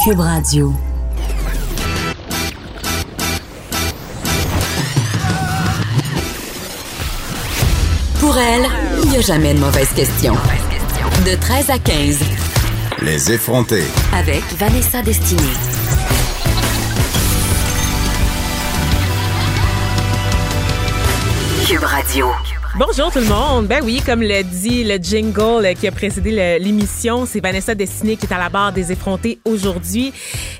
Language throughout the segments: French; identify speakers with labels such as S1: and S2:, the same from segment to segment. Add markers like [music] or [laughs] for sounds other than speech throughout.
S1: Cube Radio. Pour elle, il n'y a jamais de mauvaise question. De 13 à 15.
S2: Les effronter.
S1: Avec Vanessa Destinée. Cube Radio.
S3: Bonjour tout le monde. Ben oui, comme le dit le jingle qui a précédé l'émission, c'est Vanessa Destinée qui est à la barre des effrontés aujourd'hui.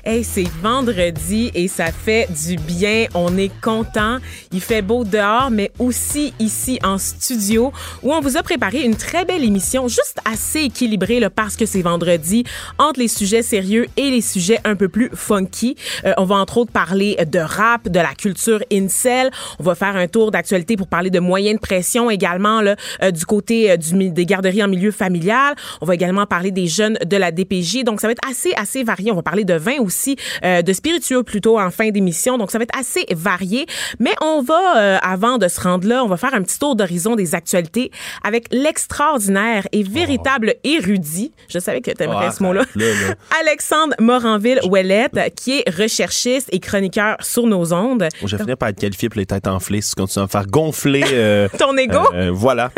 S3: Hey, c'est vendredi et ça fait du bien. On est content. Il fait beau dehors, mais aussi ici en studio où on vous a préparé une très belle émission, juste assez équilibrée parce que c'est vendredi, entre les sujets sérieux et les sujets un peu plus funky. Euh, on va entre autres parler de rap, de la culture incel. On va faire un tour d'actualité pour parler de moyens de pression également là, euh, du côté euh, du, des garderies en milieu familial. On va également parler des jeunes de la DPJ. Donc, ça va être assez, assez varié. On va parler de vin aussi, euh, de spiritueux plutôt en fin d'émission. Donc, ça va être assez varié. Mais on va, avant de se rendre là, on va faire un petit tour d'horizon des actualités avec l'extraordinaire et véritable érudit. Je savais que tu aimerais ce mot-là. [laughs] Alexandre Moranville-Ouellette, qui est recherchiste et chroniqueur sur nos ondes.
S4: je vais finir par être qualifié pour les têtes enflées si tu continues à me faire gonfler. [laughs]
S3: Ton ego
S4: euh, voilà.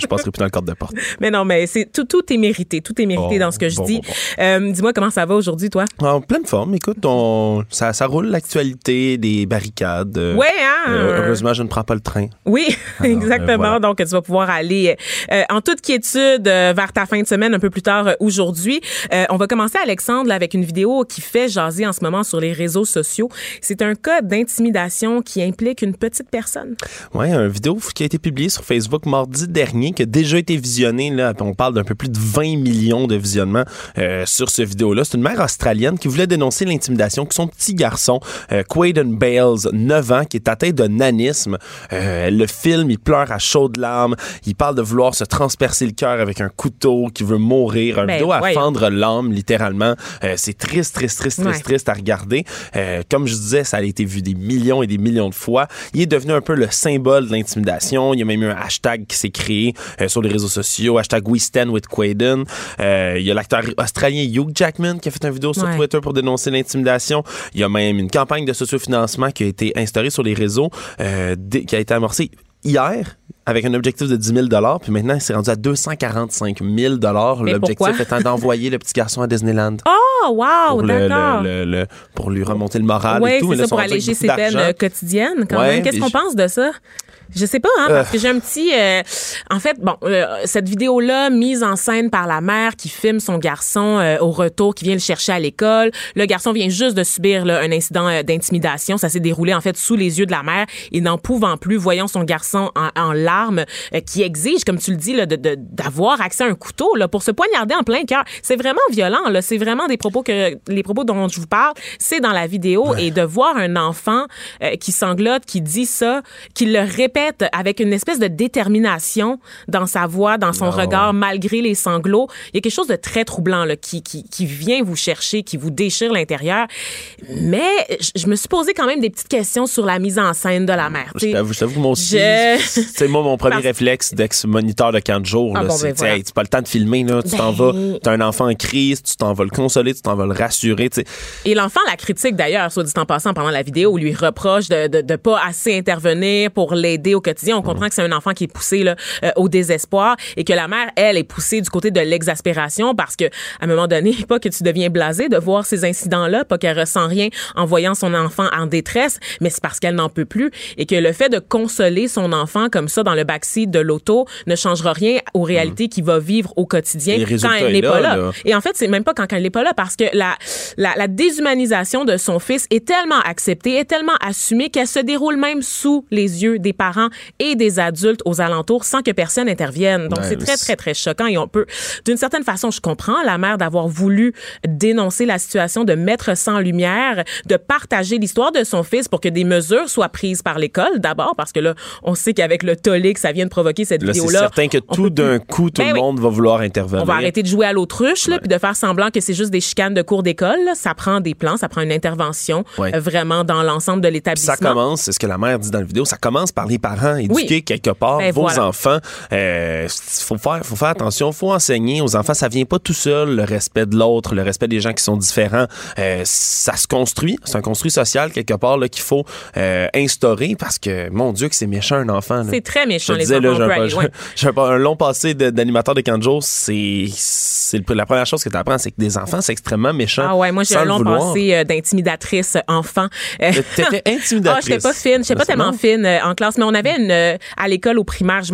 S4: je passerai plus dans le cadre de porte. [laughs]
S3: Mais non, mais c'est tout, tout est mérité. Tout est mérité dans ce que je dis. Euh, dis-moi comment ça va aujourd'hui, toi?
S4: En pleine forme. Écoute, ça, ça roule l'actualité, des barricades.
S3: Euh, ouais, hein?
S4: heureusement, je ne prends pas le train.
S3: Oui, [laughs] exactement. Donc, tu vas pouvoir aller en toute quiétude vers ta fin de semaine un peu plus tard aujourd'hui. on va commencer, Alexandre, avec une vidéo qui fait jaser en ce moment sur les réseaux sociaux. C'est un cas d'intimidation qui implique une petite personne.
S4: Oui, une vidéo qui a été publiée sur Facebook mardi dernier, qui a déjà été visionné. Là, on parle d'un peu plus de 20 millions de visionnements euh, sur ce vidéo-là. C'est une mère australienne qui voulait dénoncer l'intimidation que son petit garçon, euh, Quaden Bales, 9 ans, qui est atteint de nanisme. Euh, le film, il pleure à chaudes larmes. Il parle de vouloir se transpercer le cœur avec un couteau, qui veut mourir. Un ben, vidéo à fendre l'âme, littéralement. Euh, c'est triste, triste, triste, triste, triste à regarder. Euh, comme je disais, ça a été vu des millions et des millions de fois. Il est devenu un peu le symbole de l'intimidation. Il y a même eu un hashtag qui s'est créé euh, sur les réseaux sociaux, hashtag We Stand with Quaden. Euh, il y a l'acteur australien Hugh Jackman qui a fait une vidéo sur Twitter pour dénoncer l'intimidation. Il y a même une campagne de sociofinancement qui a été instaurée sur les réseaux, euh, qui a été amorcée hier avec un objectif de 10 000 puis maintenant, c'est rendu à 245 000 L'objectif étant d'envoyer le petit garçon à Disneyland.
S3: Oh, wow, d'accord.
S4: pour lui remonter le moral
S3: et
S4: tout.
S3: c'est ça, pour alléger ses peines quotidiennes quand même. Qu'est-ce qu'on pense de ça? Je sais pas, hein, parce que j'ai un petit. Euh, en fait, bon, euh, cette vidéo-là, mise en scène par la mère qui filme son garçon euh, au retour, qui vient le chercher à l'école. Le garçon vient juste de subir là, un incident d'intimidation. Ça s'est déroulé en fait sous les yeux de la mère et n'en pouvant plus, voyant son garçon en, en larmes, qui exige, comme tu le dis, là, d'avoir de, accès à un couteau là, pour se poignarder en plein cœur. C'est vraiment violent. Là. C'est vraiment des propos que les propos dont je vous parle, c'est dans la vidéo et de voir un enfant qui sanglote, qui dit ça, qui le répète avec une espèce de détermination dans sa voix, dans son ah regard, malgré les sanglots. Il y a quelque chose de très troublant là, qui, qui, qui vient vous chercher, qui vous déchire l'intérieur. Mais je me suis posé quand même des petites questions sur la mise en scène de la mère.
S4: Je t'avoue que moi aussi, c'est moi mon premier réflexe d'ex-moniteur de 15 jours. Ah bon, ben c'est tu pas le temps de filmer, là, tu t'en vas, ben tu as un enfant en crise, tu t'en vas le consoler, tu t'en vas le rassurer.
S3: Et l'enfant la critique d'ailleurs, soit dit en passant pendant la vidéo, lui reproche de, de, de pas assez intervenir pour l'aider au quotidien. On comprend que c'est un enfant qui est poussé là, euh, au désespoir et que la mère, elle, est poussée du côté de l'exaspération parce que à un moment donné, [laughs] pas que tu deviens blasé de voir ces incidents-là, pas qu'elle ressent rien en voyant son enfant en détresse, mais c'est parce qu'elle n'en peut plus et que le fait de consoler son enfant comme ça dans le backseat de l'auto ne changera rien aux réalités qu'il va vivre au quotidien quand elle n'est pas là. Et en fait, c'est même pas quand elle n'est pas là parce que la, la, la déshumanisation de son fils est tellement acceptée, est tellement assumée qu'elle se déroule même sous les yeux des parents et des adultes aux alentours sans que personne intervienne. Donc, c'est très, très, très choquant et on peut, d'une certaine façon, je comprends la mère d'avoir voulu dénoncer la situation, de mettre en lumière, de partager l'histoire de son fils pour que des mesures soient prises par l'école d'abord, parce que là, on sait qu'avec le tollé que ça vient de provoquer cette vidéo-là.
S4: C'est certain que tout d'un coup, tout ben le monde va vouloir intervenir.
S3: On va arrêter de jouer à l'autruche, puis de faire semblant que c'est juste des chicanes de cours d'école. Ça prend des plans, ça prend une intervention euh, vraiment dans l'ensemble de l'établissement.
S4: Ça commence, c'est ce que la mère dit dans la vidéo, ça commence par les parents, éduquez quelque part
S3: Ben,
S4: vos
S3: voilà.
S4: enfants. Il faut, faire, faut faire attention, faut enseigner aux enfants. Ça vient pas tout seul, le respect de l'autre, le respect des gens qui sont différents. Euh, ça se construit. C'est un construit social, quelque part, là, qu'il faut euh, instaurer parce que, mon Dieu, que c'est méchant un enfant.
S3: C'est très méchant,
S4: Je
S3: les
S4: disais,
S3: enfants.
S4: j'ai un, [laughs] un- un long passé d'animateur de camp de jour. C'est la première chose que tu apprends, c'est que des enfants, c'est extrêmement méchant.
S3: Ah ouais, moi j'ai un long passé euh, d'intimidatrice enfant. Euh,
S4: T'étais intimidatrice. [laughs]
S3: Ah, j'étais pas fine, j'étais pas tellement fine euh, en classe, mais on avait une euh, à l'école au primaire, je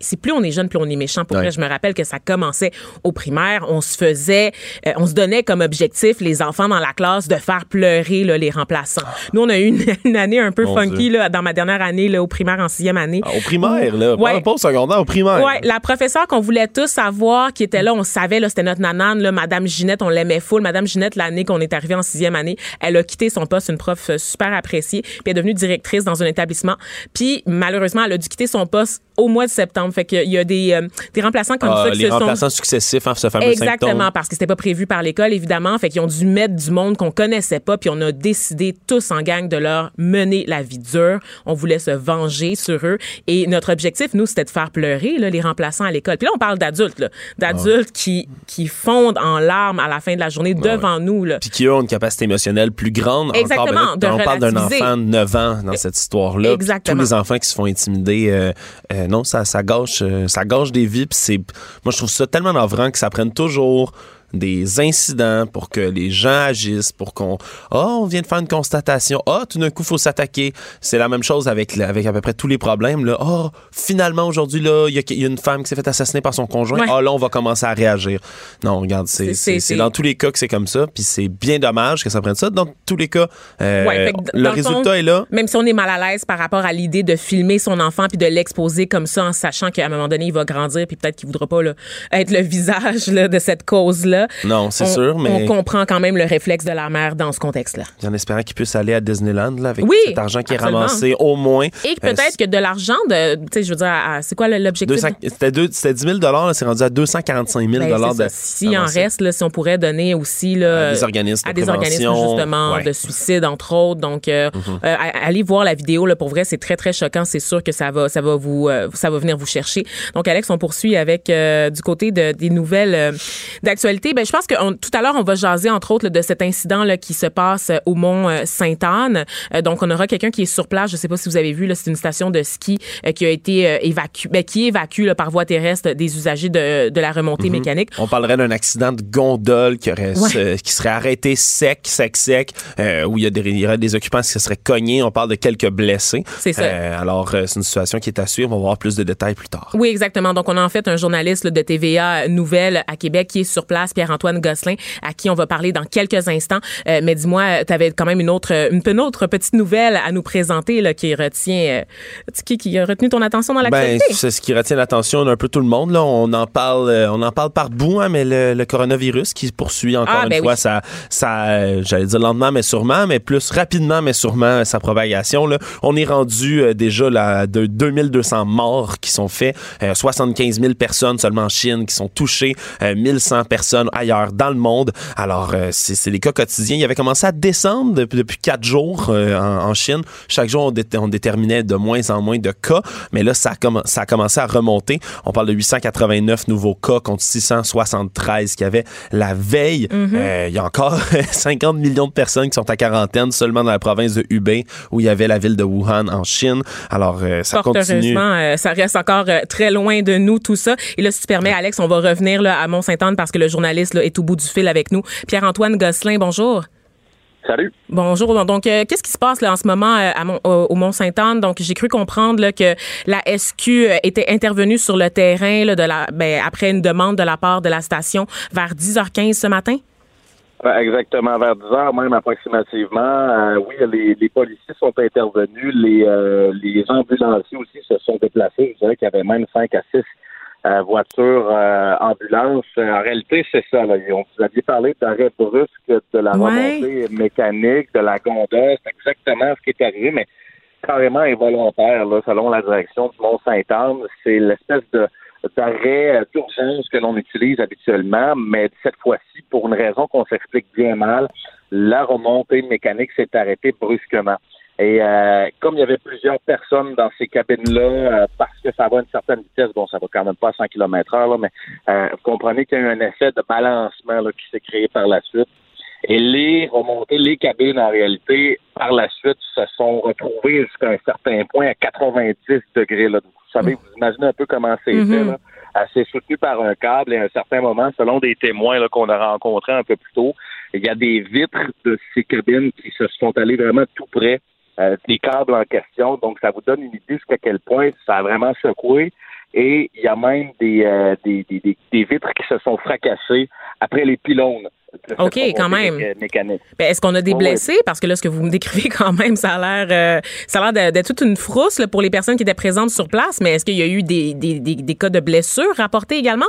S3: c'est plus on est jeune, plus on est méchant. Pour
S4: Ouais.
S3: vrai, je me rappelle que ça commençait au primaire, on se faisait, euh, on se donnait comme objectif les enfants dans la classe de faire pleurer là, les remplaçants. Nous on a eu une, [laughs] une année un peu
S4: Mon
S3: funky là, dans ma dernière année là, au primaire en sixième année.
S4: Ah, Au primaire, là.
S3: Ouais.
S4: Pas, au secondaire, au primaire.
S3: Ouais, la professeure qu'on voulait tous savoir, qui était là, on savait, là, c'était notre nanane, là, Madame Ginette, on l'aimait full. Madame Ginette, l'année qu'on est arrivé en sixième année, elle a quitté son poste, une prof euh, super appréciée, puis elle est devenue directrice dans un établissement. Puis malheureusement, elle a dû quitter son poste au mois de septembre. Fait qu'il y a des, euh, des remplaçants comme
S4: Ah,
S3: ça qui
S4: les
S3: se sont
S4: remplaçants successifs, hein, ce fameux
S3: Exactement,
S4: symptôme.
S3: parce que c'était pas prévu par l'école, évidemment. Fait qu'ils ont dû mettre du monde qu'on connaissait pas, puis on a décidé tous en gang de leur mener la vie dure. On voulait se venger sur eux. Et notre objectif, nous, c'était de faire pleurer là, les remplaçants à l'école. Puis là, on parle d'adultes, d'adultes qui, qui fondent en larmes à la fin de la journée devant nous. Là.
S4: Puis qui ont une capacité émotionnelle plus grande.
S3: Exactement,
S4: Encore, ben là,
S3: de
S4: on parle d'un enfant de 9 ans dans cette histoire-là.
S3: Exactement.
S4: Tous les enfants qui se font intimider, euh, euh, non, ça, ça gâche, euh, ça gâche des vies. C'est, moi, je trouve ça tellement navrant que ça prenne toujours des incidents pour que les gens agissent, pour qu'on, ah, on vient de faire une constatation, ah, tout d'un coup, faut s'attaquer. C'est la même chose avec, avec à peu près tous les problèmes, là. Ah, finalement, aujourd'hui, là, il y, a- il y a une femme qui s'est fait assassiner par son conjoint.
S3: Ouais.
S4: Ah, là, on va commencer à réagir. Non, regarde, c'est, dans tous les cas que c'est comme ça, puis c'est bien dommage que ça prenne ça. Dans tous les cas, euh,
S3: Ouais,
S4: le résultat
S3: fond,
S4: est là.
S3: Même si on est mal à l'aise par rapport à l'idée de filmer son enfant puis de l'exposer comme ça en sachant qu'à un moment donné, il va grandir puis peut-être qu'il voudra pas là, être le [laughs] visage là, de cette
S4: Non, c'est
S3: On-
S4: sûr, mais
S3: On comprend quand même le réflexe de la mère dans ce contexte-là.
S4: en espérant qu'il puisse aller à Disneyland là, avec
S3: Oui,
S4: cet argent qui est ramassé au moins.
S3: Et que peut-être que de l'argent, de, tu sais, je veux dire, à- c'est quoi l'objectif?
S4: 200 C'était deux- c'était 10 000 là, c'est rendu à 245 000
S3: Ben,
S4: de.
S3: S'il en reste, là, si on pourrait donner aussi là,
S4: À des organismes
S3: à
S4: de
S3: des organismes justement
S4: Ouais. Mhm.
S3: de suicide entre autres. Donc, euh, euh, à- allez voir la vidéo là. Pour vrai, c'est très très choquant. C'est sûr que ça va, ça va vous, euh, ça va venir vous chercher. Donc, Alex, on poursuit avec euh, du côté de, des nouvelles euh, Ben, je pense que on- tout à l'heure, on va jaser entre autres là, de cet incident là qui se passe euh, au Mont euh, Sainte-Anne. Euh, donc, on aura quelqu'un qui est sur place. Je sais pas si vous avez vu c'est une station de ski euh, qui a été euh, évacuée, ben, qui évacue là, par voie terrestre des usagers de, de la remontée
S4: Mhm.
S3: mécanique.
S4: On parlerait d'un accident de gondole qui, aurait,
S3: Ouais.
S4: qui serait arrêté sec, sec, sec, où il y, a des, il y aurait des occupants qui se seraient cognés. On parle de quelques blessés.
S3: C'est ça.
S4: Alors, c'est une situation qui est à suivre. On va voir plus de détails plus tard.
S3: Oui, exactement. Donc, on a en fait un journaliste de TVA Nouvelle à Québec qui est sur place, Pierre-Antoine Gosselin, à qui on va parler dans quelques instants. Euh, mais dis-moi, tu avais quand même une autre, une, une autre petite nouvelle à nous présenter là, qui retient, euh, qui, qui a retenu ton attention dans
S4: Ben,
S3: l'actualité.
S4: c'est ce qui retient l'attention d'un peu tout le monde. Là. On en parle, euh, on en parle par bout, hein, mais le, le coronavirus qui poursuit encore
S3: Ah,
S4: une
S3: ben
S4: fois
S3: oui.
S4: sa, sa, euh, j'allais dire lentement, mais sûrement, mais plus rapidement, mais sûrement sa propagation. Là. On est rendu euh, déjà là, de 2200 morts qui sont faits, euh, 75 000 personnes seulement en Chine qui sont touchées, euh, 1100 personnes ailleurs dans le monde. Alors, euh, c'est des cas quotidiens. Il avait commencé à descendre depuis, depuis quatre jours euh, en, en Chine. Chaque jour, on, dé- on déterminait de moins en moins de cas, mais là, ça a, ça a commencé à remonter. On parle de 889 nouveaux cas contre 673 qu'il y avait la veille. Euh, il y a encore [laughs] 50 millions de personnes qui sont à quarantaine seulement dans la province de Hubei, où il y avait la ville de Wuhan en Chine. Alors, ça
S3: Fort
S4: continue.
S3: ça reste encore très loin de nous, tout ça. Et là, si tu permets, Alex, on va revenir là, à Mont-Saint-Anne parce que le journaliste là, est au bout du fil avec nous. Pierre-Antoine Gosselin, bonjour.
S5: Salut.
S3: Bonjour. Donc, euh, qu'est-ce qui se passe là en ce moment euh, à au au Mont-Sainte-Anne? Donc, j'ai cru comprendre là, que la SQ euh, était intervenue sur le terrain là, de la, ben, après une demande de la part de la station vers 10h15 ce matin?
S5: Exactement, vers 10 heures même approximativement. Oui, les, les policiers sont intervenus, les, les ambulanciers aussi se sont déplacés. Je dirais qu'il y avait même 5 à 6 euh, voitures euh, ambulances. Euh, En réalité, c'est ça. Là. On vous aviez parlé d'arrêt brusque de la
S3: Ouais.
S5: remontée mécanique, de la gondole. C'est exactement ce qui est arrivé, mais carrément involontaire, là, selon la direction du Mont-Saint-Anne. C'est l'espèce de d'arrêt euh, d'urgence que l'on utilise habituellement, mais cette fois-ci, pour une raison qu'on s'explique bien mal, la remontée mécanique s'est arrêtée brusquement.
S6: Et euh, comme il y avait plusieurs personnes dans ces cabines-là, euh, parce que ça va à une certaine vitesse, bon, ça va quand même pas à 100 km heure, là, mais euh, vous comprenez qu'il y a eu un effet de balancement là, qui s'est créé par la suite. Et les remontées, les cabines, en réalité, par la suite, se sont retrouvées jusqu'à un certain point à 90 degrés. Là. Vous savez, vous imaginez un peu comment c'était.
S3: Mhm.
S6: là. C'est soutenu par un câble et à un certain moment, selon des témoins qu'on a rencontrés un peu plus tôt, il y a des vitres de ces cabines qui se sont allées vraiment tout près euh, des câbles en question. Donc, ça vous donne une idée jusqu'à quel point ça a vraiment secoué. Et il y a même des, euh, des, des, des- des vitres qui se sont fracassées après les pylônes.
S3: OK, quand même.
S6: mécanique.
S3: Ben, Est-ce qu'on a des blessés? Parce que là, ce que vous me décrivez [laughs] quand même, ça a l'air euh, ça a l'air de- d'être toute une frousse là, pour les personnes qui étaient présentes sur place. Mais est-ce qu'il y a eu des, des, des, des cas de blessures rapportés également?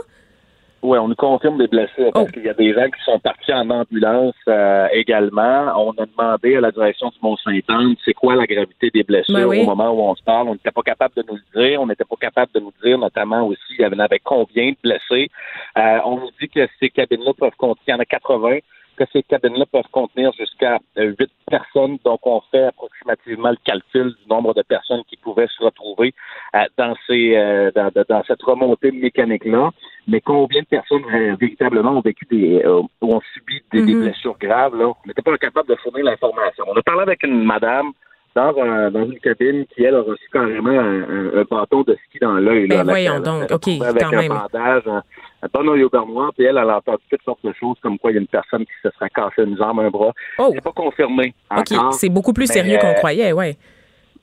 S6: Oui, on nous confirme des blessures parce
S3: Oh.
S6: qu'il y a des gens qui sont partis en ambulance euh, également. On a demandé à la direction du Mont-Saint-Anne c'est quoi la gravité des blessures
S3: Ben oui.
S6: au moment où on se parle? On n'était pas capable de nous le dire. On n'était pas capable de nous dire notamment aussi il y avait combien de blessés. Euh, on nous dit que ces cabines-là peuvent contenir, il y en a 80, que ces cabines-là peuvent contenir jusqu'à euh, 8 personnes. Donc, on fait approximativement le calcul du nombre de personnes qui pouvaient se retrouver euh, dans, ces, euh, dans, cette remontée mécanique-là. Mais combien de personnes véritablement ont vécu des, ou ont subi des, des
S3: Mhm.
S6: blessures graves, là? On n'était pas capable de fournir l'information. On a parlé avec une madame dans, un- dans une cabine qui, elle, a reçu carrément un, un- un bâton de ski dans l'œil.
S3: Ben voyons donc.
S6: elle
S3: OK,
S6: avec
S3: quand
S6: un
S3: même.
S6: bandage, un, un bon oeil au bernois, puis elle, elle a entendu toutes sortes de choses, comme quoi il y a une personne qui se serait cassé une jambe, un bras.
S3: Oh,
S6: C'est pas confirmé
S3: OK. C'est beaucoup plus sérieux qu'on
S6: euh,
S3: croyait, ouais.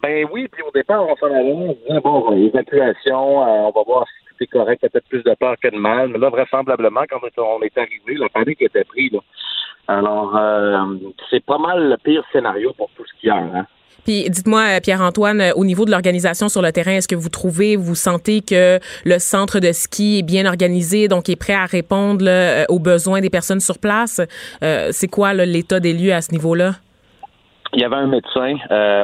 S6: Ben oui, puis au départ, on s'en allait, on disait, bon, évacuation, euh, on va voir si tout est correct, peut-être plus de peur que de mal. Mais là, vraisemblablement, quand on est arrivé, la panique était prise. Là. Alors, euh, c'est pas mal le pire scénario pour tout ce qu'il y a. Hein.
S3: Puis dites-moi, euh, Pierre-Antoine, euh, au niveau de l'organisation sur le terrain, est-ce que vous trouvez, vous sentez que le centre de ski est bien organisé, donc est prêt à répondre euh, aux besoins des personnes sur place? C'est quoi l'état des lieux à ce niveau-là?
S6: Il y avait un médecin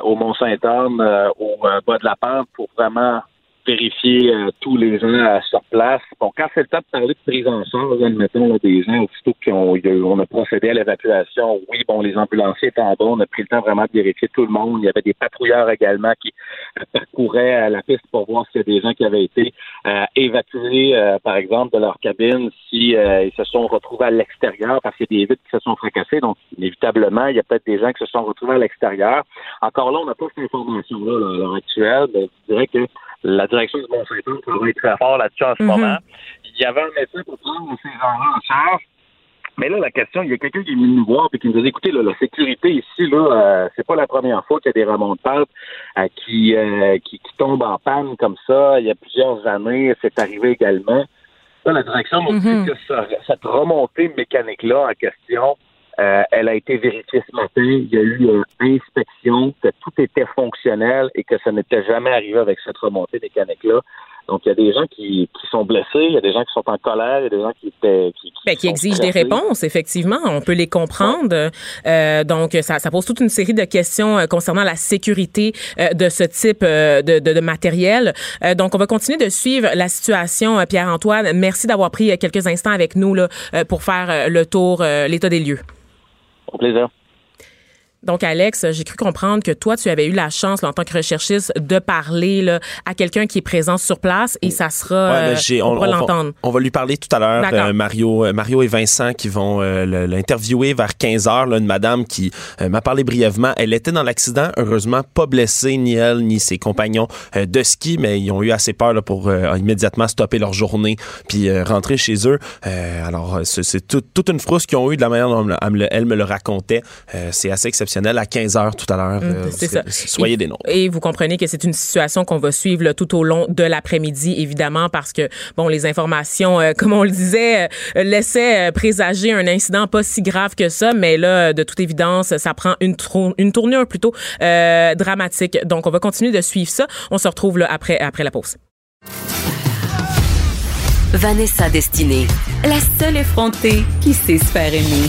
S6: au Mont-Saint-Anne, au bas de la pente, pour vraiment vérifier euh, tous les gens euh, sur place. Bon, quand c'est le temps de parler de prise en charge, admettons, là, des gens, aussitôt qu'on on a procédé à l'évacuation, oui, bon, les ambulanciers étaient en bas, on a pris le temps vraiment de vérifier tout le monde. Il y avait des patrouilleurs également qui euh, parcouraient euh, la piste pour voir s'il y a des gens qui avaient été euh, évacués, euh, par exemple, de leur cabine, si ils se sont retrouvés à l'extérieur parce qu'il y a des vitres qui se sont fracassées. Donc, inévitablement, il y a peut-être des gens qui se sont retrouvés à l'extérieur. Encore là, on n'a pas cette information-là là, à l'heure actuelle. mais je dirais que la direction du Mont-Saint-Anne travaille très fort là-dessus en ce
S3: Mhm.
S6: moment. Il y avait un médecin pour prendre ces gens-là en charge. Mais là, la question, il y a quelqu'un qui est venu nous voir et qui nous a dit, écoutez, là, la sécurité ici, là, euh, c'est pas la première fois qu'il y a des remontes-pentes euh, qui, euh, qui, qui tombent en panne comme ça. Il y a plusieurs années, c'est arrivé également. Là, la direction nous dit
S3: Mhm.
S6: que ça- cette remontée mécanique-là en question, euh, elle a été vérifiée ce matin. Il y a eu une inspection, que tout était fonctionnel et que ça n'était jamais arrivé avec cette remontée mécanique-là. Donc, il y a des gens qui, qui sont blessés, il y a des gens qui sont en colère, il y a des gens qui étaient qui, qui
S3: Ben, qui exigent des réponses, effectivement. On peut les comprendre. Euh, donc, ça, ça pose toute une série de questions euh, concernant la sécurité euh, de ce type euh, de, de, de matériel. Euh, donc, on va continuer de suivre la situation, Pierre-Antoine. Merci d'avoir pris quelques instants avec nous là, pour faire le tour, l'état des lieux.
S6: Au plaisir.
S3: Donc, Alex, j'ai cru comprendre que toi, tu avais eu la chance, là, en tant que recherchiste, de parler là, à quelqu'un qui est présent sur place et ça sera.
S4: Ouais, ben,
S3: euh, on,
S4: va-
S3: l'entendre.
S4: on va lui parler tout à l'heure. Euh, Mario, euh, Mario et Vincent qui vont euh, l'interviewer vers 15 heures. Là, une madame qui euh, m'a parlé brièvement. Elle était dans l'accident, heureusement pas blessée, ni elle ni ses compagnons de ski, mais ils ont eu assez peur pour immédiatement stopper leur journée puis rentrer chez eux. Alors, c'est- c'est tout- toute une frousse qu'ils ont eu de la manière dont elle me, le- racontait. C'est assez exceptionnel. À 15 heures tout à l'heure, euh,
S3: Mm, c'est
S4: vous-
S3: ça.
S4: soyez
S3: Et-
S4: des nôtres.
S3: Et vous comprenez que c'est une situation qu'on va suivre là, tout au long de l'après-midi, évidemment, parce que, bon, les informations, euh, [laughs] comme on le disait, euh, laissaient euh, présager un incident pas si grave que ça, mais là, de toute évidence, ça prend une, une tournure plutôt euh, dramatique. Donc, on va continuer de suivre ça. On se retrouve là, après, après la pause.
S1: Vanessa Destinée, la seule effrontée qui sait se faire aimer.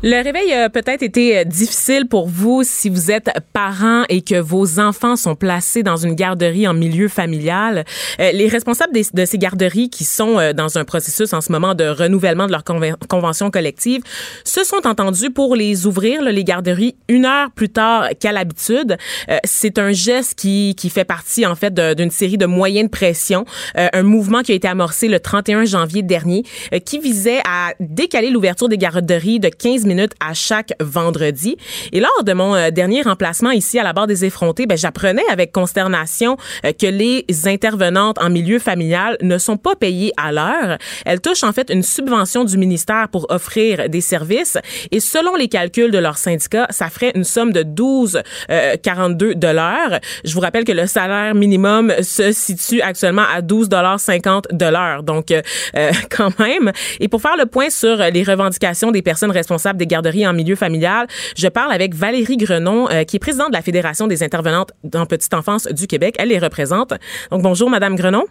S3: Le réveil a peut-être été euh, difficile pour vous si vous êtes parent et que vos enfants sont placés dans une garderie en milieu familial. Euh, les responsables de ces garderies qui sont euh, dans un processus en ce moment de renouvellement de leur convention collective se sont entendus pour les ouvrir, les garderies, une heure plus tard qu'à l'habitude. C'est un geste qui, qui fait partie en fait d'une série de moyens de pression, un mouvement qui a été amorcé le 31 janvier dernier qui visait à décaler l'ouverture des garderies de 15 minutes à chaque vendredi. Et lors de mon euh, dernier remplacement ici à la barre des effrontés, ben, j'apprenais avec consternation euh, que les intervenantes en milieu familial ne sont pas payées à l'heure. Elles touchent en fait une subvention du ministère pour offrir des services et selon les calculs de leur syndicat, ça ferait une somme de 12,42 euh, de l'heure. Je vous rappelle que le salaire minimum se situe actuellement à 12,50 de l'heure. Donc [laughs] quand même. Et pour faire le point sur les revendications des personnes responsables des garderies en milieu familial. Je parle avec Valérie Grenon, euh, qui est présidente de la Fédération des intervenantes en petite enfance du Québec. Elle les représente. Donc, bonjour, Madame Grenon.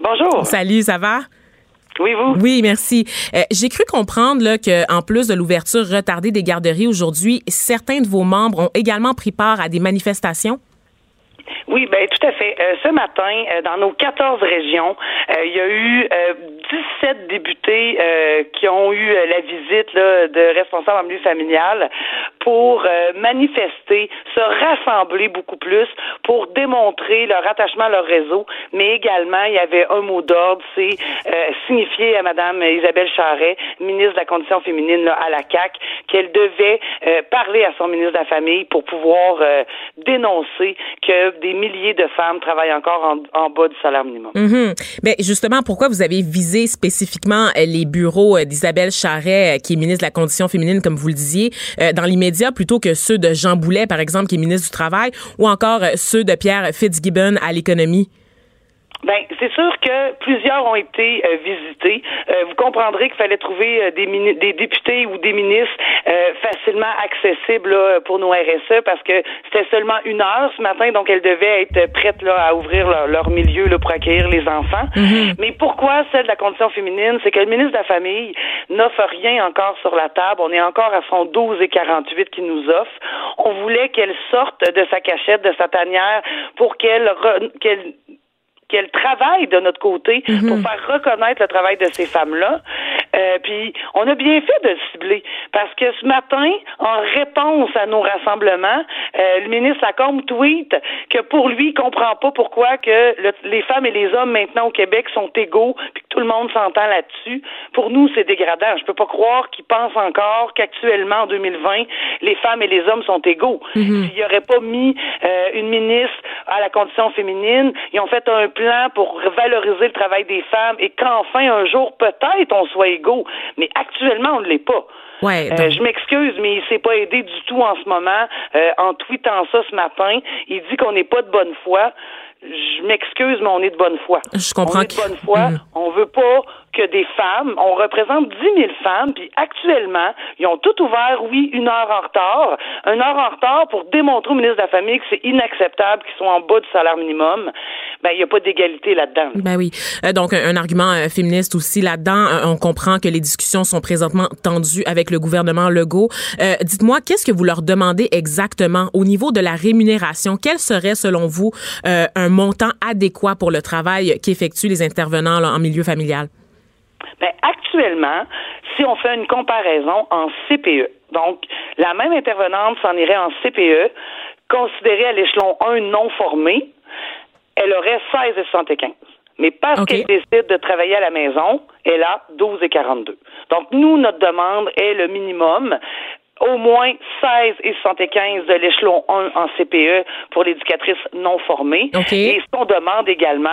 S7: Bonjour.
S3: Salut, ça va?
S7: Oui, vous?
S3: Oui, merci. Euh, j'ai cru comprendre là, que, en plus de l'ouverture retardée des garderies aujourd'hui, certains de vos membres ont également pris part à des manifestations?
S7: Oui, ben tout à fait. Euh, ce matin, euh, dans nos 14 régions, euh, il y a eu 17 députés qui ont eu la visite là, de responsables en milieu familial pour manifester, se rassembler beaucoup plus pour démontrer leur attachement à leur réseau, mais également il y avait un mot d'ordre, c'est signifier à Madame Isabelle Charret, ministre de la Condition féminine là, à la CAC, qu'elle devait parler à son ministre de la Famille pour pouvoir dénoncer que des milliers de femmes travaillent encore en, bas du salaire minimum.
S3: Mm justement, pourquoi vous avez visé spécifiquement euh, les bureaux euh, d'Isabelle Charret, euh, qui est ministre de la Condition féminine, comme vous le disiez, dans l'immédiat, plutôt que ceux de Jean Boulet, par exemple, qui est ministre du Travail, ou encore ceux de Pierre Fitzgibbon à l'économie?
S7: Ben, c'est sûr que plusieurs ont été euh, visités. Euh, vous comprendrez qu'il fallait trouver euh, des, des députés ou des ministres facilement accessibles pour nos RSE parce que c'était seulement une heure ce matin, donc elles devaient être prêtes là, à ouvrir leur, milieu là, pour accueillir les enfants. Mm-hmm. Mais pourquoi celle de la condition féminine? C'est que le ministre de la Famille n'offre rien encore sur la table. On est encore à son 12 et 48 qui nous offre. On voulait qu'elle sorte de sa cachette, de sa tanière pour qu'elle qu'elle qu'elle travaille de notre côté pour mhm. faire reconnaître le travail de ces femmes-là. Euh, puis on a bien fait de le cibler parce que ce matin, en réponse à nos rassemblements, euh, le ministre Lacombe tweet que pour lui, il comprend pas pourquoi que les femmes et les hommes maintenant au Québec sont égaux puis que tout le monde s'entend là-dessus. Pour nous, c'est dégradant. Je peux pas croire qu'il pense encore qu'actuellement en 2020, les femmes et les hommes sont égaux. Mhm. S'il n'y aurait pas mis euh, une ministre à la condition féminine, ils ont fait un plan pour valoriser le travail des femmes et qu'enfin un jour peut-être on soit égaux. Mais actuellement on ne l'est pas.
S3: Ouais,
S7: euh, je m'excuse, mais il s'est pas aidé du tout en ce moment. Euh, en tweetant ça ce matin, il dit qu'on n'est pas de bonne foi je m'excuse, mais on est de bonne foi.
S3: Je comprends.
S7: On est de bonne foi. Mm. On veut pas que des femmes, on représente 10 000 femmes, puis actuellement, ils ont tout ouvert, oui, une heure en retard, une heure en retard pour démontrer au ministre de la Famille que c'est inacceptable qu'ils soient en bas du salaire minimum. Ben, il n'y a pas d'égalité là-dedans.
S3: Ben oui. Euh, donc, un, argument euh, féministe aussi là-dedans. Euh, on comprend que les discussions sont présentement tendues avec le gouvernement Legault. Dites-moi, qu'est-ce que vous leur demandez exactement au niveau de la rémunération? Quel serait, selon vous, un montant adéquat pour le travail qu'effectuent les intervenants en milieu familial?
S7: Ben, actuellement, si on fait une comparaison en CPE, donc la même intervenante s'en irait en CPE, considérée à l'échelon 1 non formé, elle aurait 16,75. Mais parce qu'elle décide de travailler à la maison, elle a 12,42. Donc, nous, notre demande est le minimum au moins 16 et 75 de l'échelon 1 en CPE pour l'éducatrice non formée. Et ce qu'on demande également,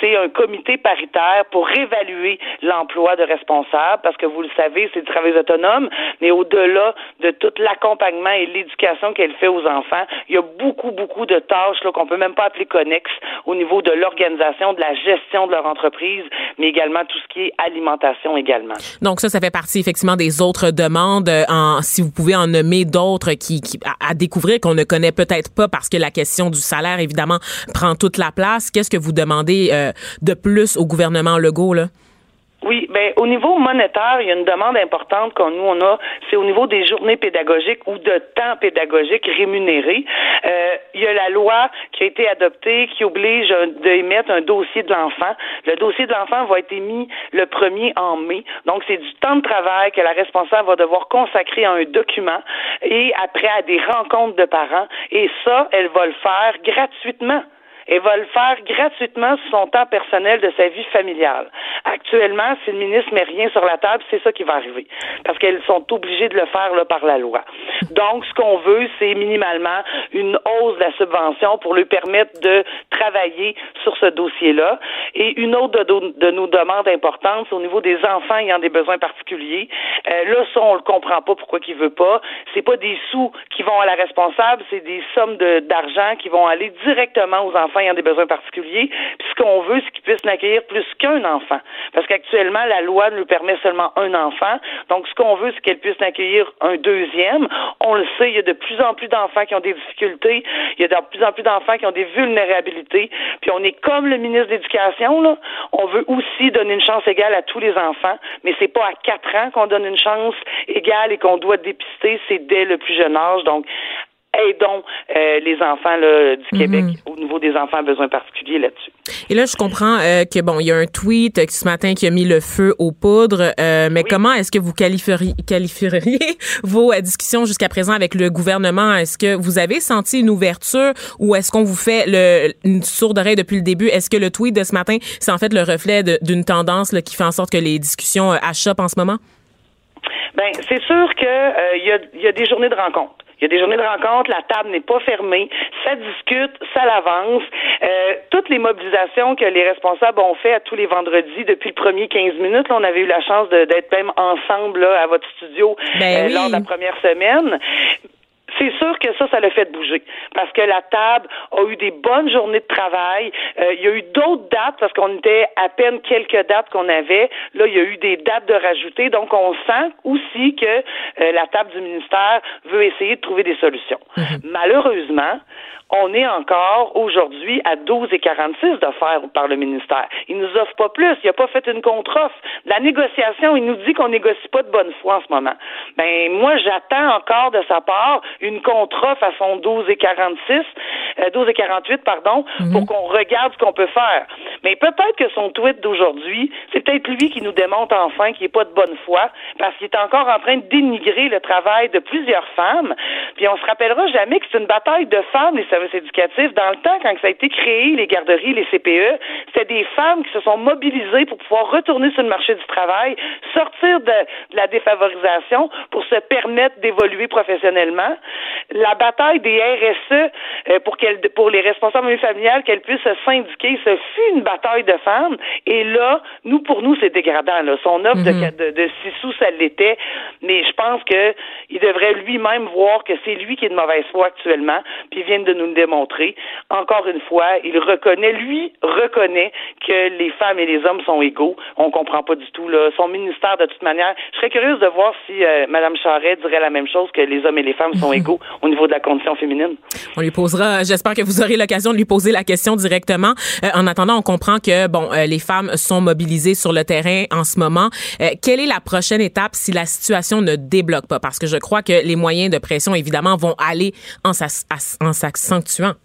S7: c'est un comité paritaire pour réévaluer l'emploi de responsables, parce que vous le savez, c'est du travail autonome, mais au-delà de tout l'accompagnement et l'éducation qu'elle fait aux enfants, il y a beaucoup, beaucoup de tâches là, qu'on peut même pas appeler connexes au niveau de l'organisation, de la gestion de leur entreprise, mais également tout ce qui est alimentation également.
S3: Donc ça, ça fait partie effectivement des autres demandes. Euh, en, si vous pouvez pouvez en nommer d'autres qui, à, découvrir qu'on ne connaît peut-être pas parce que la question du salaire évidemment prend toute la place. Qu'est-ce que vous demandez euh, de plus au gouvernement Legault là?
S7: Oui, ben au niveau monétaire, il y a une demande importante qu'on nous on a, c'est au niveau des journées pédagogiques ou de temps pédagogique rémunéré. Euh, il y a la loi qui a été adoptée qui oblige d'émettre un dossier de l'enfant. Le dossier de l'enfant va être émis le premier en mai. Donc c'est du temps de travail que la responsable va devoir consacrer à un document et après à des rencontres de parents. Et ça, elle va le faire gratuitement et va le faire gratuitement sur son temps personnel de sa vie familiale. Actuellement, si le ministre met rien sur la table, c'est ça qui va arriver. Parce qu'elles sont obligées de le faire là, par la loi. Donc, ce qu'on veut, c'est minimalement une hausse de la subvention pour lui permettre de travailler sur ce dossier-là. Et une autre de, nos demandes importantes, c'est au niveau des enfants ayant des besoins particuliers. Euh, là, ça, on le comprend pas pourquoi qu'il veut pas. C'est pas des sous qui vont à la responsable, c'est des sommes d'argent qui vont aller directement aux enfants ayant des besoins particuliers. Puis ce qu'on veut, c'est qu'ils puissent n'accueillir plus qu'un enfant. Parce qu'actuellement, la loi nous permet seulement un enfant. Donc, ce qu'on veut, c'est qu'elle puisse accueillir un deuxième. On le sait, il y a de plus en plus d'enfants qui ont des difficultés. Il y a de plus en plus d'enfants qui ont des vulnérabilités. Puis on est comme le ministre de l'Éducation, là. On veut aussi donner une chance égale à tous les enfants, mais c'est pas à quatre ans qu'on donne une chance égale et qu'on doit dépister, c'est dès le plus jeune âge. Donc, aidons euh, les enfants là, du Québec mhm. au niveau des enfants à besoins particuliers là-dessus.
S3: Et là, je comprends euh, que bon, il y a un tweet ce matin qui a mis le feu aux poudres, euh, mais comment est-ce que vous qualifieriez, qualifieriez [laughs] vos discussions jusqu'à présent avec le gouvernement? Est-ce que vous avez senti une ouverture ou est-ce qu'on vous fait le, une sourde oreille depuis le début? Est-ce que le tweet de ce matin, c'est en fait le reflet d'une tendance là, qui fait en sorte que les discussions achoppent en ce moment?
S7: Ben, c'est sûr que il y, a, y a des journées de rencontres. Il y a des journées de rencontre, la table n'est pas fermée, ça discute, ça l'avance. Euh, toutes les mobilisations que les responsables ont fait à tous les vendredis depuis le premier 15 minutes, là, on avait eu la chance d'être même ensemble là, à votre studio ben euh, lors de la première semaine c'est sûr que ça, ça l'a fait bouger. Parce que la table a eu des bonnes journées de travail. Euh, il y a eu d'autres dates parce qu'on était à peine quelques dates qu'on avait. Là, il y a eu des dates de rajouter. Donc, on sent aussi que euh, la table du ministère veut essayer de trouver des solutions. Mhm. Malheureusement, on est encore aujourd'hui à 12,46 d'offres par le ministère. Il nous offre pas plus. Il n'a pas fait une contre-offre. La négociation, il nous dit qu'on négocie pas de bonne foi en ce moment. Ben, moi, j'attends encore de sa part une contre-offre à son 12,46, euh, 12,48, pardon, mhm. pour qu'on regarde ce qu'on peut faire. Mais peut-être que son tweet d'aujourd'hui, c'est peut-être lui qui nous démontre enfin qu'il n'est pas de bonne foi, parce qu'il est encore en train de dénigrer le travail de plusieurs femmes. Puis on se rappellera jamais que c'est une bataille de femmes, les services éducatifs. Dans le temps, quand ça a été créé, les garderies, les CPE, c'était des femmes qui se sont mobilisées pour pouvoir retourner sur le marché du travail, sortir de, la défavorisation pour se permettre d'évoluer professionnellement. La bataille des RSE euh, pour, qu'elle, pour les responsables familiales, qu'elles puissent se syndiquer, ce fut une bataille de femmes. Et là, nous, pour nous, c'est dégradant. Là. Son offre de, mhm. de, de six sous, ça l'était. Mais je pense qu'il devrait lui-même voir que c'est lui qui est de mauvaise foi actuellement, puis il vient de nous le démontrer. Encore une fois, il reconnaît, lui reconnaît que les femmes et les hommes sont égaux. On comprend pas du tout là. Son ministère, de toute manière, je serais curieuse de voir si euh, Mme Charret dirait la même chose que les hommes et les femmes sont [laughs] égaux au niveau de la condition féminine.
S3: On lui posera. J'espère que vous aurez l'occasion de lui poser la question directement. Euh, en attendant, on comprend que bon, euh, les femmes sont mobilisées sur le terrain en ce moment. quelle est la prochaine étape si la situation ne débloque pas? Parce que je crois que les moyens de pression, évidemment, vont aller en s'accentuant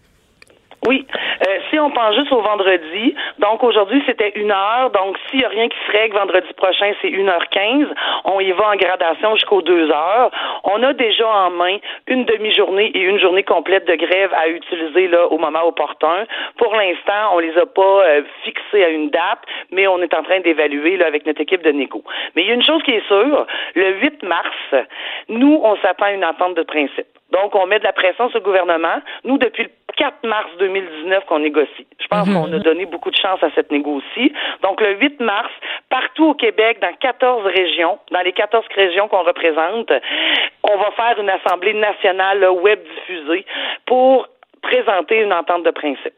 S7: oui. Euh, si on pense juste au vendredi, donc aujourd'hui c'était une heure, donc s'il n'y a rien qui se règle vendredi prochain, c'est une heure quinze. On y va en gradation jusqu'aux deux heures. On a déjà en main une demi-journée et une journée complète de grève à utiliser là au moment opportun. Pour l'instant, on les a pas euh, fixés à une date, mais on est en train d'évaluer là avec notre équipe de négo. Mais il y a une chose qui est sûre, le 8 mars, nous on s'attend à une entente de principe. Donc, on met de la pression sur le gouvernement. Nous, depuis le 4 mars 2019 qu'on négocie. Je pense mhm. qu'on a donné beaucoup de chance à cette négocie. Donc, le 8 mars, partout au Québec, dans 14 régions, dans les 14 régions qu'on représente, on va faire une assemblée nationale web diffusée pour présenter une entente de principe.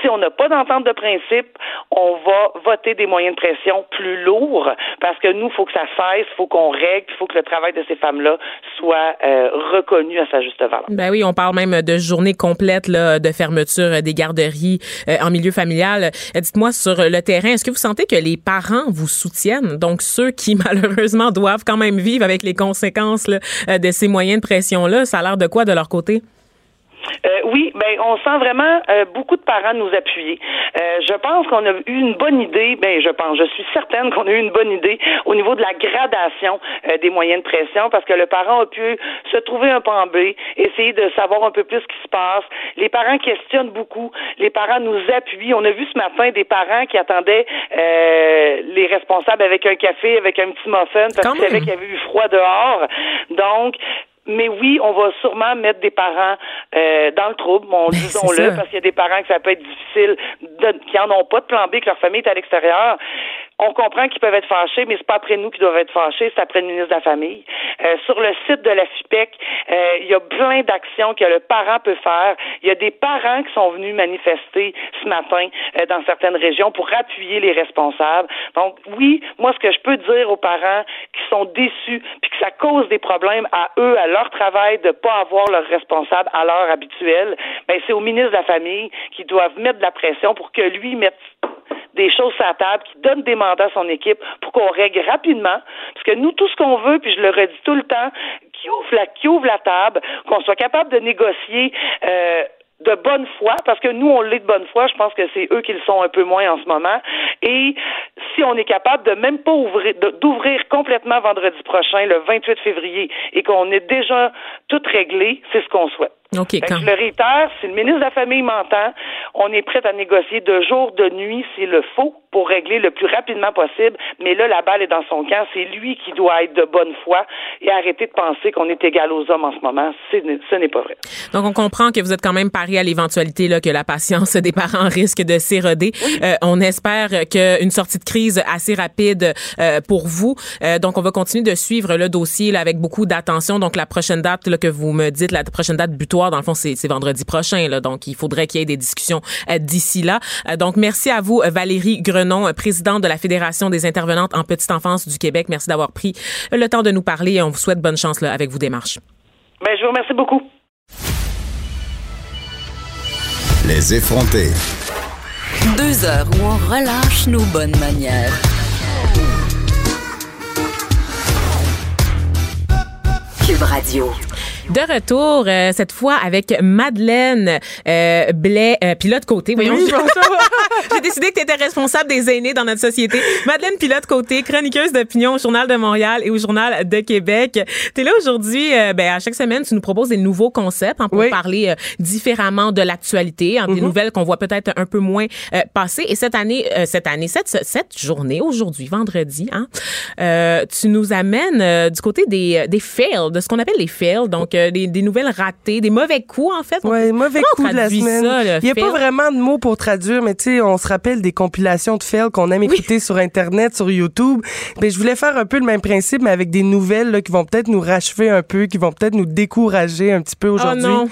S7: Si on n'a pas d'entente de principe, on va voter des moyens de pression plus lourds parce que nous, il faut que ça cesse, il faut qu'on règle, il faut que le travail de ces femmes-là soit euh, reconnu à sa juste valeur.
S3: Ben oui, on parle même de journée complète là, de fermeture des garderies euh, en milieu familial. Euh, dites-moi sur le terrain, est-ce que vous sentez que les parents vous soutiennent, donc ceux qui [laughs] malheureusement doivent quand même vivre avec les conséquences là, de ces moyens de pression-là, ça a l'air de quoi de leur côté?
S7: Euh, oui, ben on sent vraiment euh, beaucoup de parents nous appuyer. Euh, je pense qu'on a eu une bonne idée, ben je pense, je suis certaine qu'on a eu une bonne idée au niveau de la gradation des moyens de pression parce que le parent a pu se trouver un plan B, essayer de savoir un peu plus ce qui se passe. Les parents questionnent beaucoup, les parents nous appuient. On a vu ce matin des parents qui attendaient les responsables avec un café, avec un petit muffin parce qu'ils savaient qu'il y avait eu froid dehors. Donc mais oui, on va sûrement mettre des parents euh, dans le trouble, bon, [laughs] disons-le, parce qu'il y a des parents que ça peut être difficile, qui en ont pas de plan B, que leur famille est à l'extérieur on comprend qu'ils peuvent être fâchés, mais c'est pas après nous qu'ils doivent être fâchés, c'est après le ministre de la Famille. Euh, sur le site de la FIPEC, euh, il y a plein d'actions que le parent peut faire. Il y a des parents qui sont venus manifester ce matin euh, dans certaines régions pour appuyer les responsables. Donc oui, moi ce que je peux dire aux parents qui sont déçus puis que ça cause des problèmes à eux, à leur travail de pas avoir leur responsable à l'heure habituelle, ben c'est au ministre de la Famille qui doivent mettre de la pression pour que lui mette des choses à table, qui donne des mandats à son équipe pour qu'on règle rapidement. Parce que nous, tout ce qu'on veut, puis je le redis tout le temps, qui ouvre la, qui ouvre la table, qu'on soit capable de négocier euh, de bonne foi, parce que nous, on l'est de bonne foi, je pense que c'est eux qui le sont un peu moins en ce moment. Et si on est capable de même pas ouvrir, d'ouvrir complètement vendredi prochain, le 28 février, et qu'on est déjà tout réglé, c'est ce qu'on souhaite.
S3: OK.
S7: Quand... Je le réitère, si le ministre de la Famille m'entend, on est prêt à négocier de jour, de nuit, s'il le faut, pour régler le plus rapidement possible. Mais là, la balle est dans son camp. C'est lui qui doit être de bonne foi et arrêter de penser qu'on est égal aux hommes en ce moment. Ce n'est pas vrai.
S3: Donc, on comprend que vous êtes quand même pari à l'éventualité là, que la patience [laughs] des parents risque de s'éroder. Euh, on espère qu'une sortie de crise assez rapide euh, pour vous. Euh, donc, on va continuer de suivre le dossier là, avec beaucoup d'attention. Donc, la prochaine date là, que vous me dites, la prochaine date butoir, dans le fond, c'est vendredi prochain. Là, donc, il faudrait qu'il y ait des discussions euh, d'ici là. Euh, donc, merci à vous, Valérie Grenon, présidente de la Fédération des intervenantes en petite enfance du Québec. Merci d'avoir pris le temps de nous parler et on vous souhaite bonne chance là, avec vos démarches.
S7: Ben, je vous remercie beaucoup.
S2: Les effrontés.
S1: Deux heures où on relâche nos bonnes manières. Cube Radio.
S3: De retour, euh, cette fois avec Madeleine euh, Blais, euh, pilote côté. Voyons, [laughs] j'ai décidé que tu étais responsable des aînés dans notre société. Madeleine Pilote côté, chroniqueuse d'opinion au Journal de Montréal et au Journal de Québec. Tu es là aujourd'hui, euh, ben, à chaque semaine, tu nous proposes des nouveaux concepts hein, pour parler différemment de l'actualité, hein, des mm-hmm. nouvelles qu'on voit peut-être un peu moins passer. Et cette année, cette année, cette, cette journée, aujourd'hui, vendredi, hein, tu nous amènes du côté des, des fails, de ce qu'on appelle les fails. Donc, des, nouvelles ratées, des mauvais coups, en fait.
S8: Oui, mauvais coups de la semaine. Il n'y a pas vraiment de mots pour traduire, mais tu sais, on se rappelle des compilations de fails qu'on aime écouter sur Internet, sur YouTube. Mais je voulais faire un peu le même principe, mais avec des nouvelles là, qui vont peut-être nous rachever un peu, qui vont peut-être nous décourager un petit peu aujourd'hui.
S3: Oh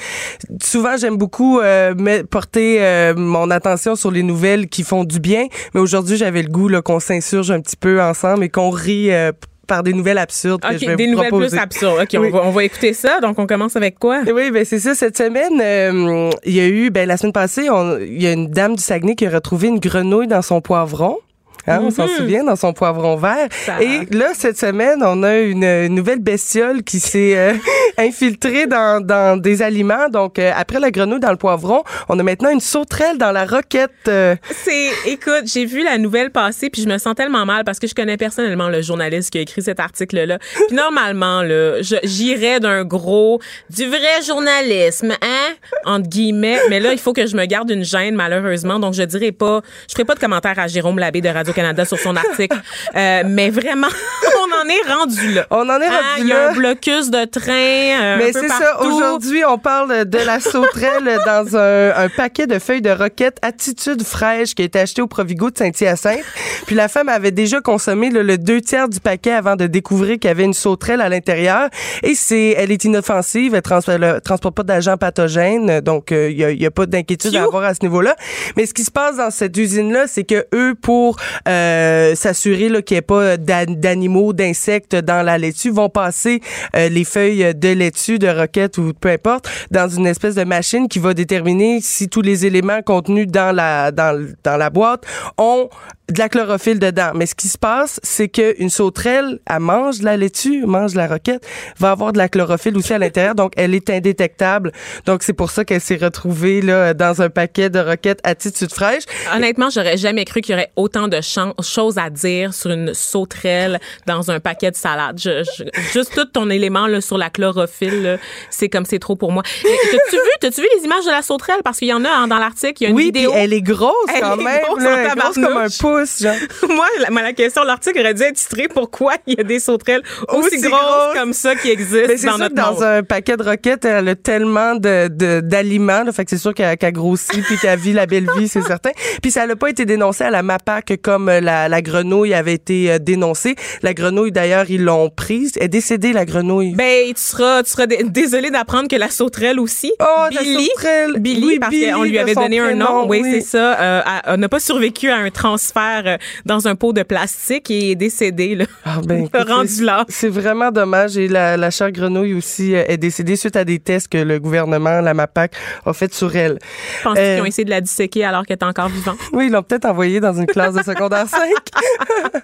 S8: Souvent, j'aime beaucoup euh, porter euh, mon attention sur les nouvelles qui font du bien, mais aujourd'hui, j'avais le goût qu'on s'insurge un petit peu ensemble et qu'on rit euh, par des nouvelles absurdes que je vais
S3: des nouvelles plus absurdes. OK, on, va, on, va, écouter ça. Donc, on commence avec quoi?
S8: Oui, ben c'est ça. Cette semaine, euh, il y a eu, ben la semaine passée, il y a une dame du Saguenay qui a retrouvé une grenouille dans son poivron. Hein, On s'en mhm. souvient dans son poivron vert. Et là, cette semaine, on a une, nouvelle bestiole qui s'est euh, [laughs] infiltrée dans, dans, des aliments. Donc, euh, après la grenouille dans le poivron, on a maintenant une sauterelle dans la roquette. Euh.
S3: C'est, écoute, j'ai vu la nouvelle passer, puis je me sens tellement mal parce que je connais personnellement le journaliste qui a écrit cet article-là. Puis normalement, là, j'irais d'un gros, du vrai journalisme, hein, entre guillemets. Mais là, il faut que je me garde une gêne, malheureusement. Donc, je dirais pas, je ferai pas de commentaire à Jérôme Labbé de Radio Canada sur son article. Euh, mais vraiment, [laughs] on en est rendu là.
S8: On en est
S3: Hein,
S8: rendu
S3: Il y a
S8: là.
S3: un blocus de train. euh,
S8: Mais c'est ça, aujourd'hui, on parle de la sauterelle [laughs] dans un, un paquet de feuilles de roquette Attitude fraîche qui a été acheté au Provigo de Saint-Hyacinthe. Puis la femme avait déjà consommé là, le deux tiers du paquet avant de découvrir qu'il y avait une sauterelle à l'intérieur. Et c'est, elle est inoffensive, elle trans- elle transporte pas d'agents pathogènes, donc euh, il y, a, il y a pas d'inquiétude à avoir à ce niveau-là. Mais ce qui se passe dans cette usine-là, c'est que eux, pour euh, s'assurer qu'il n'y ait pas d'a- d'animaux, d'insectes dans la laitue, vont passer euh, les feuilles de laitue, de roquette ou peu importe, dans une espèce de machine qui va déterminer si tous les éléments contenus dans la dans, dans la boîte ont de la chlorophylle dedans. Mais ce qui se passe, c'est qu'une sauterelle, elle mange de la laitue, mange de la roquette, va avoir de la chlorophylle aussi à l'intérieur, donc elle est indétectable. Donc c'est pour ça qu'elle s'est retrouvée là dans un paquet de roquettes attitude fraîche.
S3: Honnêtement, j'aurais jamais cru qu'il y aurait autant de choses à dire sur une sauterelle dans un paquet de salade. Je- je- juste tout ton élément là, sur la chlorophylle, c'est comme c'est trop pour moi. T'as-tu vu, t'as-tu vu les images de la sauterelle? Parce qu'il y en a hein, dans l'article, il y a une
S8: oui,
S3: vidéo.
S8: elle est grosse
S3: Elle
S8: quand
S3: est
S8: même,
S3: grosse
S8: là, elle est grosse comme un pouce, genre. [laughs]
S3: Moi, la, la question, l'article aurait dû être titré Pourquoi il y a des sauterelles aussi,
S8: Aussi
S3: grosses,
S8: grosses.
S3: comme ça qui existent
S8: Mais
S3: dans
S8: sûr
S3: notre
S8: que dans
S3: monde?
S8: un paquet de roquettes, elle a tellement de, de- d'aliments, là, fait que c'est sûr qu'elle, qu'elle grossit puis qu'elle vit la belle vie, c'est certain. Puis ça n'a pas été dénoncé à la MAPAC comme euh, la, la grenouille avait été euh, dénoncée. La grenouille, d'ailleurs, ils l'ont prise. Elle est décédée, la grenouille.
S3: Ben, tu seras, tu seras dé- désolé d'apprendre que la sauterelle aussi.
S8: Oh, la
S3: Billy,
S8: sauterelle.
S3: Billy,
S8: Oui,
S3: parce
S8: Billy,
S3: qu'on lui avait donné un nom. Oui,
S8: oui.
S3: c'est ça. Euh, elle- n'a pas survécu à un transfert euh, dans un pot de plastique et est décédée, là.
S8: Ah, ben, [laughs]
S3: rendu
S8: c'est-
S3: là.
S8: C'est vraiment dommage. Et la, la chère grenouille aussi est décédée suite à des tests que le gouvernement, la MAPAC, a fait sur elle.
S3: Penses-tu
S8: Euh,
S3: qu'ils ont essayé de la disséquer alors qu'elle est encore vivante? [laughs]
S8: Oui, ils l'ont peut-être envoyé dans une classe de secondaire 5.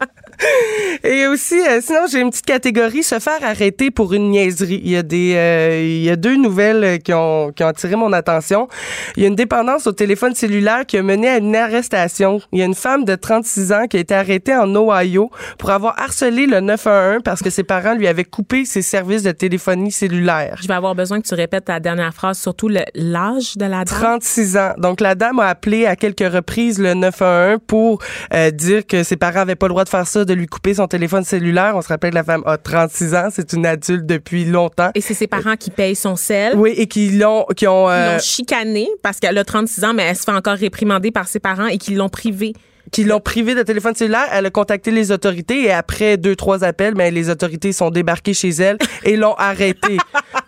S8: [laughs] Et aussi, euh, sinon, j'ai une petite catégorie, se faire arrêter pour une niaiserie. Il y a des, euh, il y a deux nouvelles euh, qui ont, qui ont attiré mon attention. Il y a une dépendance au téléphone cellulaire qui a mené à une arrestation. Il y a une femme de 36 ans qui a été arrêtée en Ohio pour avoir harcelé le 911 parce que ses parents lui avaient coupé ses services de téléphonie cellulaire.
S3: Je vais avoir besoin que tu répètes ta dernière phrase, surtout l'âge de la dame.
S8: 36 ans. Donc, la dame a appelé à quelques reprises le 911 pour euh, dire que ses parents avaient pas le droit de faire ça, de lui couper son téléphone cellulaire. On se rappelle que la femme a 36 ans. C'est une adulte depuis longtemps.
S3: Et c'est ses parents qui payent son sel.
S8: Oui, et qui l'ont, qui ont, euh,
S3: l'ont chicanée parce qu'elle a 36 ans, mais elle se fait encore réprimander par ses parents et qui l'ont privée.
S8: Qui l'ont privé de téléphone cellulaire. Elle a contacté les autorités et après deux, trois appels, ben, les autorités sont débarquées chez elle [laughs] et l'ont arrêtée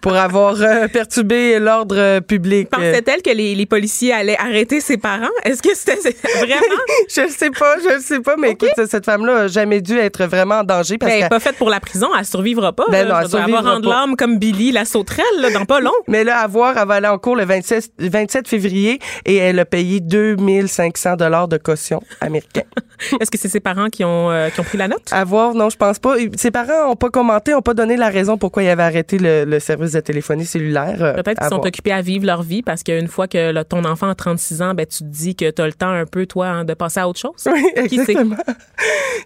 S8: pour avoir euh, perturbé l'ordre euh, public.
S3: Pensait-elle que les, les policiers allaient arrêter ses parents? Est-ce que c'était [laughs] vraiment? [laughs]
S8: je le sais pas, je le sais pas, mais écoute, cette femme-là a jamais dû être vraiment en danger parce
S3: Ben, elle n'est pas faite pour la prison, elle survivra pas.
S8: Ben
S3: là.
S8: non, elle survivra
S3: rendre l'âme comme Billy, la sauterelle, là, dans pas long.
S8: Mais là, à voir, elle va aller en cours le 27, 27 février et elle a payé 2500 dollars de caution américain.
S3: Est-ce que c'est ses parents qui ont, euh, qui ont pris la note?
S8: à voir, non, je pense pas. Ses parents ont pas commenté, ont pas donné la raison pourquoi ils avaient arrêté le, le service de téléphonie cellulaire. Euh,
S3: Peut-être qu'ils sont
S8: voir.
S3: occupés à vivre leur vie parce qu'une fois que là, ton enfant a 36 ans, ben, tu te dis que tu as le temps un peu, toi, hein, de passer à autre chose.
S8: Oui,
S3: Qui
S8: exactement.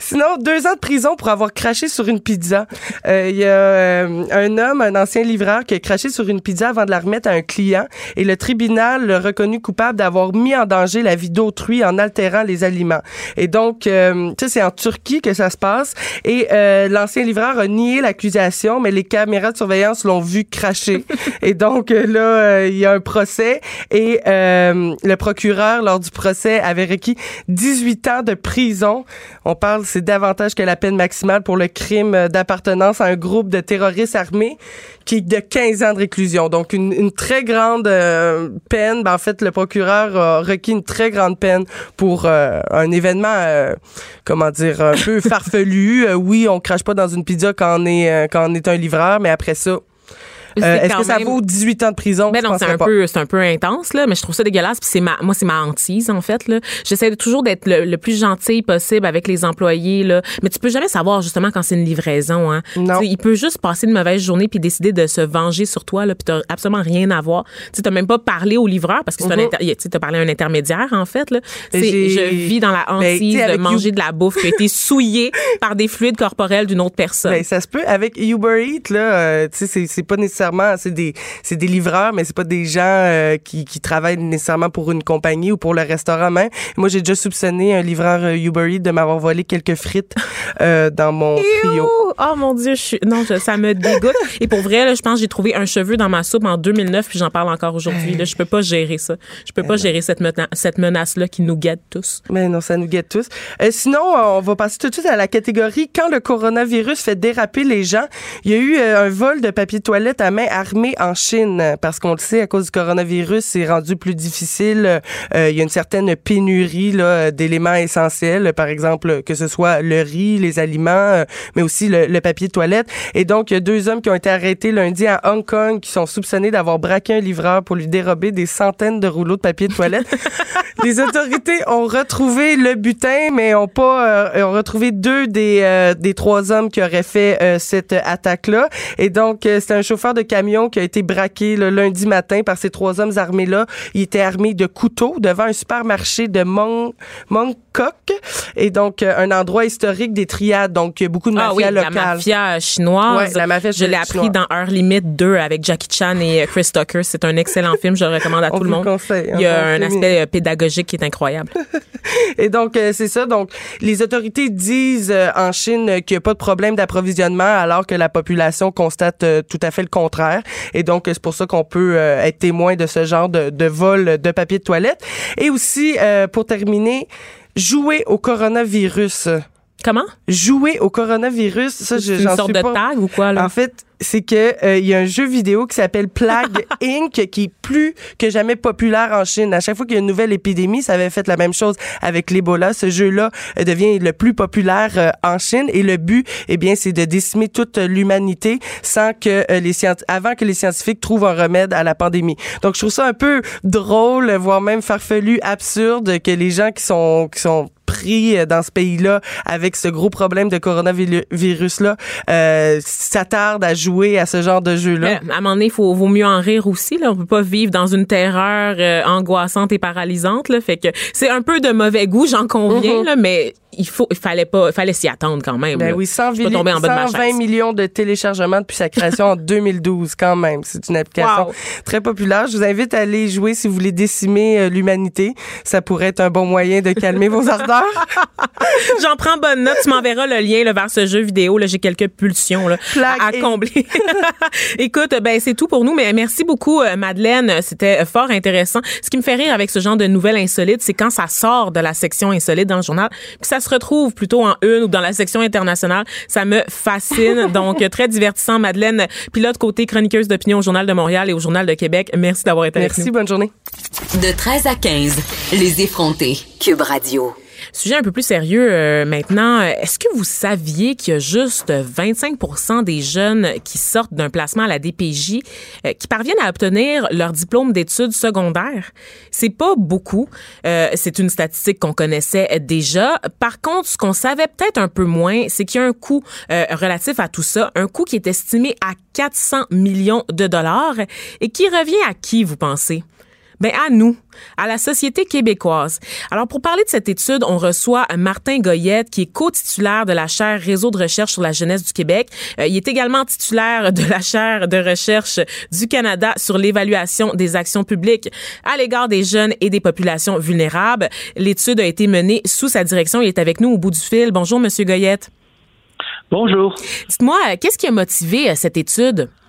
S8: Sinon, deux ans de prison pour avoir craché sur une pizza. Euh, Il y a euh, un homme, un ancien livreur, qui a craché sur une pizza avant de la remettre à un client et le tribunal l'a reconnu coupable d'avoir mis en danger la vie d'autrui en altérant les aliments. Et donc, euh, tu sais, c'est en Turquie que ça se passe et euh, l'ancien livreur a nié l'accusation, mais les caméras de surveillance l'ont vu cracher. [laughs] et donc, euh, là, euh, il y a un procès et euh, le procureur, lors du procès, avait requis 18 ans de prison. On parle, c'est davantage que la peine maximale pour le crime d'appartenance à un groupe de terroristes armés qui est de 15 ans de réclusion. Donc, une, très grande euh, peine. Ben, en fait, le procureur a requis une très grande peine pour euh, un événement, euh, comment dire, un peu [laughs] farfelu. Oui, on crache pas dans une pizza quand on est, quand on est un livreur, mais après ça, euh, est-ce que ça
S3: même-
S8: vaut 18 ans de prison?
S3: Ben non, c'est un peu, c'est un peu intense là, mais je trouve ça dégueulasse. Puis c'est ma, moi c'est ma hantise en fait là. J'essaie toujours d'être le, le plus gentil possible avec les employés là, mais tu peux jamais savoir justement quand c'est une livraison. Hein.
S8: Non.
S3: Il peut juste passer une mauvaise journée puis décider de se venger sur toi là, puis t'as absolument rien à voir. Tu t'as même pas parlé au livreur parce que
S8: Mhm.
S3: inter- tu sais, t'as parlé à un intermédiaire en fait là. Je vis dans la
S8: Ben,
S3: hantise
S8: sais,
S3: de manger
S8: You-
S3: de la bouffe qui a été souillée [laughs] par des fluides corporels d'une autre personne.
S8: Ben, ça se peut. Avec Uber Eats, là, euh, tu sais, c'est- pas nécessairement, c'est des, c'est des livreurs, mais c'est pas des gens euh, qui, qui travaillent nécessairement pour une compagnie ou pour le restaurant même. Moi, j'ai déjà soupçonné un livreur euh, Uber Eats de m'avoir volé quelques frites euh, dans mon trio.
S3: Oh mon Dieu, je suis... non, ça me dégoûte. Et pour vrai, là, je pense que j'ai trouvé un cheveu dans ma soupe en 2009, puis j'en parle encore aujourd'hui. Là, je peux pas gérer ça. Je peux pas gérer cette, cette menace-là qui nous guette tous.
S8: Mais non, ça nous guette tous. Euh, sinon, on va passer tout de suite à la catégorie quand le coronavirus fait déraper les gens. Il y a eu euh, un vol de papier de toilette à main armée en Chine, parce qu'on le sait, à cause du coronavirus, c'est rendu plus difficile. Euh, il y a une certaine pénurie là, d'éléments essentiels, par exemple, que ce soit le riz, les aliments, mais aussi le, le papier de toilette. Et donc, il y a deux hommes qui ont été arrêtés lundi à Hong Kong qui sont soupçonnés d'avoir braqué un livreur pour lui dérober des centaines de rouleaux de papier de toilette. [laughs] les autorités ont retrouvé le butin, mais ont pas euh, ont retrouvé deux des euh, des trois hommes qui auraient fait euh, cette attaque-là. Et donc, c'est un chauffeur de camion qui a été braqué le lundi matin par ces trois hommes armés-là. Il était armé de couteaux devant un supermarché de Mong Mongkok. Et donc, un endroit historique des triades. Donc, il y a beaucoup de mafia
S3: ah oui,
S8: locale.
S3: La mafia chinoise.
S8: Ouais, la mafia
S3: Je l'ai appris dans Heure Limit 2 avec Jackie Chan et Chris Tucker. C'est un excellent film. Je le recommande à
S8: On
S3: tout le monde.
S8: le conseille.
S3: Il y a
S8: Un
S3: un aspect euh, pédagogique qui est incroyable. [laughs]
S8: Et donc, euh, c'est ça. Donc, les autorités disent euh, en Chine euh, qu'il n'y a pas de problème d'approvisionnement, alors que la population constate euh, tout à fait le contraire. Et donc, c'est pour ça qu'on peut euh, être témoin de ce genre de, de vol de papier de toilette. Et aussi, euh, pour terminer, jouer au coronavirus.
S3: Comment?
S8: Jouer au coronavirus, ça, je-
S3: une sorte
S8: suis
S3: de
S8: pas...
S3: tag ou quoi, là?
S8: En fait, c'est que euh, il y a un jeu vidéo qui s'appelle Plague [laughs] Inc. qui est plus que jamais populaire en Chine. À chaque fois qu'il y a une nouvelle épidémie, ça avait fait la même chose avec l'Ebola. Ce jeu-là euh, devient le plus populaire euh, en Chine et le but, eh bien, c'est de décimer toute l'humanité sans que euh, les avant que les scientifiques trouvent un remède à la pandémie. Donc, je trouve ça un peu drôle, voire même farfelu, absurde que les gens qui sont qui sont pris dans ce pays-là avec ce gros problème de coronavirus-là euh, s'attardent à jouer à ce genre de jeu-là.
S3: À un moment donné, il vaut mieux en rire aussi. Là. On peut pas vivre dans une terreur euh, angoissante et paralysante. Là. Fait que c'est un peu de mauvais goût, j'en conviens, là, mais il faut, il fallait pas, fallait s'y attendre quand même.
S8: Mm-hmm. Ben
S3: là.
S8: oui, 100
S3: Je peux tomber en bas de ma
S8: 120
S3: chaise.
S8: millions de téléchargements depuis sa création en [laughs] 2012 quand même. C'est une application
S3: Wow.
S8: très populaire. Je vous invite à aller jouer si vous voulez décimer euh, l'humanité. Ça pourrait être un bon moyen de calmer vos [laughs] ardeurs. [laughs]
S3: J'en prends bonne note. Tu m'enverras le lien là, vers ce jeu vidéo. Là, j'ai quelques pulsions là, à, combler. [laughs] Écoute, ben c'est tout pour nous, mais merci beaucoup, euh, Madeleine. C'était fort intéressant. Ce qui me fait rire avec ce genre de nouvelles insolites, c'est quand ça sort de la section insolite dans le journal, puis ça se retrouve plutôt en une ou dans la section internationale. Ça me fascine. [laughs] Donc, euh, très divertissant, Madeleine, pilote côté chroniqueuse d'opinion au Journal de Montréal et au Journal de Québec. Merci d'avoir été avec nous.
S8: Merci, bonne journée.
S1: De 13 à 15, les effrontés. Cube Radio.
S3: Sujet un peu plus sérieux euh, maintenant. Est-ce que vous saviez qu'il y a juste 25% des jeunes qui sortent d'un placement à la DPJ euh, qui parviennent à obtenir leur diplôme d'études secondaires? C'est pas beaucoup. Euh, c'est une statistique qu'on connaissait déjà. Par contre, ce qu'on savait peut-être un peu moins, c'est qu'il y a un coût relatif à tout ça, un coût qui est estimé à 400 millions de dollars et qui revient à qui, vous pensez? Ben à nous, à la société québécoise. Alors pour parler de cette étude, on reçoit Martin Goyette qui est co-titulaire de la chaire Réseau de recherche sur la jeunesse du Québec. Euh, il est également titulaire de la chaire de recherche du Canada sur l'évaluation des actions publiques à l'égard des jeunes et des populations vulnérables. L'étude a été menée sous sa direction. Il est avec nous au bout du fil. Bonjour monsieur Goyette.
S9: Bonjour.
S3: Dites-moi, euh, qu'est-ce qui a motivé euh, cette étude?
S9: Euh,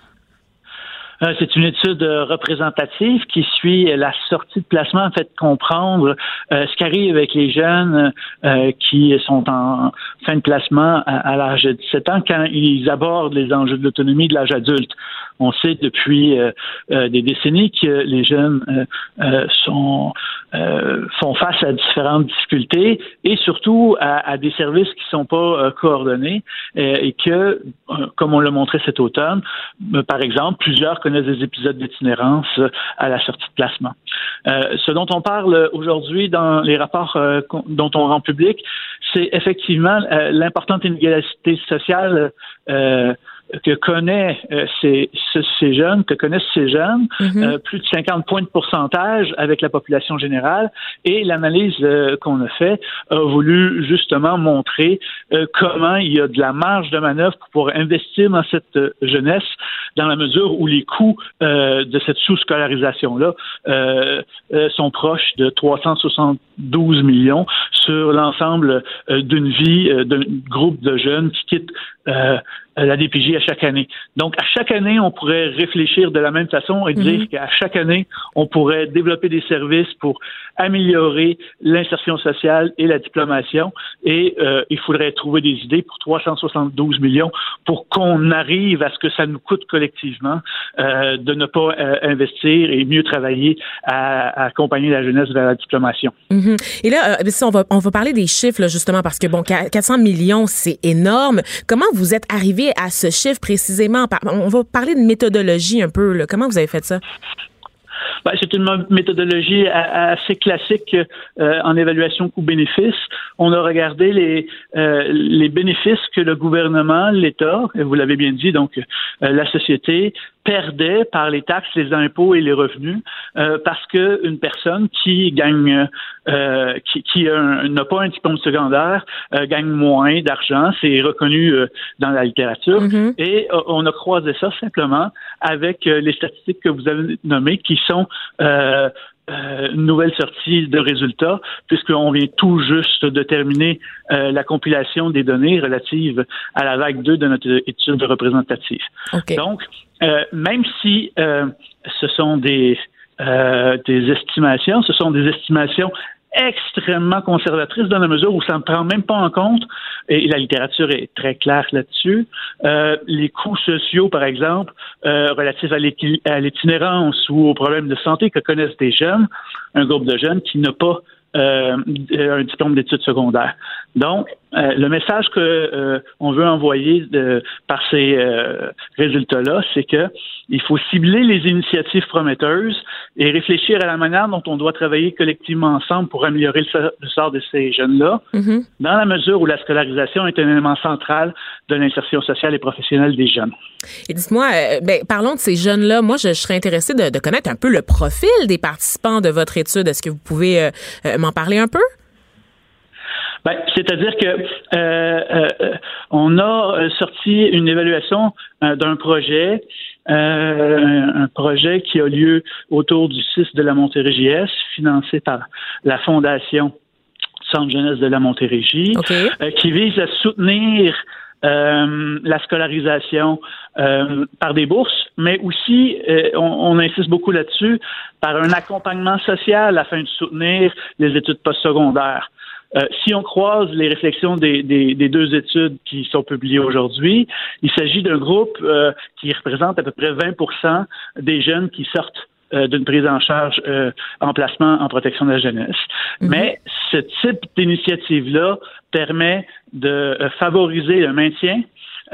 S9: c'est une étude euh, représentative qui suit la sortie de placement, en fait, comprendre euh, ce qui arrive avec les jeunes euh, qui sont en fin de placement à, à l'âge de 17 ans quand ils abordent les enjeux de l'autonomie de l'âge adulte. On sait depuis euh, euh, des décennies que les jeunes euh, euh, sont euh, font face à différentes difficultés et surtout à, à des services qui sont pas coordonnés et que, comme on l'a montré cet automne, par exemple, plusieurs connaissent des épisodes d'itinérance à la sortie de placement. Ce dont on parle aujourd'hui dans les rapports dont on rend public, c'est effectivement l'importante inégalité sociale euh, que connaît ces, ces, jeunes, que connaissent ces jeunes,
S3: Mhm.
S9: plus de 50 points de pourcentage avec la population générale. Et l'analyse qu'on a fait a voulu justement montrer comment il y a de la marge de manœuvre pour pouvoir investir dans cette jeunesse, dans la mesure où les coûts de cette sous-scolarisation-là sont proches de 372 millions sur l'ensemble d'une vie d'un groupe de jeunes qui quittent la DPJ à chaque année. Donc, à chaque année, on pourrait réfléchir de la même façon et dire
S3: Mhm.
S9: qu'à chaque année, on pourrait développer des services pour améliorer l'insertion sociale et la diplomation. Et euh, il faudrait trouver des idées pour 372 millions pour qu'on arrive à ce que ça nous coûte collectivement euh, de ne pas euh, investir et mieux travailler à, à, accompagner la jeunesse vers la diplomation.
S3: Mhm. Et là, euh, ça, on va on va parler des chiffres là, justement parce que bon, 400 millions, c'est énorme. Comment vous êtes arrivé à ce chiffre précisément? On va parler de méthodologie un peu. Comment vous avez fait ça?
S9: Ben, c'est une méthodologie assez classique euh, en évaluation coût-bénéfice. On a regardé les, euh, les bénéfices que le gouvernement, l'État, vous l'avez bien dit, donc euh, la société perdait par les taxes, les impôts et les revenus euh, parce que une personne qui gagne, euh, qui, qui n'a pas un diplôme secondaire euh, gagne moins d'argent, c'est reconnu dans la littérature,
S3: mm-hmm.
S9: et on a croisé ça simplement avec les statistiques que vous avez nommées qui sont euh, une nouvelle sortie de résultats, puisqu'on vient tout juste de terminer euh, la compilation des données relatives à la vague 2 de notre étude représentative.
S3: Okay.
S9: Donc, euh, même si euh, ce sont des, des estimations, ce sont des estimations extrêmement conservatrice dans la mesure où ça ne prend même pas en compte, et la littérature est très claire là-dessus, euh, les coûts sociaux, par exemple, euh, relatifs à l'itinérance ou aux problèmes de santé que connaissent des jeunes, un groupe de jeunes qui n'a pas euh, un diplôme d'études secondaires. Donc, euh, le message que euh, on veut envoyer de, par ces résultats-là, c'est que il faut cibler les initiatives prometteuses et réfléchir à la manière dont on doit travailler collectivement ensemble pour améliorer le, le sort de ces jeunes-là,
S3: mm-hmm.
S9: dans la mesure où la scolarisation est un élément central de l'insertion sociale et professionnelle des jeunes.
S3: Et dites-moi, ben, parlons de ces jeunes-là. Moi, je, je serais intéressée de, de, connaître un peu le profil des participants de votre étude. Est-ce que vous pouvez m'en parler un peu?
S9: Ben, C'est-à-dire que euh, euh, on a sorti une évaluation euh, d'un projet, un projet qui a lieu autour du 6 de la Montérégie-Est, financé par la Fondation Centre Jeunesse de la Montérégie,
S3: okay.
S9: qui vise à soutenir euh, la scolarisation euh, par des bourses, mais aussi, euh, on, on, insiste beaucoup là-dessus, par un accompagnement social afin de soutenir les études postsecondaires. Euh, si on croise les réflexions des, des, des, deux études qui sont publiées aujourd'hui, il s'agit d'un groupe euh, qui représente à peu près 20% des jeunes qui sortent d'une prise en charge en placement en protection de la jeunesse.
S3: Mm-hmm.
S9: Mais ce type d'initiative-là permet de favoriser le maintien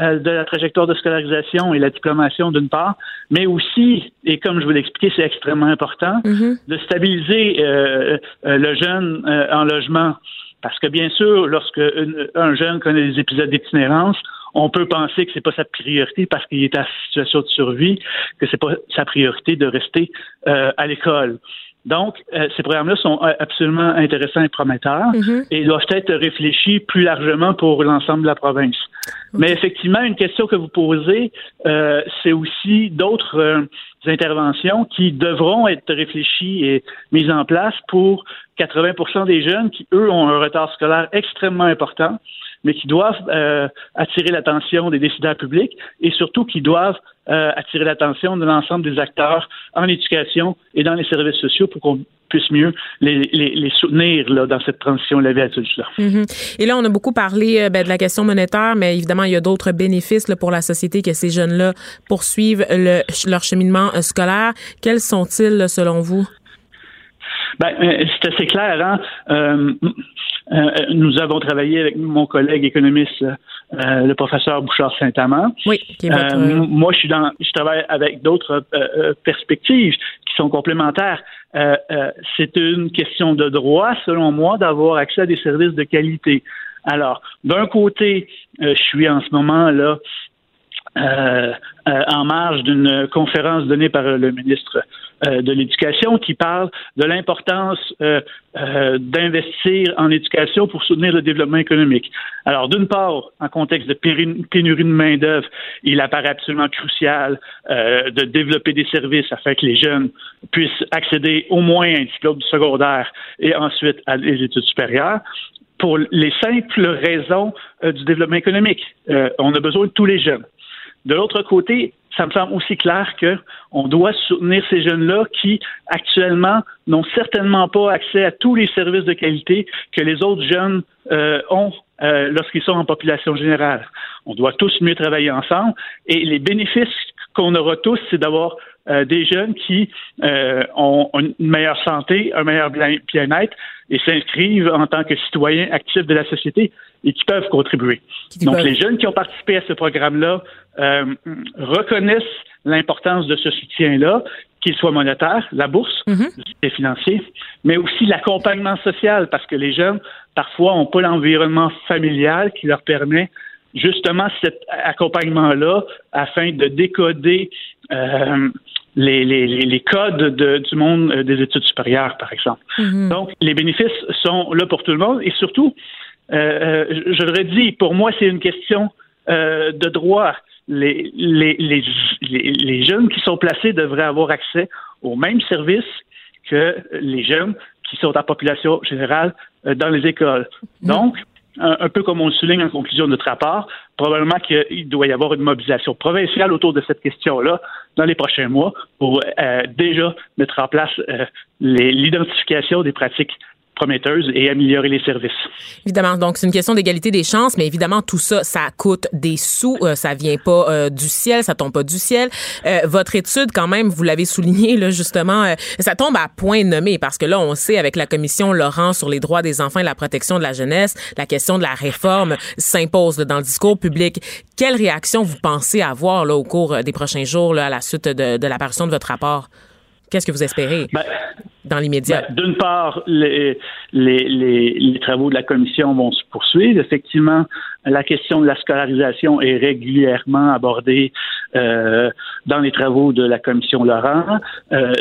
S9: euh, de la trajectoire de scolarisation et la diplomation d'une part, mais aussi, et comme je vous l'ai expliqué, c'est extrêmement important,
S3: mm-hmm.
S9: de stabiliser euh, euh, le jeune en logement. Parce que bien sûr, lorsque une, un jeune connaît des épisodes d'itinérance, on peut penser que c'est pas sa priorité parce qu'il est en situation de survie, que c'est pas sa priorité de rester à l'école. Donc, euh, ces programmes-là sont absolument intéressants et prometteurs
S3: mm-hmm.
S9: et doivent être réfléchis plus largement pour l'ensemble de la province. Okay. Mais effectivement, une question que vous posez, euh, c'est aussi d'autres euh, interventions qui devront être réfléchies et mises en place pour 80% des jeunes qui, eux, ont un retard scolaire extrêmement important mais qui doivent euh, attirer l'attention des décideurs publics et surtout qui doivent euh, attirer l'attention de l'ensemble des acteurs en éducation et dans les services sociaux pour qu'on puisse mieux les, les, les soutenir là, dans cette transition la vie adulte-là.
S3: Mm-hmm. Et là, on a beaucoup parlé ben, de la question monétaire, mais évidemment, il y a d'autres bénéfices là, pour la société que ces jeunes-là poursuivent le, leur cheminement euh, scolaire. Quels sont-ils, selon vous?
S9: Ben, c'est assez clair. Hein? Euh, euh, nous avons travaillé avec mon collègue économiste, euh, le professeur Bouchard Saint-Amand.
S3: Oui. Qui est votre...
S9: moi, je suis dans, je travaille avec d'autres perspectives qui sont complémentaires. c'est une question de droit, selon moi, d'avoir accès à des services de qualité. Alors, d'un côté, je suis en ce moment là euh, euh, en marge d'une conférence donnée par le ministre euh, de l'Éducation qui parle de l'importance d'investir en éducation pour soutenir le développement économique. Alors, d'une part, en contexte de pénurie de main-d'œuvre, il apparaît absolument crucial de développer des services afin que les jeunes puissent accéder au moins à un diplôme secondaire et ensuite à des études supérieures pour les simples raisons du développement économique. on a besoin de tous les jeunes. De l'autre côté, ça me semble aussi clair qu'on doit soutenir ces jeunes-là qui, actuellement, n'ont certainement pas accès à tous les services de qualité que les autres jeunes euh, ont euh, lorsqu'ils sont en population générale. On doit tous mieux travailler ensemble et les bénéfices qu'on aura tous, c'est d'avoir euh, des jeunes qui ont une meilleure santé, un meilleur bien-être et s'inscrivent en tant que citoyens actifs de la société et qui peuvent contribuer. Donc, les jeunes qui ont participé à ce programme-là euh, reconnaissent l'importance de ce soutien-là, qu'il soit monétaire, la bourse, mhm. le soutien financier, mais aussi l'accompagnement social, parce que les jeunes, parfois, n'ont pas l'environnement familial qui leur permet justement cet accompagnement-là afin de décoder euh, les, les, les, codes de, du monde des études supérieures, par exemple. Mhm. Donc, les bénéfices sont là pour tout le monde et surtout, euh, euh, je le redis, pour moi, c'est une question euh, de droit. Les, les, les, les, jeunes qui sont placés devraient avoir accès aux mêmes services que les jeunes qui sont en population générale dans les écoles. Mm. Donc, un, peu comme on le souligne en conclusion de notre rapport, probablement qu'il doit y avoir une mobilisation provinciale autour de cette question-là dans les prochains mois pour déjà mettre en place l'identification des pratiques prometteuse et améliorer les services.
S3: Évidemment, donc c'est une question d'égalité des chances, mais évidemment tout ça, ça coûte des sous, euh, ça vient pas euh, du ciel, ça tombe pas du ciel. Euh, votre étude, quand même, vous l'avez souligné là justement, ça tombe à point nommé parce que là, on sait avec la commission Laurent sur les droits des enfants et la protection de la jeunesse, la question de la réforme s'impose dans le discours public. Quelle réaction vous pensez avoir là au cours des prochains jours là, à la suite de, de l'apparition de votre rapport? Qu'est-ce que vous espérez ben, dans l'immédiat?
S9: Ben, d'une part, les, les, les, travaux de la commission vont se poursuivre. Effectivement, la question de la scolarisation est régulièrement abordée euh, dans les travaux de la commission Laurent. Euh,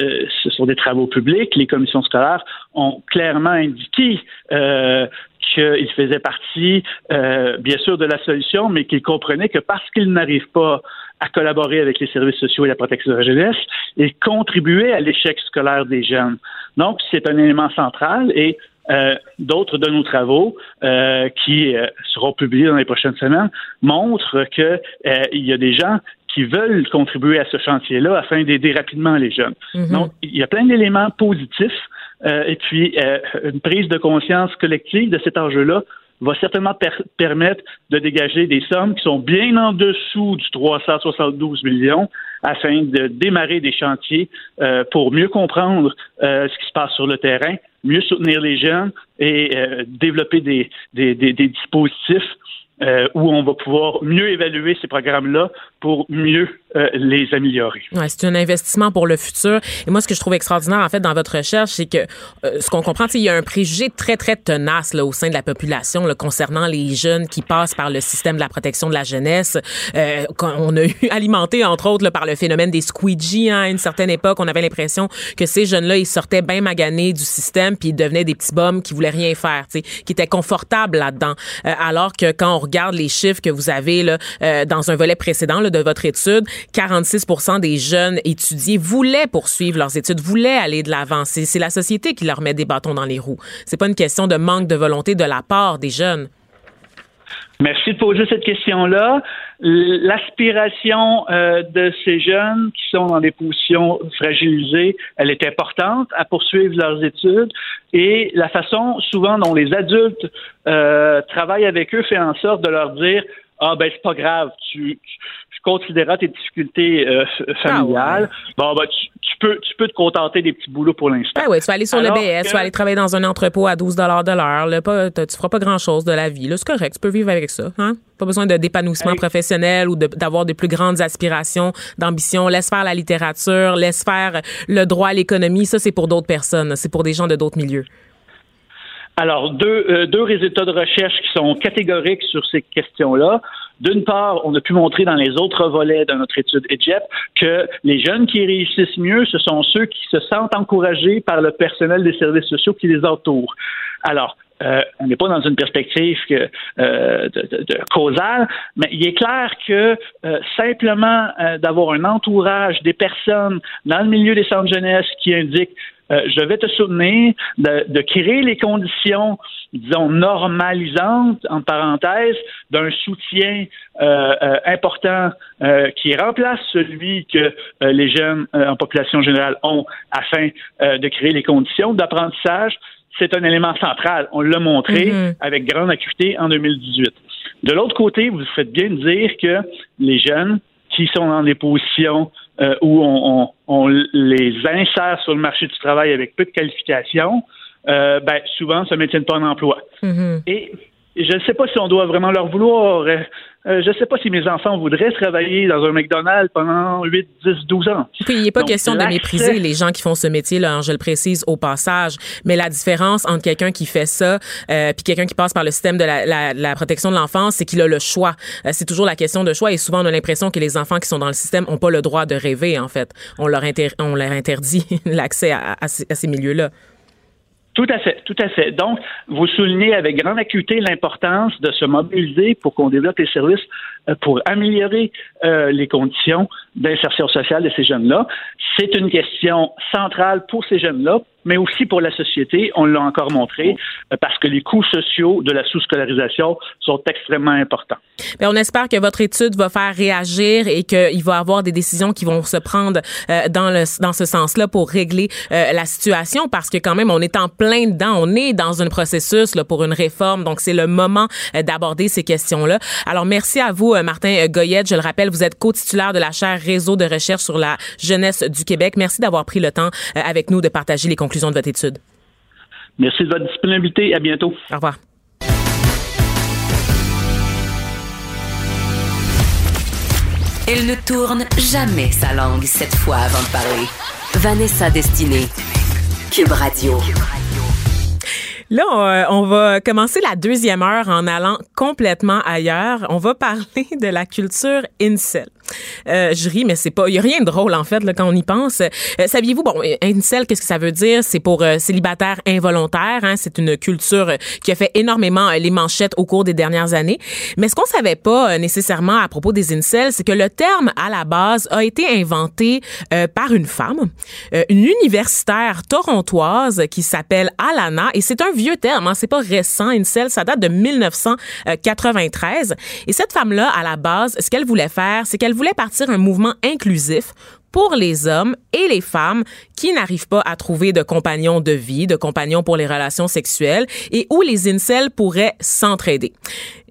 S9: ce sont des travaux publics. Les commissions scolaires ont clairement indiqué euh, qu'ils faisaient partie, euh, bien sûr, de la solution, mais qu'ils comprenaient que parce qu'ils n'arrivent pas à collaborer avec les services sociaux et la protection de la jeunesse et contribuer à l'échec scolaire des jeunes. Donc, c'est un élément central et euh, d'autres de nos travaux euh, qui euh, seront publiés dans les prochaines semaines montrent qu'il y a des gens qui veulent contribuer à ce chantier-là afin d'aider rapidement les jeunes. Mm-hmm. Donc, il y a plein d'éléments positifs et puis une prise de conscience collective de cet enjeu-là va certainement permettre de dégager des sommes qui sont bien en dessous du 372 millions afin de démarrer des chantiers euh, pour mieux comprendre euh, ce qui se passe sur le terrain, mieux soutenir les jeunes et euh, développer des, des, des, des dispositifs euh, où on va pouvoir mieux évaluer ces programmes-là pour mieux euh, les améliorer.
S3: Ouais, c'est un investissement pour le futur. Et moi, ce que je trouve extraordinaire, en fait, dans votre recherche, c'est que euh, ce qu'on comprend, c'est qu'il y a un préjugé très, très tenace là, au sein de la population là, concernant les jeunes qui passent par le système de la protection de la jeunesse. Euh, on a [laughs] eu alimenté, entre autres, là, par le phénomène des squeegee hein, à une certaine époque. On avait l'impression que ces jeunes-là, ils sortaient bien maganés du système, puis ils devenaient des petits bums qui voulaient rien faire, qui étaient confortables là-dedans. alors que quand on regarde les chiffres que vous avez là, dans un volet précédent là, de votre étude, 46 des jeunes étudiés voulaient poursuivre leurs études, voulaient aller de l'avant. C'est la société qui leur met des bâtons dans les roues. C'est pas une question de manque de volonté de la part des jeunes.
S9: Merci de poser cette question-là. L'aspiration euh, de ces jeunes qui sont dans des positions fragilisées, elle est importante à poursuivre leurs études et la façon souvent dont les adultes euh, travaillent avec eux fait en sorte de leur dire ah ben c'est pas grave, tu, considérant tes difficultés euh, familiales, ah bon, ben, tu, peux, tu peux te contenter des petits boulots pour l'instant.
S3: Ben oui, tu vas aller sur le BS, tu vas aller travailler dans un entrepôt à 12 de l'heure. Tu feras pas grand-chose de la vie. C'est correct, tu peux vivre avec ça. Hein? Pas besoin de d'épanouissement professionnel ou d'avoir de, plus grandes aspirations, d'ambition. Laisse faire la littérature, laisse faire le droit à l'économie. Ça, c'est pour d'autres personnes. C'est pour des gens de d'autres milieux.
S9: Alors, deux, euh, deux résultats de recherche qui sont catégoriques sur ces questions-là. D'une part, on a pu montrer dans les autres volets de notre étude EGEP que les jeunes qui réussissent mieux, ce sont ceux qui se sentent encouragés par le personnel des services sociaux qui les entourent. Alors, euh, on n'est pas dans une perspective que, euh, de, de, de, causale, mais il est clair que euh, simplement euh, d'avoir un entourage des personnes dans le milieu des centres jeunesse qui indiquent euh, je vais te soutenir, de, de, créer les conditions, disons, normalisantes, en parenthèse, d'un soutien euh, euh, important qui remplace celui que les jeunes en population générale ont afin de créer les conditions d'apprentissage, c'est un élément central. On l'a montré mm-hmm. avec grande acuité en 2018. De l'autre côté, vous faites bien de dire que les jeunes qui sont dans des positions euh, où on, on, on, les insère sur le marché du travail avec peu de qualifications, euh, ben, souvent, ça ne maintiennent pas en emploi. Mm-hmm. Et je ne sais pas si on doit vraiment leur vouloir. Euh, euh, je ne sais pas si mes enfants voudraient travailler dans un McDonald's pendant 8, 10, 12 ans.
S3: Puis il n'est pas question de mépriser les gens qui font ce métier, là, je le précise au passage. Mais la différence entre quelqu'un qui fait ça euh, puis quelqu'un qui passe par le système de la, la, la protection de l'enfance, c'est qu'il a le choix. Euh, c'est toujours la question de choix. Et souvent, on a l'impression que les enfants qui sont dans le système n'ont pas le droit de rêver, en fait. On leur, on leur interdit [laughs] l'accès à, à, ces, à ces milieux-là.
S9: Tout à fait, tout à fait. Donc, vous soulignez avec grande acuité l'importance de se mobiliser pour qu'on développe les services euh, pour améliorer euh, les conditions d'insertion sociale de ces jeunes-là. C'est une question centrale pour ces jeunes-là, mais aussi pour la société. On l'a encore montré euh, parce que les coûts sociaux de la sous-scolarisation sont extrêmement importants.
S3: On espère que votre étude va faire réagir et qu'il va y avoir des décisions qui vont se prendre euh, dans le dans ce sens-là pour régler euh, la situation parce que quand même on est en plein dedans, on est dans un processus là, pour une réforme, donc c'est le moment d'aborder ces questions-là. Alors merci à vous Martin Goyette, je le rappelle, vous êtes co-titulaire de la chaire réseau de recherche sur la jeunesse du Québec. Merci d'avoir pris le temps avec nous de partager les conclusions de votre étude.
S9: Merci de votre disponibilité. À bientôt.
S3: Au revoir.
S1: Elle ne tourne jamais sa langue cette fois avant de parler. Vanessa Destinée. Cube Radio.
S3: Là, on, va commencer la deuxième heure en allant complètement ailleurs. On va parler de la culture incel. Euh, je ris, mais c'est pas, il y a rien de drôle en fait là, quand on y pense. Euh, saviez-vous, bon, incel, qu'est-ce que ça veut dire? C'est pour euh, célibataire involontaire. Hein? C'est une culture qui a fait énormément les manchettes au cours des dernières années. Mais ce qu'on savait pas nécessairement à propos des incels, c'est que le terme à la base a été inventé par une femme, une universitaire torontoise qui s'appelle Alana, et c'est un vieux terme. Hein? C'est pas récent. Incel, ça date de 1993. Et cette femme-là, à la base, ce qu'elle voulait faire, c'est qu'elle voulait partir un mouvement inclusif pour les hommes et les femmes qui n'arrivent pas à trouver de compagnons de vie, de compagnons pour les relations sexuelles et où les incels pourraient s'entraider.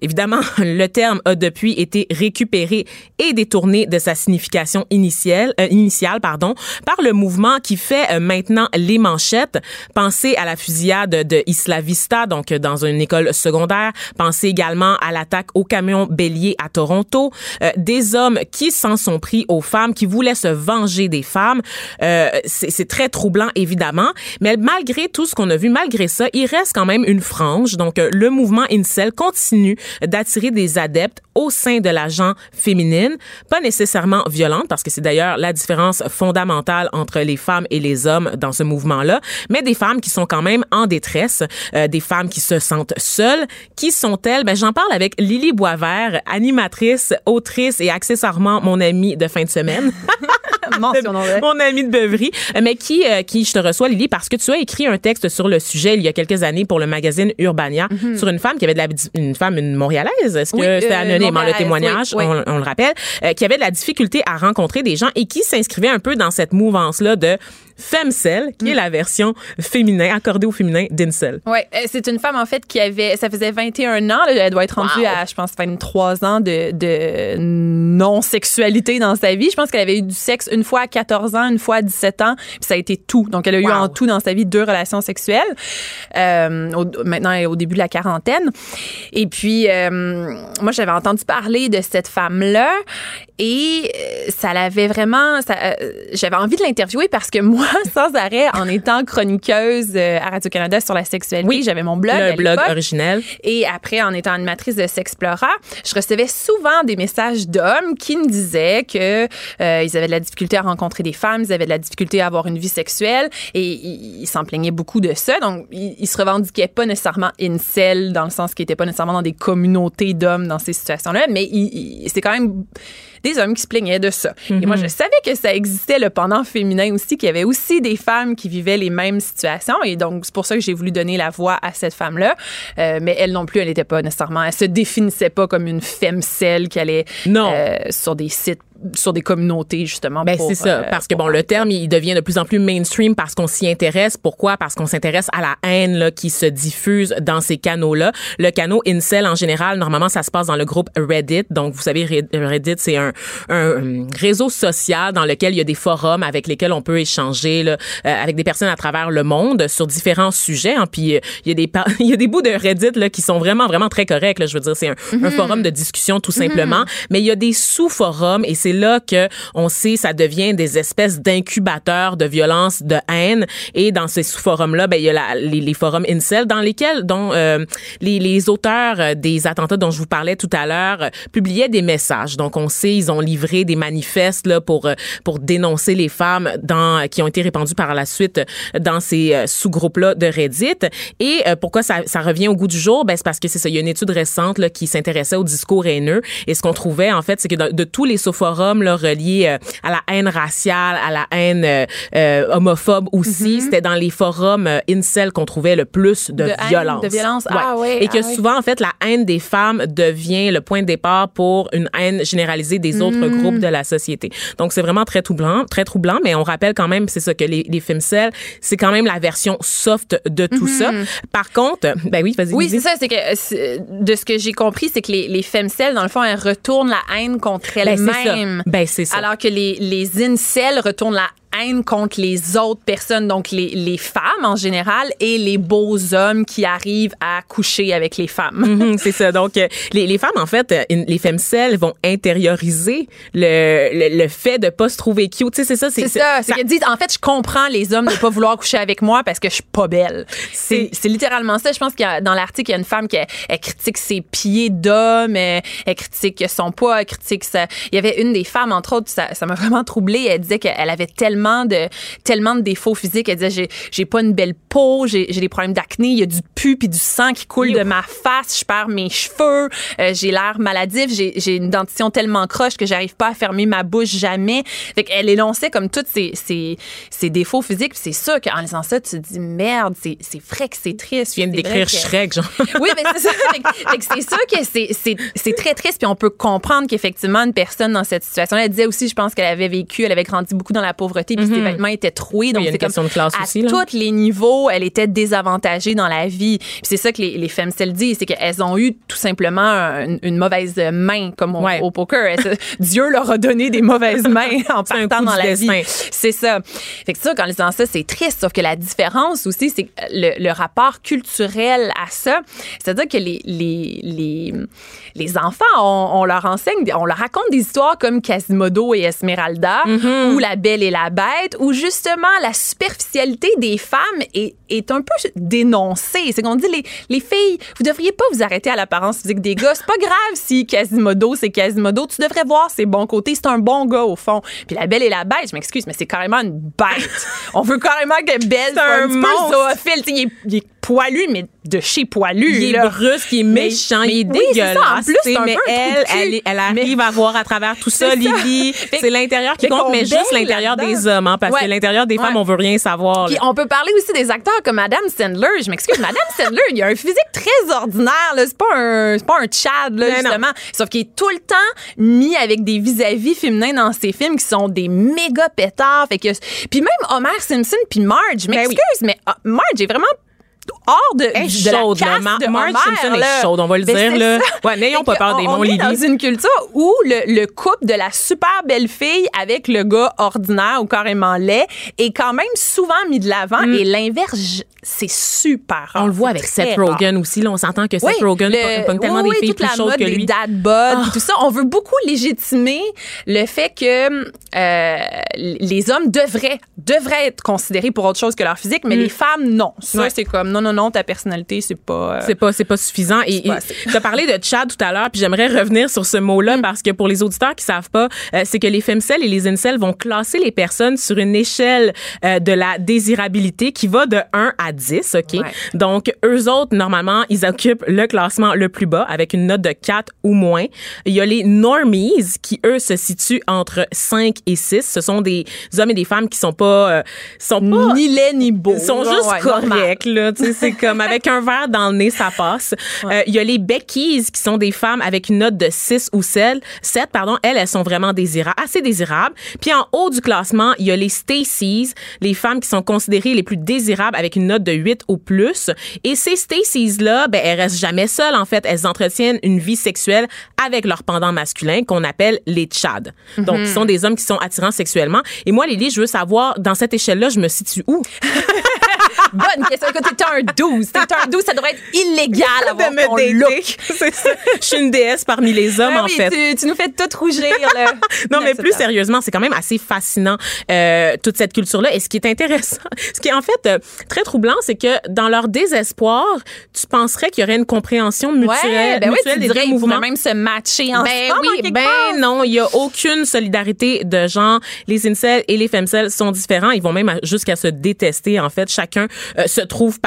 S3: Évidemment, [laughs] le terme a depuis été récupéré et détourné de sa signification initiale, euh, initiale pardon, par le mouvement qui fait euh, maintenant les manchettes. Pensez à la fusillade de Isla Vista, donc dans une école secondaire. Pensez également à l'attaque au camion bélier à Toronto. Euh, des hommes qui s'en sont pris aux femmes, qui voulaient se venger des femmes. Euh, c'est très troublant, évidemment. Mais malgré tout ce qu'on a vu, malgré ça, il reste quand même une frange. Donc, euh, le mouvement Incel continue d'attirer des adeptes au sein de la gente féminine, pas nécessairement violente, parce que c'est d'ailleurs la différence fondamentale entre les femmes et les hommes dans ce mouvement-là, mais des femmes qui sont quand même en détresse, euh, des femmes qui se sentent seules. Qui sont-elles? Ben, j'en parle avec Lily Boisvert, animatrice, autrice et accessoirement mon amie de fin de semaine. [laughs] [laughs] mon amie de beuverie, mais qui, euh, qui je te reçois, Lily, parce que tu as écrit un texte sur le sujet il y a quelques années pour le magazine Urbania mm-hmm. sur une femme qui avait de la, une femme, une montréalaise. Est-ce que c'était euh, le témoignage? On, on, le rappelle, euh, qui avait de la difficulté à rencontrer des gens et qui s'inscrivait un peu dans cette mouvance-là de Femcel, qui est mm. la version féminin, accordée au féminin d'Incel.
S10: Oui, euh, c'est une femme, en fait, qui avait, ça faisait 21 ans, elle doit être rendue à, je pense, 23 ans de, de non-sexualité dans sa vie. Je pense qu'elle avait eu du sexe une fois à 14 ans, une fois à 17 ans, puis ça a été tout. Donc, elle a eu en tout dans sa vie deux relations sexuelles, euh, maintenant au début de la quarantaine. Et puis, euh, moi, j'avais entendu parler de cette femme-là et ça l'avait vraiment, j'avais envie de l'interviewer parce que moi, moi, [laughs] sans arrêt, en étant chroniqueuse euh, à Radio-Canada sur la sexualité, oui. j'avais mon blog.
S3: Le blog originel.
S10: Et après, en étant animatrice de Sexplora, je recevais souvent des messages d'hommes qui me disaient que euh, ils avaient de la difficulté à rencontrer des femmes, ils avaient de la difficulté à avoir une vie sexuelle et ils s'en plaignaient beaucoup de ça. Donc, ils, ils se revendiquaient pas nécessairement incel dans le sens qu'ils n'étaient pas nécessairement dans des communautés d'hommes dans ces situations-là, mais c'est quand même des hommes qui se plaignaient de ça. Et moi, je mhm. savais que ça existait le pendant féminin aussi, qu'il y avait aussi des femmes qui vivaient les mêmes situations. Et donc, c'est pour ça que j'ai voulu donner la voix à cette femme-là. Euh, mais elle non plus, elle n'était pas nécessairement, elle se définissait pas comme une femme celle qui allait
S3: non.
S10: Euh, sur des sites sur des communautés justement.
S3: Ben c'est ça, euh, parce que bon, le terme il devient de plus en plus mainstream parce qu'on s'y intéresse. Pourquoi? Parce qu'on s'intéresse à la haine là, qui se diffuse dans ces canaux-là. Le canot incel en général, normalement, ça se passe dans le groupe Reddit. Donc, vous savez, Reddit, c'est un, un, réseau social dans lequel il y a des forums avec lesquels on peut échanger là, euh, avec des personnes à travers le monde sur différents sujets. Hein. Puis euh, il y a des [laughs] il y a des bouts de Reddit là qui sont vraiment vraiment très corrects. Là, je veux dire, c'est un, un, mm-hmm. forum de discussion tout simplement. Mm-hmm. Mais il y a des sous-forums et c'est là que on sait ça devient des espèces d'incubateurs de violence, de haine. Et dans ces sous-forums-là, ben il y a les, forums incel dans lesquels dont euh, les, les, auteurs des attentats dont je vous parlais tout à l'heure publiaient des messages. Donc on sait ils ont livré des manifestes là pour pour dénoncer les femmes dans qui ont été répandues par la suite dans ces euh, sous-groupes-là de Reddit. Et euh, pourquoi ça, ça revient au goût du jour? Ben c'est parce que c'est ça. Il y a une étude récente là, qui s'intéressait au discours haineux. Et ce qu'on trouvait en fait, c'est que de tous les sous-forums là, reliés euh, à la haine raciale, à la haine euh, euh, homophobe aussi. Mm-hmm. C'était dans les forums incel qu'on trouvait le plus de, violence.
S10: de violence. Ah, ouais.
S3: Et que
S10: ah
S3: souvent, en fait, la haine des femmes devient le point de départ pour une haine généralisée des autres mm. groupes de la société. Donc, c'est vraiment très troublant, très troublant, mais on rappelle quand même, c'est ça, que les, les femcels, c'est quand même la version soft de tout ça. Mm-hmm. Par contre, ben oui, vas-y.
S10: Oui, c'est ça, c'est que de ce que j'ai compris, c'est que les, les dans le fond, elles retournent la haine contre ben,
S3: Ben, c'est ça.
S10: Alors que les, les incels retournent la haine contre les autres personnes, donc les, les femmes en général et les beaux hommes qui arrivent à coucher avec les femmes. [laughs]
S3: Mhm, c'est ça. Donc, euh, les, les, femmes, en fait, euh, les femmes celles vont intérioriser le, le, fait de pas se trouver cute. Tu sais, c'est ça.
S10: C'est ça. C'est qu'elles disent, en fait, je comprends les hommes de pas vouloir coucher avec moi parce que je suis pas belle. C'est littéralement ça. Je pense qu'il dans l'article, il y a une femme qui elle, critique ses pieds d'homme, elle, elle, critique son poids, elle critique ça. Il y avait une des femmes, entre autres, ça m'a vraiment troublée. Elle disait qu'elle avait tellement de tellement de défauts physiques. Elle disait j'ai pas une belle peau, j'ai des problèmes d'acné, il y a du pu puis du sang qui coule de ma face, je perds mes cheveux, euh, j'ai l'air maladif, j'ai une dentition tellement croche que j'arrive pas à fermer ma bouche jamais. Fait qu'elle énonçait comme tous ces, ces, ces défauts physiques. C'est ça qu'en lisant ça, tu te dis merde, c'est vrai que c'est triste.
S3: Tu viens d'écrire Shrek, genre. [laughs]
S10: Oui, mais c'est ça. c'est ça que c'est très triste. Puis on peut comprendre qu'effectivement, une personne dans cette situation-là, elle disait aussi, je pense qu'elle avait vécu, elle avait grandi beaucoup dans la pauvreté puis ses mhm. vêtements étaient troués. Donc,
S3: c'est comme
S10: de
S3: classe
S10: à
S3: aussi,
S10: tous les niveaux, elle était désavantagée dans la vie. Puis c'est ça que les, les femmes se disent, c'est qu'elles ont eu tout simplement une, mauvaise main, comme au, poker. [laughs] Dieu leur a donné des mauvaises mains [laughs] en partant dans la vie. C'est ça. Fait que ça, quand ils disent ça, c'est triste. Sauf que la différence aussi, c'est le, le, rapport culturel à ça. C'est-à-dire que les, les, les, les enfants, on, leur enseigne, on leur raconte des histoires comme Quasimodo et Esmeralda, mm-hmm. ou La Belle et la Bête où justement la superficialité des femmes est, est un peu dénoncée. C'est qu'on dit les, les filles, vous devriez pas vous arrêter à l'apparence physique des gars. C'est pas grave si Quasimodo, c'est Quasimodo. Tu devrais voir ses bons côtés. C'est un bon gars au fond. Puis la belle et la bête, je m'excuse, mais c'est carrément une bête. On veut carrément que Belle soit un, un peu Il est, il est poilu, mais de chez poilu.
S3: Il est brusque, il est méchant, il est dégueulasse. Ça, en plus, mais elle, elle, arrive à voir à travers tout [laughs] ça, Lily. C'est l'intérieur qui compte, mais juste l'intérieur des hommes, hein, parce que l'intérieur des femmes, on veut rien savoir.
S10: Puis on peut parler aussi des acteurs comme Madame Sandler. Je m'excuse, Madame Sandler, il a un physique très ordinaire. C'est pas un, c'est pas un Chad là, justement. Sauf qu'il est tout le temps mis avec des vis-à-vis féminins dans ses films qui sont des méga pétards. Fait que, puis même Homer Simpson puis Marge. Je ben m'excuse, mais ah, Marge est vraiment hors de,
S3: est
S10: de la
S3: chaude, là.
S10: caste
S3: Ma-
S10: de
S3: Simpson est chaude, on va le
S10: Ben,
S3: dire, là. Ouais, n'ayons pas peur des
S10: on-
S3: mots,
S10: On est
S3: Lily.
S10: dans une culture où le, le couple de la super belle fille avec le gars ordinaire ou carrément laid est quand même souvent mis de l'avant et l'inverse, c'est super rare.
S3: Mm. On le voit avec Seth. Rogen aussi. Là, on s'entend que Seth Rogen
S10: le-
S3: pogne tellement
S10: oui,
S3: des filles plus
S10: la
S3: chaudes
S10: mode
S3: que
S10: des
S3: lui.
S10: dad bod,
S3: Ah.
S10: puis tout ça. On veut beaucoup légitimer le fait que euh, les hommes devraient devraient être considérés pour autre chose que leur physique, mais les femmes non. Ça
S3: Mm. Ouais.
S10: c'est comme non non non ta personnalité c'est pas. euh,
S3: C'est pas, c'est pas suffisant. Et tu as parlé de Chad tout à l'heure, puis j'aimerais revenir sur ce mot-là parce que pour les auditeurs qui savent pas, euh, c'est que les femcelles et les incels vont classer les personnes sur une échelle euh, de la désirabilité qui va de 1 à 10, OK?
S10: Ouais.
S3: Donc, eux autres, normalement, ils occupent le classement le plus bas avec une note de 4 ou moins. Il y a les normies qui, eux, se situent entre 5 et 6. Ce sont des hommes et des femmes qui sont pas... euh, sont pas
S10: ni laid ni beau.
S3: ils sont juste
S10: ouais,
S3: corrects, là. C'est comme avec un verre dans le nez, ça passe. Euh, Il y a les Beckies, qui sont des femmes avec une note de 6 ou 7. 7 pardon. Elles, elles sont vraiment désirables, assez désirables. Puis en haut du classement, il y a les Stacy's, les femmes qui sont considérées les plus désirables avec une note de 8 ou plus. Et ces Stacy's-là, ben, elles restent jamais seules, en fait. Elles entretiennent une vie sexuelle avec leur pendant masculin qu'on appelle les Chads. Donc,
S10: Mhm.
S3: ce sont des hommes qui sont attirants sexuellement. Et moi, Lily, je veux savoir, dans cette échelle-là, je me situe où? [laughs]
S10: Bonne question. Écoute, t'es un 12. T'es un 12, ça devrait être illégal avoir
S3: de me
S10: ton look. [laughs]
S3: Ça. Je suis une déesse parmi les hommes,
S10: Ouais,
S3: en fait.
S10: Tu, tu nous fais tout rougir, là. [laughs]
S3: Non, mais plus sérieusement, c'est quand même assez fascinant, euh, toute cette culture-là. Et ce qui est intéressant, [laughs] ce qui est en fait euh, très troublant, c'est que dans leur désespoir, tu penserais qu'il y aurait une compréhension mutuelle,
S10: Ouais, ben oui,
S3: mutuelle
S10: tu
S3: des mouvements.
S10: même se matcher ensemble.
S3: Ben
S10: en
S3: oui, ben
S10: part.
S3: non, il y a aucune solidarité de genre. Les incels et les femcels sont différents. Ils vont même jusqu'à se détester. En fait, chacun euh, se trouve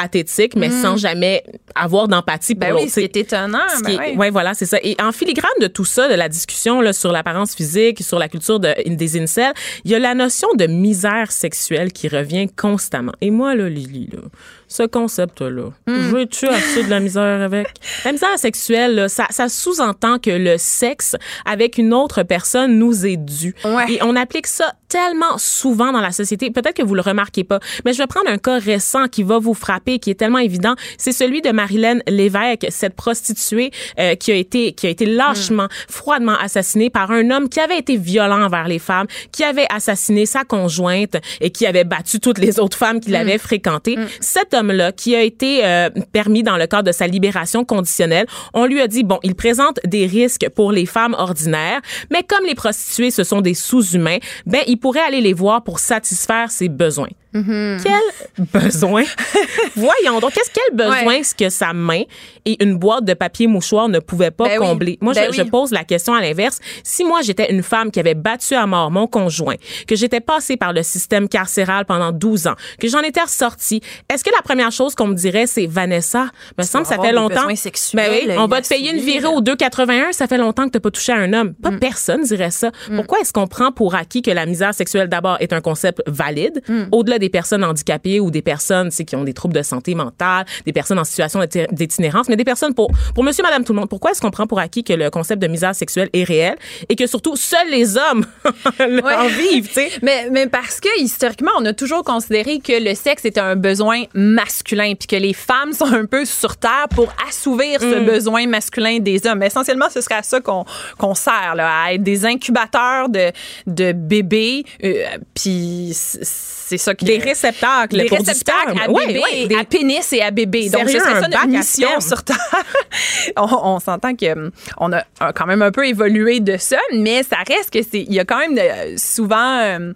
S3: mais sans jamais avoir d'empathie pour
S10: Mm. Ben oui,
S3: l'autre.
S10: ce qui est étonnant.
S3: Ce
S10: ben
S3: est-
S10: oui.
S3: ouais, voilà, c'est ça. Et en filigrane de tout ça, de la discussion là, sur l'apparence physique, sur la culture de, des incels, il y a la notion de misère sexuelle qui revient constamment. Et moi, là, Lily, là, ce concept-là, je veux-tu de la misère avec? La misère sexuelle, là, ça, ça sous-entend que le sexe avec une autre personne nous est dû.
S10: Ouais.
S3: Et on applique ça tellement souvent dans la société. Peut-être que vous le remarquez pas, mais je vais prendre un cas récent qui va vous frapper, qui est tellement évident. C'est celui de Marilyn Lévesque, cette prostituée euh, qui a été qui a été lâchement, froidement assassinée par un homme qui avait été violent envers les femmes, qui avait assassiné sa conjointe et qui avait battu toutes les autres femmes qui l'avaient fréquentée. Cet homme-là, qui a été euh, permis dans le cadre de sa libération conditionnelle, on lui a dit bon, il présente des risques pour les femmes ordinaires, mais comme les prostituées ce sont des sous-humains, ben il pourrait aller les voir pour satisfaire ses besoins. Quel besoin? [laughs] Voyons donc, qu'est-ce quel besoin ce que sa main et une boîte de papier mouchoir ne pouvaient pas
S10: Ben oui.
S3: combler? Moi,
S10: Ben
S3: je, pose la question à l'inverse. Si moi, j'étais une femme qui avait battu à mort mon conjoint, que j'étais passée par le système carcéral pendant 12 ans, que j'en étais ressortie, est-ce que la première chose qu'on me dirait, c'est Vanessa, me semble que ça fait longtemps.
S10: sexuels,
S3: Ben oui, on va te payer une virée au 2,81, ça fait longtemps que t'as pas touché à un homme. Pas
S10: Mm.
S3: personne dirait ça. Pourquoi est-ce qu'on prend pour acquis que la misère sexuelle d'abord est un concept valide,
S10: Mm.
S3: au-delà des personnes handicapées ou des personnes tu sais, qui ont des troubles de santé mentale, des personnes en situation d'itinérance, mais des personnes pour pour monsieur madame tout le monde. Pourquoi est-ce qu'on prend pour acquis que le concept de misère sexuelle est réel et que surtout seuls les hommes [laughs] en vivent, tu sais?
S10: Mais, mais parce que historiquement, on a toujours considéré que le sexe était un besoin masculin, puis que les femmes sont un peu sur terre pour assouvir ce
S3: Mm.
S10: besoin masculin des hommes. Mais essentiellement, ce serait à ça qu'on qu'on sert, là, à être des incubateurs de, de bébés, euh, puis c'est ça qui
S3: des réceptacles
S10: des
S3: pour du
S10: réceptacles
S3: sperme.
S10: à
S3: Ouais,
S10: bébé,
S3: ouais, des-
S10: à pénis et à bébé. Donc,
S3: Sérieux,
S10: ce serait
S3: un
S10: ça mission sur Terre. [laughs] on on s'entend que hum, on a quand même un peu évolué de ça, mais ça reste que c'est, il y a quand même souvent euh,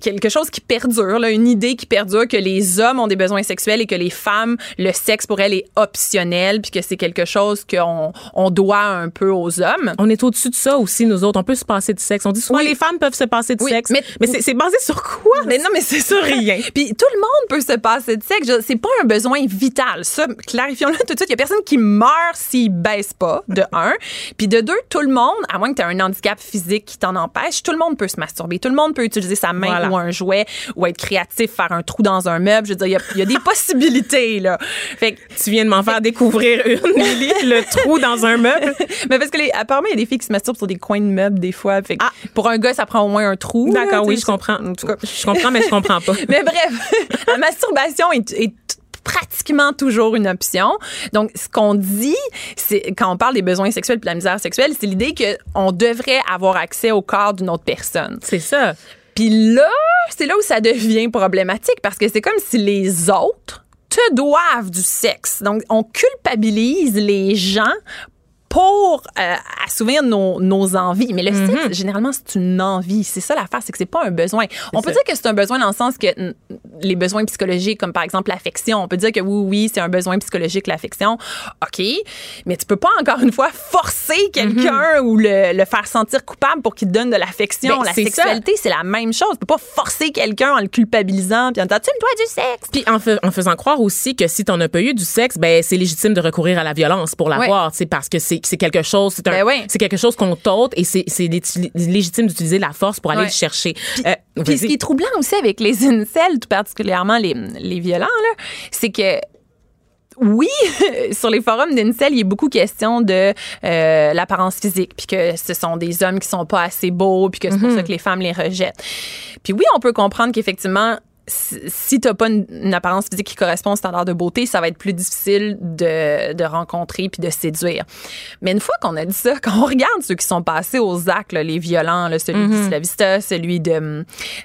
S10: quelque chose qui perdure, là, une idée qui perdure que les hommes ont des besoins sexuels et que les femmes, le sexe pour elles est optionnel, puis que c'est quelque chose qu'on on doit un peu aux hommes.
S3: On est au-dessus de ça aussi, nous autres. On peut se passer de sexe. On dit souvent
S10: Oui.
S3: les femmes peuvent se passer de
S10: Oui,
S3: sexe.
S10: mais-
S3: Mais, c'est basé sur quoi?
S10: Mais non, mais c'est sur
S3: rien. [laughs]
S10: Puis tout le monde peut se passer de sexe. C'est pas un besoin vital. Ça, clarifions-le tout de suite. Il y a personne qui meurt s'il baisse pas, de un. Puis de deux, tout le monde, à moins que tu aies un handicap physique qui t'en empêche, tout le monde peut se masturber. Tout le monde peut utiliser sa main
S3: Voilà.
S10: ou un jouet ou être créatif, faire un trou dans un meuble. Je veux dire, il y a, il y a des [laughs] possibilités, là. Fait que,
S3: Tu viens de m'en faire découvrir une, Lily, [laughs] le trou dans un meuble.
S10: mais parce que les, apparemment, il y a des filles qui se masturbent sur des coins de meubles, des fois. Fait que
S3: Ah.
S10: pour un gars, ça prend au moins un trou.
S3: D'accord, oui, je comprends.
S10: En tout cas.
S3: Je comprends, mais je comprends pas. [laughs]
S10: Mais bref, la masturbation est, est pratiquement toujours une option. Donc, ce qu'on dit, c'est quand on parle des besoins sexuels et de la misère sexuelle, c'est l'idée qu'on devrait avoir accès au corps d'une autre personne.
S3: C'est ça.
S10: Puis là, c'est là où ça devient problématique parce que c'est comme si les autres te doivent du sexe. Donc, on culpabilise les gens pour euh, assouvir nos, nos, envies. Mais le mm sexe, généralement, c'est une envie. C'est ça l'affaire, c'est que c'est pas un besoin. On peut dire que c'est un besoin dans le sens que les besoins psychologiques, comme par exemple l'affection, on peut dire que oui, oui, c'est un besoin psychologique, l'affection. OK, mais tu peux pas, encore une fois, forcer quelqu'un mhm. ou le, le, faire sentir coupable pour qu'il te donne de l'affection. Ben, la sexualité, c'est la même chose. Tu peux pas forcer quelqu'un en le culpabilisant puis en disant, tu me dois du sexe.
S3: Puis en, en, faisant croire aussi que si tu n'en as pas eu du sexe, ben c'est légitime de recourir à la violence pour l'avoir, c'est parce que c'est c'est quelque chose, c'est ben quelque chose qu'on t'ôte et c'est légitime d'utiliser la force pour aller le chercher.
S10: Puis, euh, ce qui est troublant aussi avec les incels, tout particulièrement les, les violents, c'est que oui, [laughs] sur les forums d'Incel, il y a beaucoup question de euh, l'apparence physique, puis que ce sont des hommes qui sont pas assez beaux, puis que c'est pour mm-hmm. ça que les femmes les rejettent. Puis oui, on peut comprendre qu'effectivement, si tu n'as pas une, apparence physique qui correspond au standard de beauté, ça va être plus difficile de, de rencontrer puis de séduire. Mais une fois qu'on a dit ça, [laughs] quand on regarde ceux qui sont passés aux actes, les violents, là, celui mm -hmm. Vista, celui de,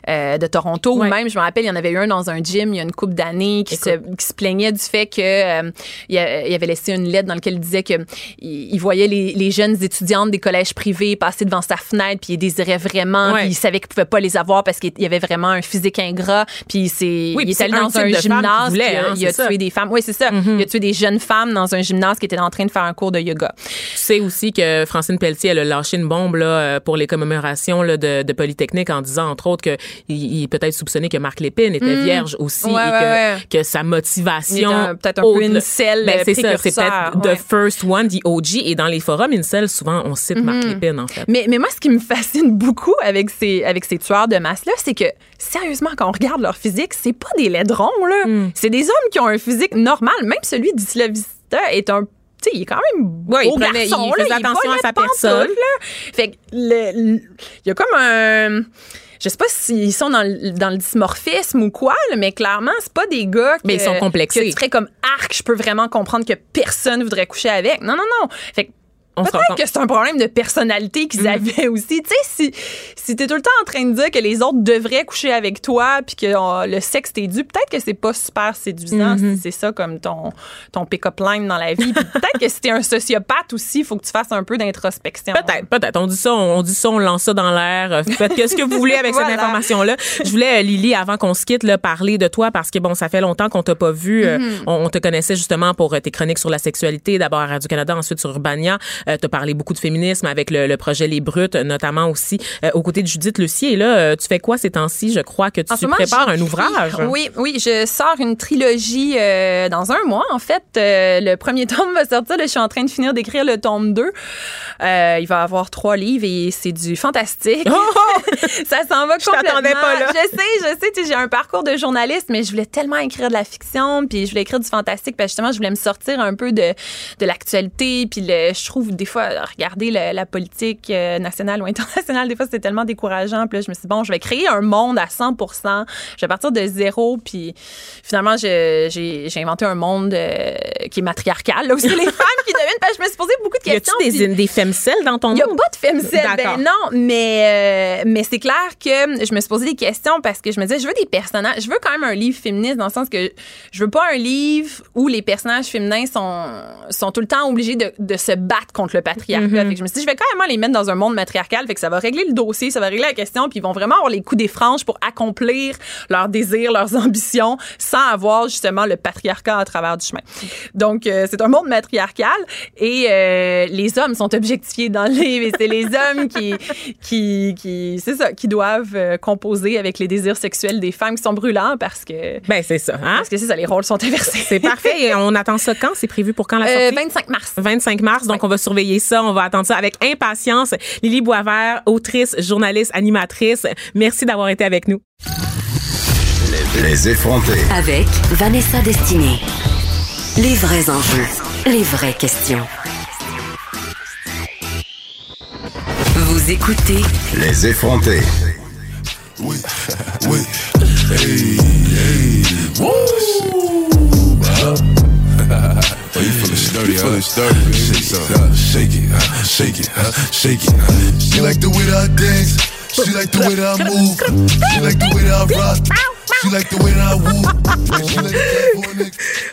S10: euh, de Toronto, ou même, je me rappelle, il y en avait eu un dans un gym il y a une couple d'années qui se, qui se, plaignait du fait que euh, il, avait laissé une lettre dans laquelle il disait que il, voyait les, les, jeunes étudiantes des collèges privés passer devant sa fenêtre puis il désirait vraiment, puis il savait qu'il pouvait pas les avoir parce qu'il y avait vraiment un physique ingrat, puis c'est
S3: oui,
S10: il
S3: est allé dans un gymnase, il
S10: a, il a tué des femmes. Oui, c'est ça. Mm-hmm. Il a tué des jeunes femmes dans un gymnase qui étaient en train de faire un cours de yoga.
S3: Tu sais aussi que Francine Pelletier elle a lâché une bombe là euh, pour les commémorations là, de, de Polytechnique en disant entre autres que il, est peut-être soupçonné que Marc Lépine était mm. vierge aussi et que, que sa motivation
S10: peut-être un peu une selle
S3: ben, c'est ça, c'est peut-être the first one, the OG et dans les forums incel souvent on cite Marc mm-hmm. Lépine en fait.
S10: Mais mais moi ce qui me [laughs] fascine beaucoup avec ces avec ces tueurs de masse là, c'est que sérieusement quand on regarde leur physique, c'est pas des laidrons, là. Hmm. C'est des hommes qui ont un physique normal. Même celui d'Islavista est un tu sais, il est quand même beau
S3: il
S10: garçon,
S3: il, attention à sa personne.
S10: Fait que il y a comme un je sais pas s'ils sont dans le, dans le dysmorphisme ou quoi, mais clairement, c'est pas des gars
S3: mais ils sont complexés.
S10: que tu ferais comme arc, je peux vraiment comprendre que personne voudrait coucher avec. Non, non, non. Fait que Peut-être que c'est un problème de personnalité qu'ils mm-hmm. avaient aussi. Tu sais, si, si t'es tout le temps en train de dire que les autres devraient coucher avec toi puis que oh, le sexe t'est dû, peut-être que c'est pas super séduisant mm-hmm. si c'est ça comme ton, ton pick-up line dans la vie. peut-être que si t'es un sociopathe aussi, il faut que tu fasses un peu d'introspection.
S3: Peut-être, peut-être. On dit ça, on, dit ça, on lance ça dans l'air. Euh, faites ce que vous voulez avec cette [laughs] information-là. Je voulais, euh, Lily, avant qu'on se quitte, là, parler de toi parce que bon, ça fait longtemps qu'on t'a pas vu. Euh, mm-hmm. on, te connaissait justement pour tes chroniques sur la sexualité, d'abord à Radio-Canada, ensuite sur Urbania. Euh, tu as parlé beaucoup de féminisme avec le, projet Les Brutes, notamment aussi euh, aux côtés de Judith Lucier. Et là, euh, tu fais quoi ces temps-ci? Je crois que tu prépares un ouvrage.
S10: Oui, oui, je sors une trilogie euh, dans un mois. En fait, le premier tome va sortir. je suis en train de finir d'écrire le tome 2. il va avoir trois livres et c'est du fantastique. Oh! [laughs] ça s'en va complètement.
S3: Je pas là.
S10: Je sais, je sais. J'ai un parcours de journaliste, mais je voulais tellement écrire de la fiction, puis je voulais écrire du fantastique. Parce justement, je voulais me sortir un peu de, de l'actualité. Puis le, je trouve des fois regarder la, politique euh, nationale ou internationale, des fois, c'était tellement décourageant. Puis là, je me suis dit, bon, je vais créer un monde à 100 Je vais partir de zéro. Puis finalement, j'ai inventé un monde euh, qui est matriarcal. Là aussi, les [laughs] femmes qui deviennent. je me suis posé beaucoup de questions.
S3: Y a-tu des, des femmes-celles dans ton monde?
S10: Il n'y a pas de femmes-celles. Ben non, mais, euh, mais c'est clair que je me suis posé des questions parce que je me disais, je veux des personnages. Je veux quand même un livre féministe dans le sens que je veux pas un livre où les personnages féminins sont, sont tout le temps obligés de, de se battre contre le patriarcat. Mm-hmm. je me suis dit, je vais quand même les mettre dans un monde matriarcal. Fait que ça va régler le dossier, ça va régler la question, puis ils vont vraiment avoir les coups des franges pour accomplir leurs désirs, leurs [laughs] ambitions, sans avoir justement le patriarcat à travers du chemin. Donc, euh, c'est un monde matriarcal et euh, les hommes sont objectifiés dans le livre et c'est les [laughs] hommes qui, qui, qui c'est ça, qui doivent euh, composer avec les désirs sexuels des femmes qui sont brûlants parce que.
S3: Ben, c'est ça, hein?
S10: Parce que c'est ça, les rôles sont inversés.
S3: C'est parfait. Et on attend ça quand? C'est prévu pour quand la sortie?
S10: 25 mars.
S3: 25 mars. Donc, on va surveiller ça. On va attendre ça avec impatience. Lily Boisvert, autrice, journaliste, animatrice, merci d'avoir été avec nous.
S2: Les effrontés.
S1: Avec Vanessa Destinée. Les vrais enjeux, les vraies questions. Vous écoutez
S2: Les effrontés. Oui, [laughs] oui. Hey, hey. [laughs]
S11: dirty, huh? dirty. Shake it, uh, shake it, uh, shake it, uh, shake it. Uh. You like the way that I dance? She like the way that I move. She like the way that I rock. She like the way that I woo.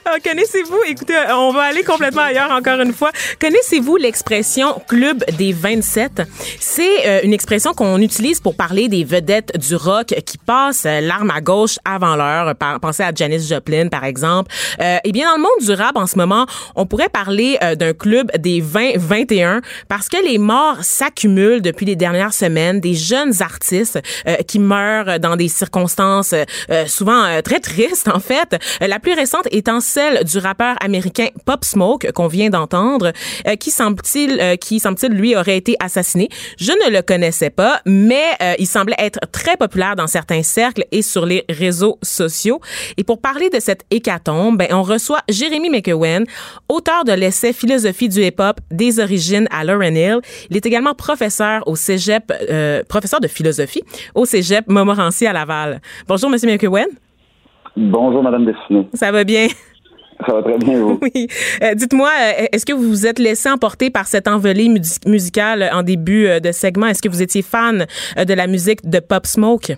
S3: Ah, Connaissez-vous, écoutez, on va aller complètement ailleurs encore une fois. Connaissez-vous l'expression Club des 27? C'est euh, une expression qu'on utilise pour parler des vedettes du rock qui passent euh, l'arme à gauche avant l'heure. Pensez à Janis Joplin, par exemple. Euh, eh bien, dans le monde du rap, en ce moment, on pourrait parler euh, d'un club des 20-21 parce que les morts s'accumulent depuis les dernières semaines. Des jeunes artistes euh, qui meurent dans des circonstances euh, souvent euh, très tristes, en fait. Euh, la plus récente étant celle du rappeur américain Pop Smoke qu'on vient d'entendre, euh, qui semble-t-il, euh, qui semble-t-il lui aurait été assassiné. Je ne le connaissais pas, mais euh, il semblait être très populaire dans certains cercles et sur les réseaux sociaux. Et pour parler de cette hécatombe, ben, on reçoit Jérémy McEwen, auteur de l'essai Philosophie du hip-hop des origines à Laurel Hill. Il est également professeur au Cégep, euh, professeur de philosophie au Cégep Montmorency à Laval. Bonjour, Monsieur McEwen.
S6: Bonjour, Madame Destinée.
S3: Ça va bien?
S6: Ça va très bien, vous? [laughs]
S3: Oui. Euh, Dites-moi, euh, est-ce que vous vous êtes laissé emporter par cette envolée mus- musicale en début euh, de segment? Est-ce que vous étiez fan de la musique de Pop Smoke?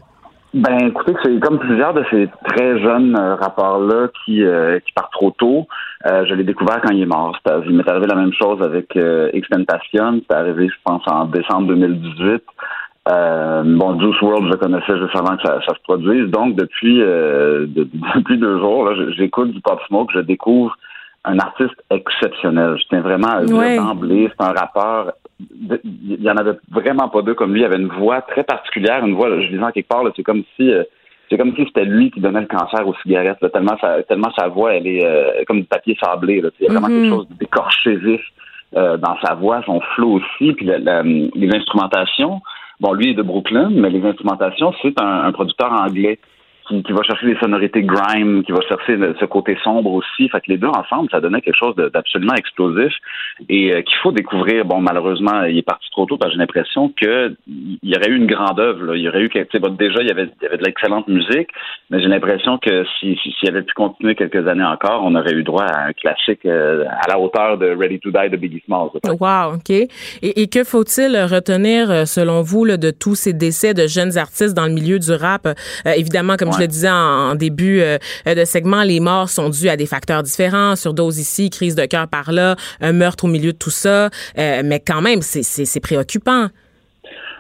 S6: Ben, écoutez, c'est comme plusieurs de ces très jeunes euh, rappeurs-là qui, euh, qui partent trop tôt. Euh, je l'ai découvert quand il est mort. Il m'est arrivé la même chose avec euh, Extentation. C'était arrivé, je pense, en décembre 2018. Euh, bon, Juice World, je connaissais juste avant que ça, ça se produise. Donc, depuis euh, de- [laughs] depuis deux jours, j'écoute du Pop Smoke. Je découvre un artiste exceptionnel. Je tiens vraiment à le dire
S3: Ouais.
S6: d'emblée. C'est un rappeur. Il y en avait vraiment pas deux comme lui. Il avait une voix très particulière, une voix. là, je disais quelque part, là, c'est comme si euh, c'est comme si c'était lui qui donnait le cancer aux cigarettes. là, tellement sa tellement sa voix, elle est euh, comme du papier sablé. Là, il y a vraiment quelque chose d'écorché vif euh, dans sa voix, son flow aussi, puis la- la- les instrumentations. Bon, lui est de Brooklyn, mais les instrumentations, c'est un, un producteur anglais qui, qui va chercher des sonorités grime, qui va chercher ce côté sombre aussi. Fait que les deux ensemble, ça donnait quelque chose d'absolument explosif et euh, qu'il faut découvrir. Bon, malheureusement, il est parti trop tôt parce que j'ai l'impression que il y aurait eu une grande œuvre. Il y aurait eu, bon, déjà, il y avait, il y avait de l'excellente musique, mais j'ai l'impression que si, si- s'il avait pu continuer quelques années encore, on aurait eu droit à un classique euh, à la hauteur de Ready to Die de Biggie Smalls.
S3: Wow, OK. Et, que faut-il retenir, euh, selon vous, là, de tous ces décès de jeunes artistes dans le milieu du rap? Évidemment, comme je le disais en, en début euh, de segment, les morts sont dues à des facteurs différents. Surdose ici, crise de cœur par là, un meurtre au milieu de tout ça. Euh, mais quand même, c'est- préoccupant.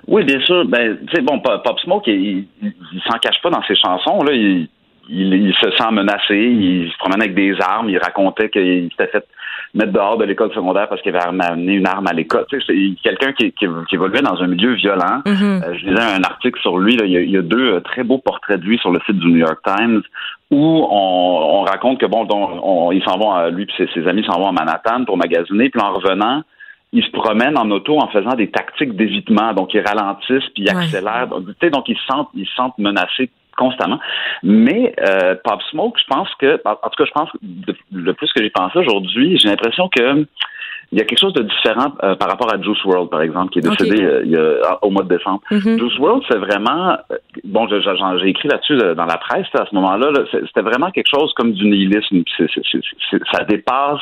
S6: Oui, bien sûr. Ben, tu sais, bon, Pop Pop Smoke, il, il, il s'en cache pas dans ses chansons. Là, il, il, il se sent menacé. Il se promène avec des armes. Il racontait qu'il s'était fait mettre dehors de l'école secondaire parce qu'il avait amené une arme à l'école. Tu sais, c'est quelqu'un qui, qui, qui évoluait dans un milieu violent. Euh, je lisais un article sur lui. Là, il, y a, il y a deux euh, très beaux portraits de lui sur le site du New York Times où on, on raconte que bon, on, ils s'en vont, à, lui et ses, ses amis s'en vont à Manhattan pour magasiner. Puis en revenant, ils se promènent en auto en faisant des tactiques d'évitement. Donc, ils ralentissent puis ils
S3: Ouais.
S6: accélèrent. Donc, tu sais, donc ils se sentent, ils se sentent menacés constamment. Mais euh, Pop Smoke, je pense que, en tout cas, je pense que de- le plus que j'ai pensé aujourd'hui, j'ai l'impression que il y a quelque chose de différent euh, par rapport à Juice World, par exemple, qui est décédé euh, il y a- au mois de décembre.
S3: Mhm.
S6: Juice World, c'est vraiment euh, bon. J'ai écrit là-dessus dans la presse à ce moment-là. là, C'était vraiment quelque chose comme du nihilisme. Ça dépasse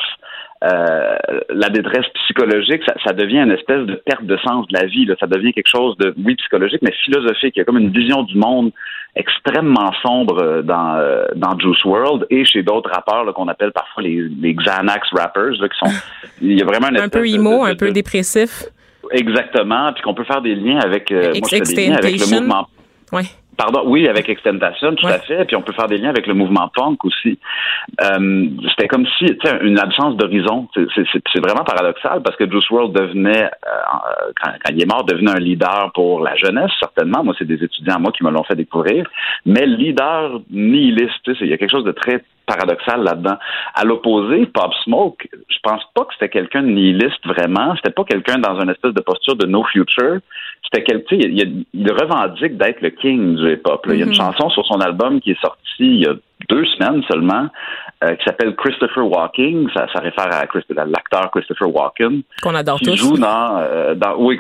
S6: euh, la détresse psychologique. Ça, ça devient une espèce de perte de sens de la vie. Là. Ça devient quelque chose de oui psychologique, mais philosophique. Il y a comme une vision du monde extrêmement sombre euh, dans euh, dans Juice World et chez d'autres rappeurs qu'on appelle parfois les, les Xanax rappers, là, qui sont. [laughs] Il y a vraiment
S3: Un peu
S6: de-
S3: emo,
S6: de-
S3: un peu dépressif.
S6: Exactement, puis qu'on peut faire des liens avec, euh, moi, je fais des liens avec le mouvement.
S3: Ouais.
S6: Pardon, oui, avec Extentation, tout
S3: Ouais.
S6: à fait. Puis on peut faire des liens avec le mouvement punk aussi. Euh, C'était comme si, tu sais, une absence d'horizon. C'est- vraiment paradoxal parce que Juice WRLD devenait, euh, quand, quand il est mort, devenait un leader pour la jeunesse, certainement. Moi, c'est des étudiants moi qui me l'ont fait découvrir. Mais leader nihiliste, tu sais, il y a quelque chose de très paradoxal là-dedans. À l'opposé, Pop Smoke, je pense pas que c'était quelqu'un de nihiliste vraiment. C'était pas quelqu'un dans une espèce de posture de no future. C'était quelqu'un, il, il, il revendique d'être le king du hip-hop. Il y a une chanson sur son album qui est sortie il y a deux semaines seulement, euh, qui s'appelle Christopher Walking. Ça, ça réfère à, à l'acteur Christopher Walken.
S3: Qu'on adore
S6: qui
S3: tous.
S6: joue dans, euh, dans oui,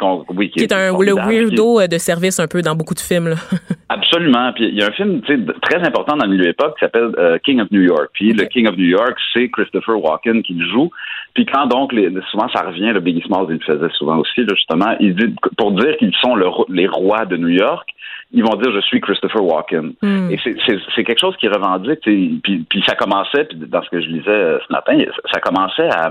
S3: Qui est un, le
S6: qui
S3: weirdo euh, de service un peu dans beaucoup de films. là. [laughs]
S6: Absolument. Puis il y a un film très important dans le milieu hip-hop qui s'appelle euh, King of New York. Puis le King of New York, c'est Christopher Walken qui le joue. Puis quand donc, les, souvent ça revient, le Biggie Smalls, il le faisait souvent aussi, là, justement, il dit, pour dire qu'ils sont les rois de New York, ils vont dire je suis Christopher Walken.
S3: Hmm.
S6: Et c'est quelque chose qui revendique. Puis, puis ça commençait, puis dans ce que je lisais euh, ce matin, ça commençait à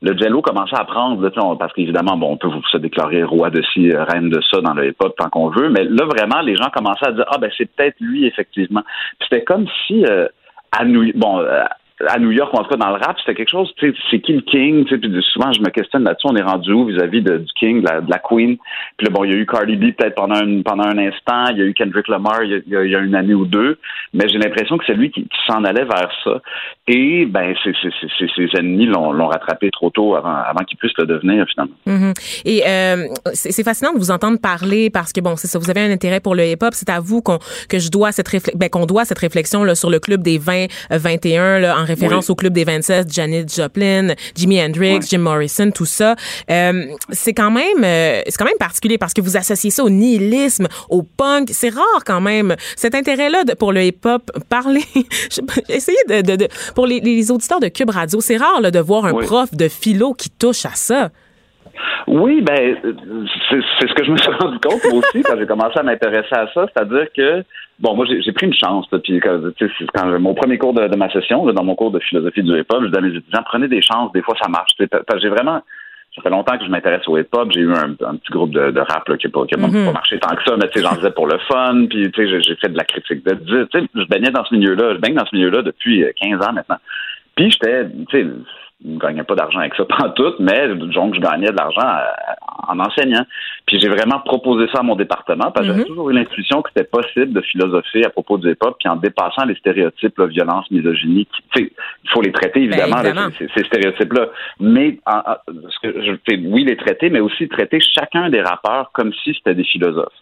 S6: le jello commençait à prendre, parce qu'évidemment, bon, on peut vous se déclarer roi de ci, euh, reine de ça dans le hip-hop tant qu'on veut, mais là, vraiment, les gens commençaient à dire, ah, ben, c'est peut-être lui, effectivement. C'était comme si, euh, à New, bon, euh, à New York, en tout dans le rap, c'était quelque chose, c'est qui le king, puis souvent je me questionne là-dessus, on est rendu où vis-à-vis de, du king, de la, queen, puis là, bon, il y a eu Cardi B peut-être pendant un, pendant un instant, il y a eu Kendrick Lamar il y a, une année ou deux, mais j'ai l'impression que c'est lui qui, s'en allait vers ça, et ben, ses, ennemis l'ont rattrapé trop tôt avant, avant qu'il puisse le devenir finalement.
S3: Mm-hmm. Et euh, c'est fascinant de vous entendre parler parce que bon, c'est ça, vous avez un intérêt pour le hip-hop, c'est à vous qu'on que je cette réflexion, ben, qu'on doit cette réflexion là sur le club des 20 21 là, en référence au club des 27, Janet Joplin, Jimi Hendrix, Jim Morrison, tout ça. Euh, c'est quand même euh, c'est quand même particulier parce que vous associez ça au nihilisme, au punk. C'est rare quand même cet intérêt-là pour le hip-hop. Parler, [laughs] essayez de, de, de, pour les, les, auditeurs de Cube Radio, c'est rare là, de voir un prof de philo qui touche à ça.
S6: Oui, ben c'est ce que je me suis [laughs] rendu compte moi aussi quand j'ai commencé à m'intéresser à ça, c'est-à-dire que bon, moi j'ai pris une chance. puis quand, quand mon premier cours de, ma session, dans mon cours de philosophie du hip-hop, je disais à mes étudiants prenez des chances, des fois ça marche. J'ai vraiment ça fait longtemps que je m'intéresse au hip-hop. J'ai eu un, petit groupe de, de rap qui n'a pas, mm-hmm. pas, marché tant que ça, mais j'en faisais pour le fun. Puis j'ai fait de la critique de Je baignais dans ce milieu-là. Je baigne dans ce milieu-là depuis 15 ans maintenant. Puis j'étais, tu sais, ne gagnais pas d'argent avec ça [laughs] pendant tout, mais donc je gagnais de l'argent euh, en enseignant. Puis j'ai vraiment proposé ça à mon département parce que j'avais mhm. toujours eu l'intuition que c'était possible de philosopher à propos du hip-hop, puis en dépassant les stéréotypes, la violence, misogynie. Il faut les traiter évidemment, ben, ces, stéréotypes-là. Mais ce que je, oui, les traiter, mais aussi traiter chacun des rappeurs comme si c'était des philosophes.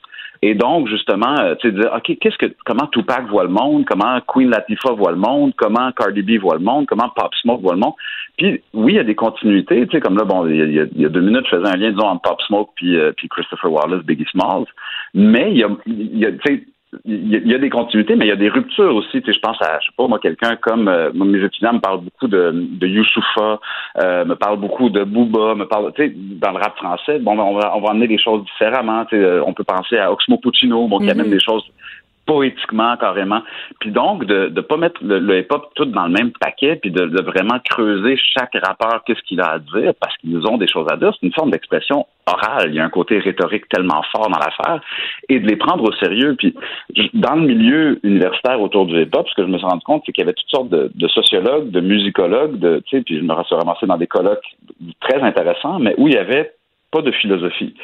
S6: Et donc, justement, euh, tu sais, dire, OK, qu'est-ce que, comment Tupac voit le monde, comment Queen Latifah voit le monde, comment Cardi B voit le monde, comment Pop Smoke voit le monde. Puis, oui, il y a des continuités, tu sais, comme là, bon, il y, a, deux minutes, je faisais un lien, disons, entre Pop Smoke puis, euh, puis Christopher Wallace, Biggie Smalls. Mais il y a, il y a tu sais, il y, a des continuités, mais il y a des ruptures aussi. Tu sais, je pense à, je sais pas, moi, quelqu'un comme euh, mes étudiants me parlent beaucoup de, de Youssoufa, euh, me parlent beaucoup de Booba, me parlent, tu sais, dans le rap français. Bon, on va, on va amener les choses différemment. Tu sais, euh, on peut penser à Oxmo Puccino, bon, qui amène mm-hmm. des choses poétiquement carrément. Puis donc de ne pas mettre le, hip-hop tout dans le même paquet, puis de, vraiment creuser chaque rappeur qu'est-ce qu'il a à dire parce qu'ils ont des choses à dire. C'est une forme d'expression orale. Il y a un côté rhétorique tellement fort dans l'affaire et de les prendre au sérieux. Puis dans le milieu universitaire autour du hip-hop, ce que je me suis rendu compte, c'est qu'il y avait toutes sortes de, sociologues, de musicologues, de puis je me suis ramassé dans des colloques très intéressants, mais où il y avait pas de philosophie.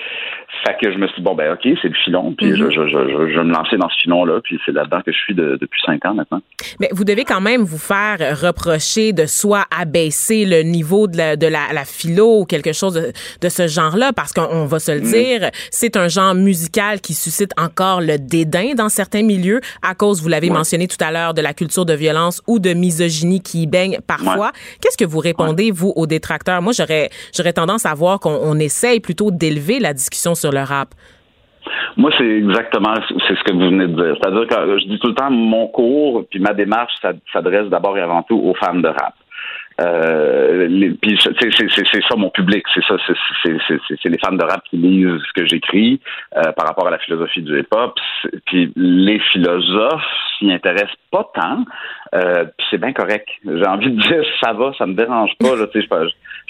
S6: Fait que je me suis dit, bon, ben, OK, c'est le filon, puis je, mhm. je, je, je, vais me lancer dans ce filon-là, puis c'est là-dedans que je suis depuis cinq ans maintenant.
S3: Mais vous devez quand même vous faire reprocher de soit abaisser le niveau de la, de la, la philo ou quelque chose de, de ce genre-là, parce qu'on va se le mhm. dire, c'est un genre musical qui suscite encore le dédain dans certains milieux à cause, vous l'avez mentionné tout à l'heure, de la culture de violence ou de misogynie qui y baigne parfois. Qu'est-ce que vous répondez, vous, aux détracteurs? Moi, j'aurais tendance à voir qu'on essaye plutôt d'élever la discussion sur le rap?
S6: Moi, c'est exactement c'est ce que vous venez de dire. C'est-à-dire que je dis tout le temps, mon cours puis ma démarche s'adresse d'abord et avant tout aux fans de rap. Euh, puis c'est ça mon public, c'est ça, c'est les fans de rap qui lisent ce que j'écris euh, par rapport à la philosophie du hip-hop. Puis les philosophes s'y intéressent pas tant. Euh, c'est bien correct. J'ai envie de dire ça va, ça me dérange pas. Là, je,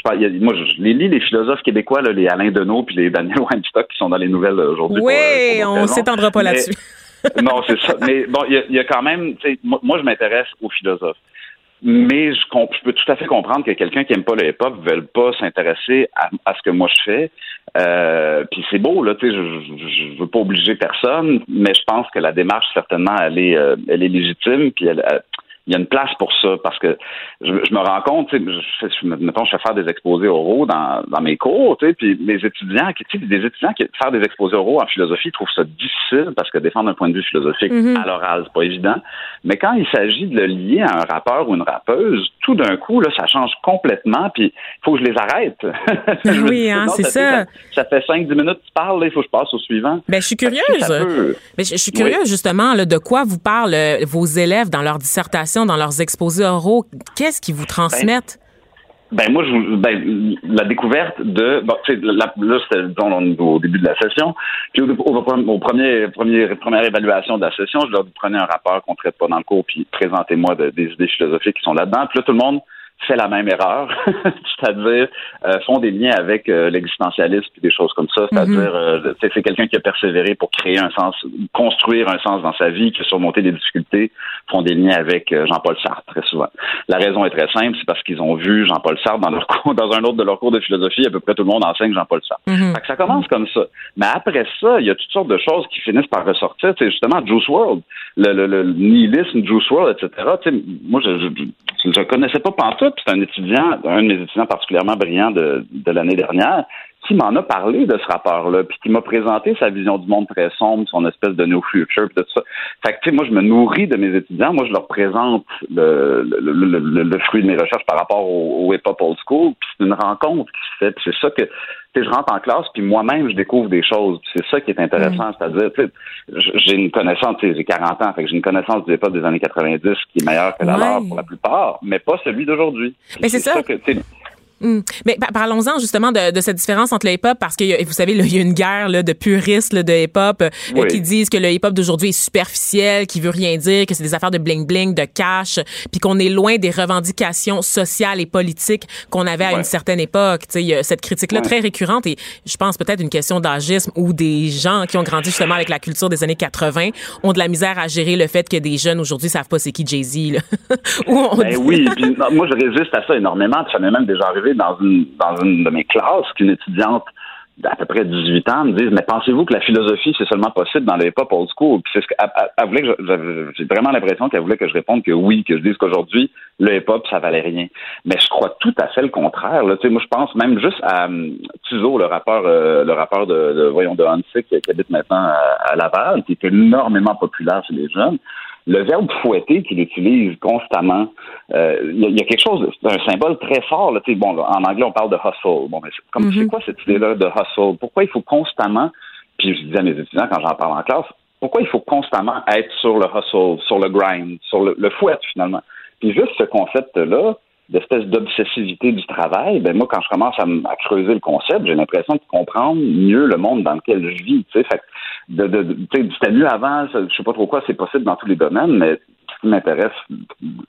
S6: moi, je les lis les philosophes québécois, là, les Alain Deneau puis les Daniel [laughs] Weinstock qui sont dans les nouvelles aujourd'hui.
S3: Oui, on s'étendra pas là-dessus. [laughs]
S6: non, c'est ça. Mais bon, il y, y, a quand même, moi, moi je m'intéresse aux philosophes. Mais je, je, peux tout à fait comprendre que quelqu'un qui aime pas le hip-hop ne veut pas s'intéresser à, ce que moi je fais. Euh, puis c'est beau, là, tu sais, je, je, veux pas obliger personne, mais je pense que la démarche, certainement, elle est, euh, elle est légitime, puis elle, il y a une place pour ça parce que je, je me rends compte, tu sais, je, je, mettons, je fais faire des exposés oraux dans, dans mes cours, tu sais, puis mes étudiants, qui, tu sais, des étudiants qui faire des exposés oraux en philosophie trouvent ça difficile parce que défendre un point de vue philosophique
S3: Mhm.
S6: à l'oral, c'est pas évident. Mais quand il s'agit de le lier à un rappeur ou une rappeuse, tout d'un coup, là, ça change complètement, puis il faut que je les arrête. [laughs] Je
S3: Oui, hein, c'est ça.
S6: Ça fait 5-10 minutes que tu parles, là, il faut que je passe au suivant.
S3: Ben, je suis curieuse. Mais je, je suis curieuse justement là, de quoi vous parlent euh, vos élèves dans leur dissertation, dans leurs exposés oraux. Qu'est-ce qu'ils vous transmettent?
S6: Ben moi, je, ben, la découverte de, bon, tu sais, la- là, c'était disons, au début de la session, puis au, au- au premier, premier, première évaluation de la session, je leur dis prenez un rapport qu'on traite pas dans le cours, puis présentez-moi de- des idées philosophiques qui sont là-dedans. Puis là, tout le monde fait la même erreur, [laughs] c'est-à-dire euh, font des liens avec euh, l'existentialisme puis des choses comme ça, c'est-à-dire euh, tu sais, c'est quelqu'un qui a persévéré pour créer un sens, construire un sens dans sa vie, qui a surmonté des difficultés, font des liens avec euh, Jean-Paul Sartre très souvent. La raison est très simple, c'est parce qu'ils ont vu Jean-Paul Sartre dans leur [laughs] cours, dans un autre de leurs cours de philosophie, à peu près tout le monde enseigne Jean-Paul Sartre.
S3: Mhm.
S6: Fait que ça commence comme ça. Mais après ça, il y a toutes sortes de choses qui finissent par ressortir. C'est justement Juice World, le, le, le nihilisme, Juice World, etc. Moi, je, je, je, je connaissais pas pantoute. C'est un étudiant, un de mes étudiants particulièrement brillant de, de l'année dernière, qui m'en a parlé de ce rapport-là, puis qui m'a présenté sa vision du monde très sombre, son espèce de no future, puis tout ça. Fait que, tu sais, moi, je me nourris de mes étudiants. Moi, je leur présente le, le, le, le- fruit de mes recherches par rapport au, au hip-hop old school, puis c'est une rencontre qui se fait. Puis c'est ça que, tu sais, je rentre en classe, puis moi-même, je découvre des choses. C'est ça qui est intéressant, c'est-à-dire, tu sais, j'ai une connaissance, tu sais, j'ai 40 ans, fait que j'ai une connaissance du hip-hop des années 90 qui est meilleure que la
S3: Ouais.
S6: leur pour la plupart, mais pas celui d'aujourd'hui.
S3: Mais c'est ça.
S6: que,
S3: Hmm. Mais pa- parlons-en justement de, de cette différence entre le hip-hop parce que y a- vous savez, là, il y a une guerre là, de puristes là, de hip-hop euh, qui disent que le hip-hop d'aujourd'hui est superficiel, qui veut rien dire, que c'est des affaires de bling-bling, de cash, puis qu'on est loin des revendications sociales et politiques qu'on avait à
S6: Ouais.
S3: une certaine époque. Tu sais, il y a cette critique-là
S6: Ouais.
S3: très récurrente et je pense peut-être une question d'agisme où des gens qui ont grandi justement avec la culture des années 80 ont de la misère à gérer le fait que des jeunes aujourd'hui savent pas c'est qui Jay-Z. là. [laughs] On
S6: Ben
S3: dit-
S6: oui, non, moi je résiste à ça énormément. Ça m'est même déjà arrivé dans une dans une de mes classes qu'une étudiante d'à peu près 18 ans me dise mais pensez-vous que la philosophie c'est seulement possible dans le hip-hop old school? Puis c'est ce voulait que j'ai vraiment l'impression qu'elle voulait que je réponde que oui, que je dise qu'aujourd'hui le hip-hop ça valait rien. Mais je crois tout à fait le contraire. Tu sais, moi je pense même juste à hum, Tizo, le rappeur euh, le rappeur de, de voyons de Hansik qui, habite maintenant à Laval, qui est énormément populaire chez les jeunes le verbe fouetter qu'il utilise constamment, euh, il y, a- il y a quelque chose, c'est un symbole très fort. Là, Tu sais, bon, là, en anglais, on parle de hustle. Bon, mais c'est, comme,
S3: Mhm.
S6: c'est quoi cette idée-là de hustle? Pourquoi il faut constamment, puis je dis à mes étudiants quand j'en parle en classe, pourquoi il faut constamment être sur le hustle, sur le grind, sur le, le fouet finalement? Puis juste ce concept-là, d'espèce d'obsessivité du travail, ben moi, quand je commence à, creuser le concept, j'ai l'impression de comprendre mieux le monde dans lequel je vis. Tu sais, fait de, c'était mieux avant, je sais pas trop quoi, c'est possible dans tous les domaines, mais ce qui m'intéresse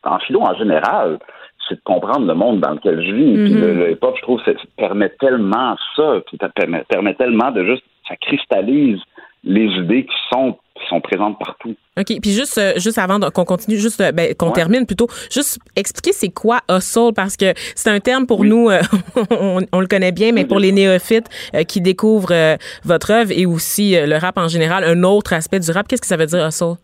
S6: en philo en général, c'est de comprendre le monde dans lequel je vis. Puis
S3: Mhm.
S6: le, le hip-hop, je trouve, ça permet tellement ça, puis ça permet, permet tellement de juste, ça cristallise les idées qui sont sont présentes partout.
S3: OK. Puis juste, euh, juste avant qu'on continue, juste euh, ben, qu'on
S6: Ouais.
S3: termine plutôt, juste expliquer c'est quoi hustle parce que c'est un terme pour nous, euh, [laughs] on, on le connaît bien, mais pour les néophytes qui découvrent votre œuvre et aussi le rap en général, un autre aspect du rap, qu'est-ce que ça veut dire hustle?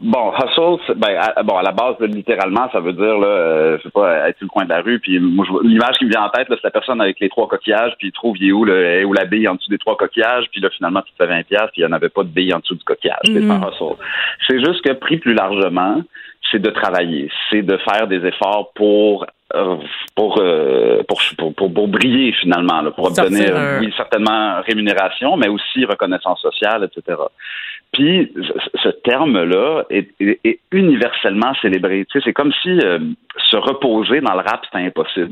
S6: Bon, hustle, ben, à, bon, à la base, littéralement, ça veut dire, là, euh, je sais pas, être sur le coin de la rue, puis moi, l'image qui me vient en tête, c'est la personne avec les trois coquillages, puis il trouve, il est où, le, où la bille en dessous des trois coquillages, puis là, finalement, tu te fais 20 piastres, puis il n'y en avait pas de bille en dessous du coquillage. C'est
S3: Mhm.
S6: un hustle. C'est juste que, pris plus largement, c'est de travailler, c'est de faire des efforts pour euh, pour, euh, pour, pour, pour, pour briller finalement, là, pour obtenir,
S3: un-
S6: oui, certainement rémunération, mais aussi reconnaissance sociale, etc. Puis ce- terme-là est, est- est universellement célébré. Tu sais, c'est comme si euh, se reposer dans le rap c'était impossible.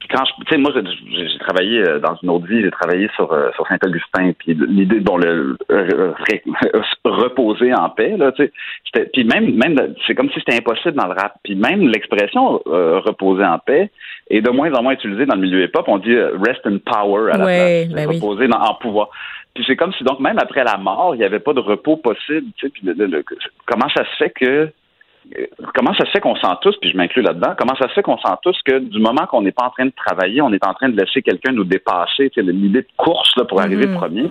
S6: Puis quand je, tu sais, moi j'ai travaillé euh, dans une autre vie, j'ai travaillé sur euh, sur Saint-Augustin. Puis l'idée, bon, le [laughs] reposer en paix, là, tu sais, puis même même c'est comme si c'était impossible dans le rap. Puis même l'expression euh, reposer en paix est de moins en moins utilisée dans le milieu hip-hop. On dit rest in power à la
S3: Ouais,
S6: place,
S3: ben oui.
S6: reposer dans- en pouvoir. Puis c'est comme si donc même après la mort, il n'y avait pas de repos possible. Tu sais, puis le- le- le- comment ça se fait que comment ça se fait qu'on sent tous, puis je m'inclus là-dedans, comment ça se fait qu'on sent tous que du moment qu'on n'est pas en train de travailler, on est en train de laisser quelqu'un nous dépasser, l'idée de course là, pour arriver
S3: Mhm.
S6: premier,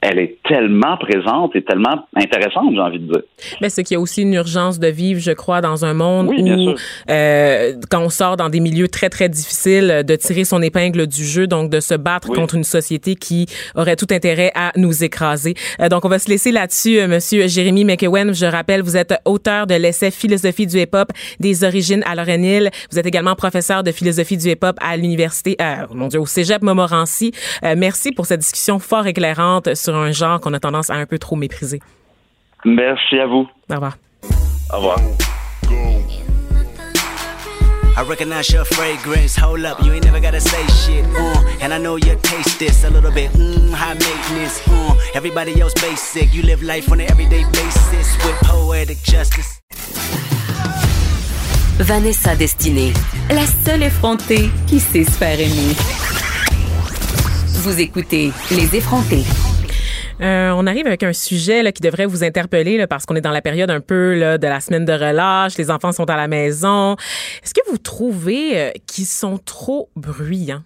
S6: elle est tellement présente et tellement intéressante, j'ai envie de dire.
S3: Mais c'est qu'il y a aussi une urgence de vivre, je crois, dans un monde
S6: Oui,
S3: où, euh, quand on sort dans des milieux très, très difficiles, de tirer son épingle du jeu, donc de se battre
S6: Oui.
S3: contre une société qui aurait tout intérêt à nous écraser. Euh, donc, on va se laisser là-dessus, euh, Monsieur Jérémy McEwen. Je rappelle, vous êtes auteur de l'essai Philosophie du hip-hop des origines à Lorraine Hill. Vous êtes également professeur de philosophie du hip-hop à l'université, euh, mon Dieu, au Cégep Montmorency. Euh, merci pour cette discussion fort éclairante sur un genre qu'on a tendance à un peu trop mépriser.
S6: Merci à vous.
S3: Au revoir.
S6: Au revoir.
S12: I recognize your fragrance. Hold up, you ain't never gotta say shit. Uh, and I know you taste this a little bit. Mm, high maintenance. Uh, everybody else basic. You live life on an everyday basis with poetic justice.
S1: Vanessa Destinée, la seule effrontée qui sait se faire aimer. Vous écoutez Les effrontés.
S3: Euh, on arrive avec un sujet là, qui devrait vous interpeller là, parce qu'on est dans la période un peu là, de la semaine de relâche, les enfants sont à la maison. Est-ce que vous trouvez euh, qu'ils sont trop bruyants?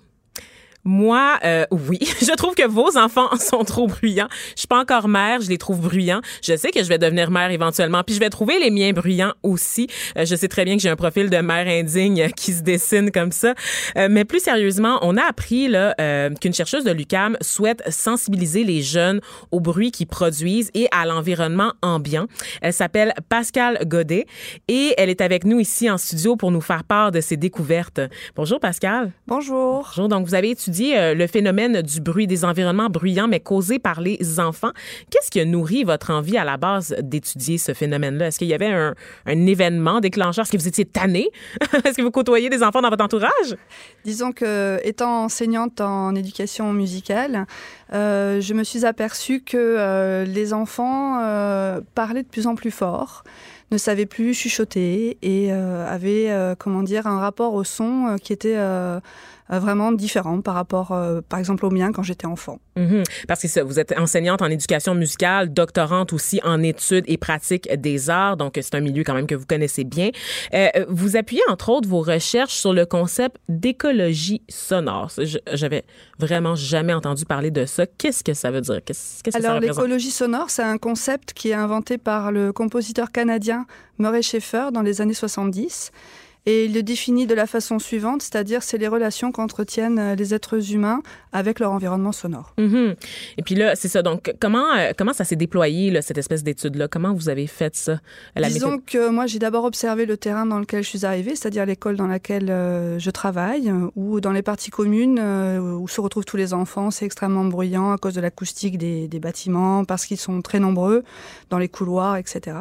S3: Moi, euh, oui, [laughs] je trouve que vos enfants [laughs] sont trop bruyants. Je suis pas encore mère, je les trouve bruyants. Je sais que je vais devenir mère éventuellement, puis je vais trouver les miens bruyants aussi. Euh, je sais très bien que j'ai un profil de mère indigne [laughs] qui se dessine comme ça. Euh, mais plus sérieusement, on a appris là euh, qu'une chercheuse de l'UCAM souhaite sensibiliser les jeunes au bruit qu'ils produisent et à l'environnement ambiant. Elle s'appelle Pascal Godet et elle est avec nous ici en studio pour nous faire part de ses découvertes. Bonjour Pascal.
S13: Bonjour.
S3: Bonjour. Donc, vous avez étudié euh, le phénomène du bruit, des environnements bruyants, mais causés par les enfants. Qu'est-ce qui a nourri votre envie à la base d'étudier ce phénomène-là? Est-ce qu'il y avait un, événement déclencheur? Est-ce que vous étiez tanné? [laughs] Est-ce que vous côtoyez des enfants dans votre entourage?
S13: Disons que, étant enseignante en éducation musicale, euh, je me suis aperçue que euh, les enfants parlaient de plus en plus fort, ne savaient plus chuchoter et avaient, comment dire, un rapport au son qui était vraiment différent par rapport, euh, par exemple, au mien quand j'étais enfant.
S3: Mhm. Parce que vous êtes enseignante en éducation musicale, doctorante aussi en études et pratiques des arts, donc c'est un milieu quand même que vous connaissez bien. Euh, vous appuyez entre autres vos recherches sur le concept d'écologie sonore. J'avais vraiment jamais entendu parler de ça. Qu'est-ce que ça veut dire? Qu'est-ce que
S13: Alors, l'écologie sonore, c'est un concept qui est inventé par le compositeur canadien Murray Schaeffer dans les années 70. Et il le définit de la façon suivante, c'est-à-dire c'est les relations qu'entretiennent euh, les êtres humains avec leur environnement sonore.
S3: Mhm. Et puis là, c'est ça. Donc, comment, euh, comment ça s'est déployé, là, cette espèce d'étude-là? Comment vous avez fait ça? La
S13: Disons
S3: méthode-
S13: que moi, j'ai d'abord observé le terrain dans lequel je suis arrivée, c'est-à-dire l'école dans laquelle euh, je travaille, ou dans les parties communes euh, où se retrouvent tous les enfants. C'est extrêmement bruyant à cause de l'acoustique des, des bâtiments, parce qu'ils sont très nombreux dans les couloirs, etc.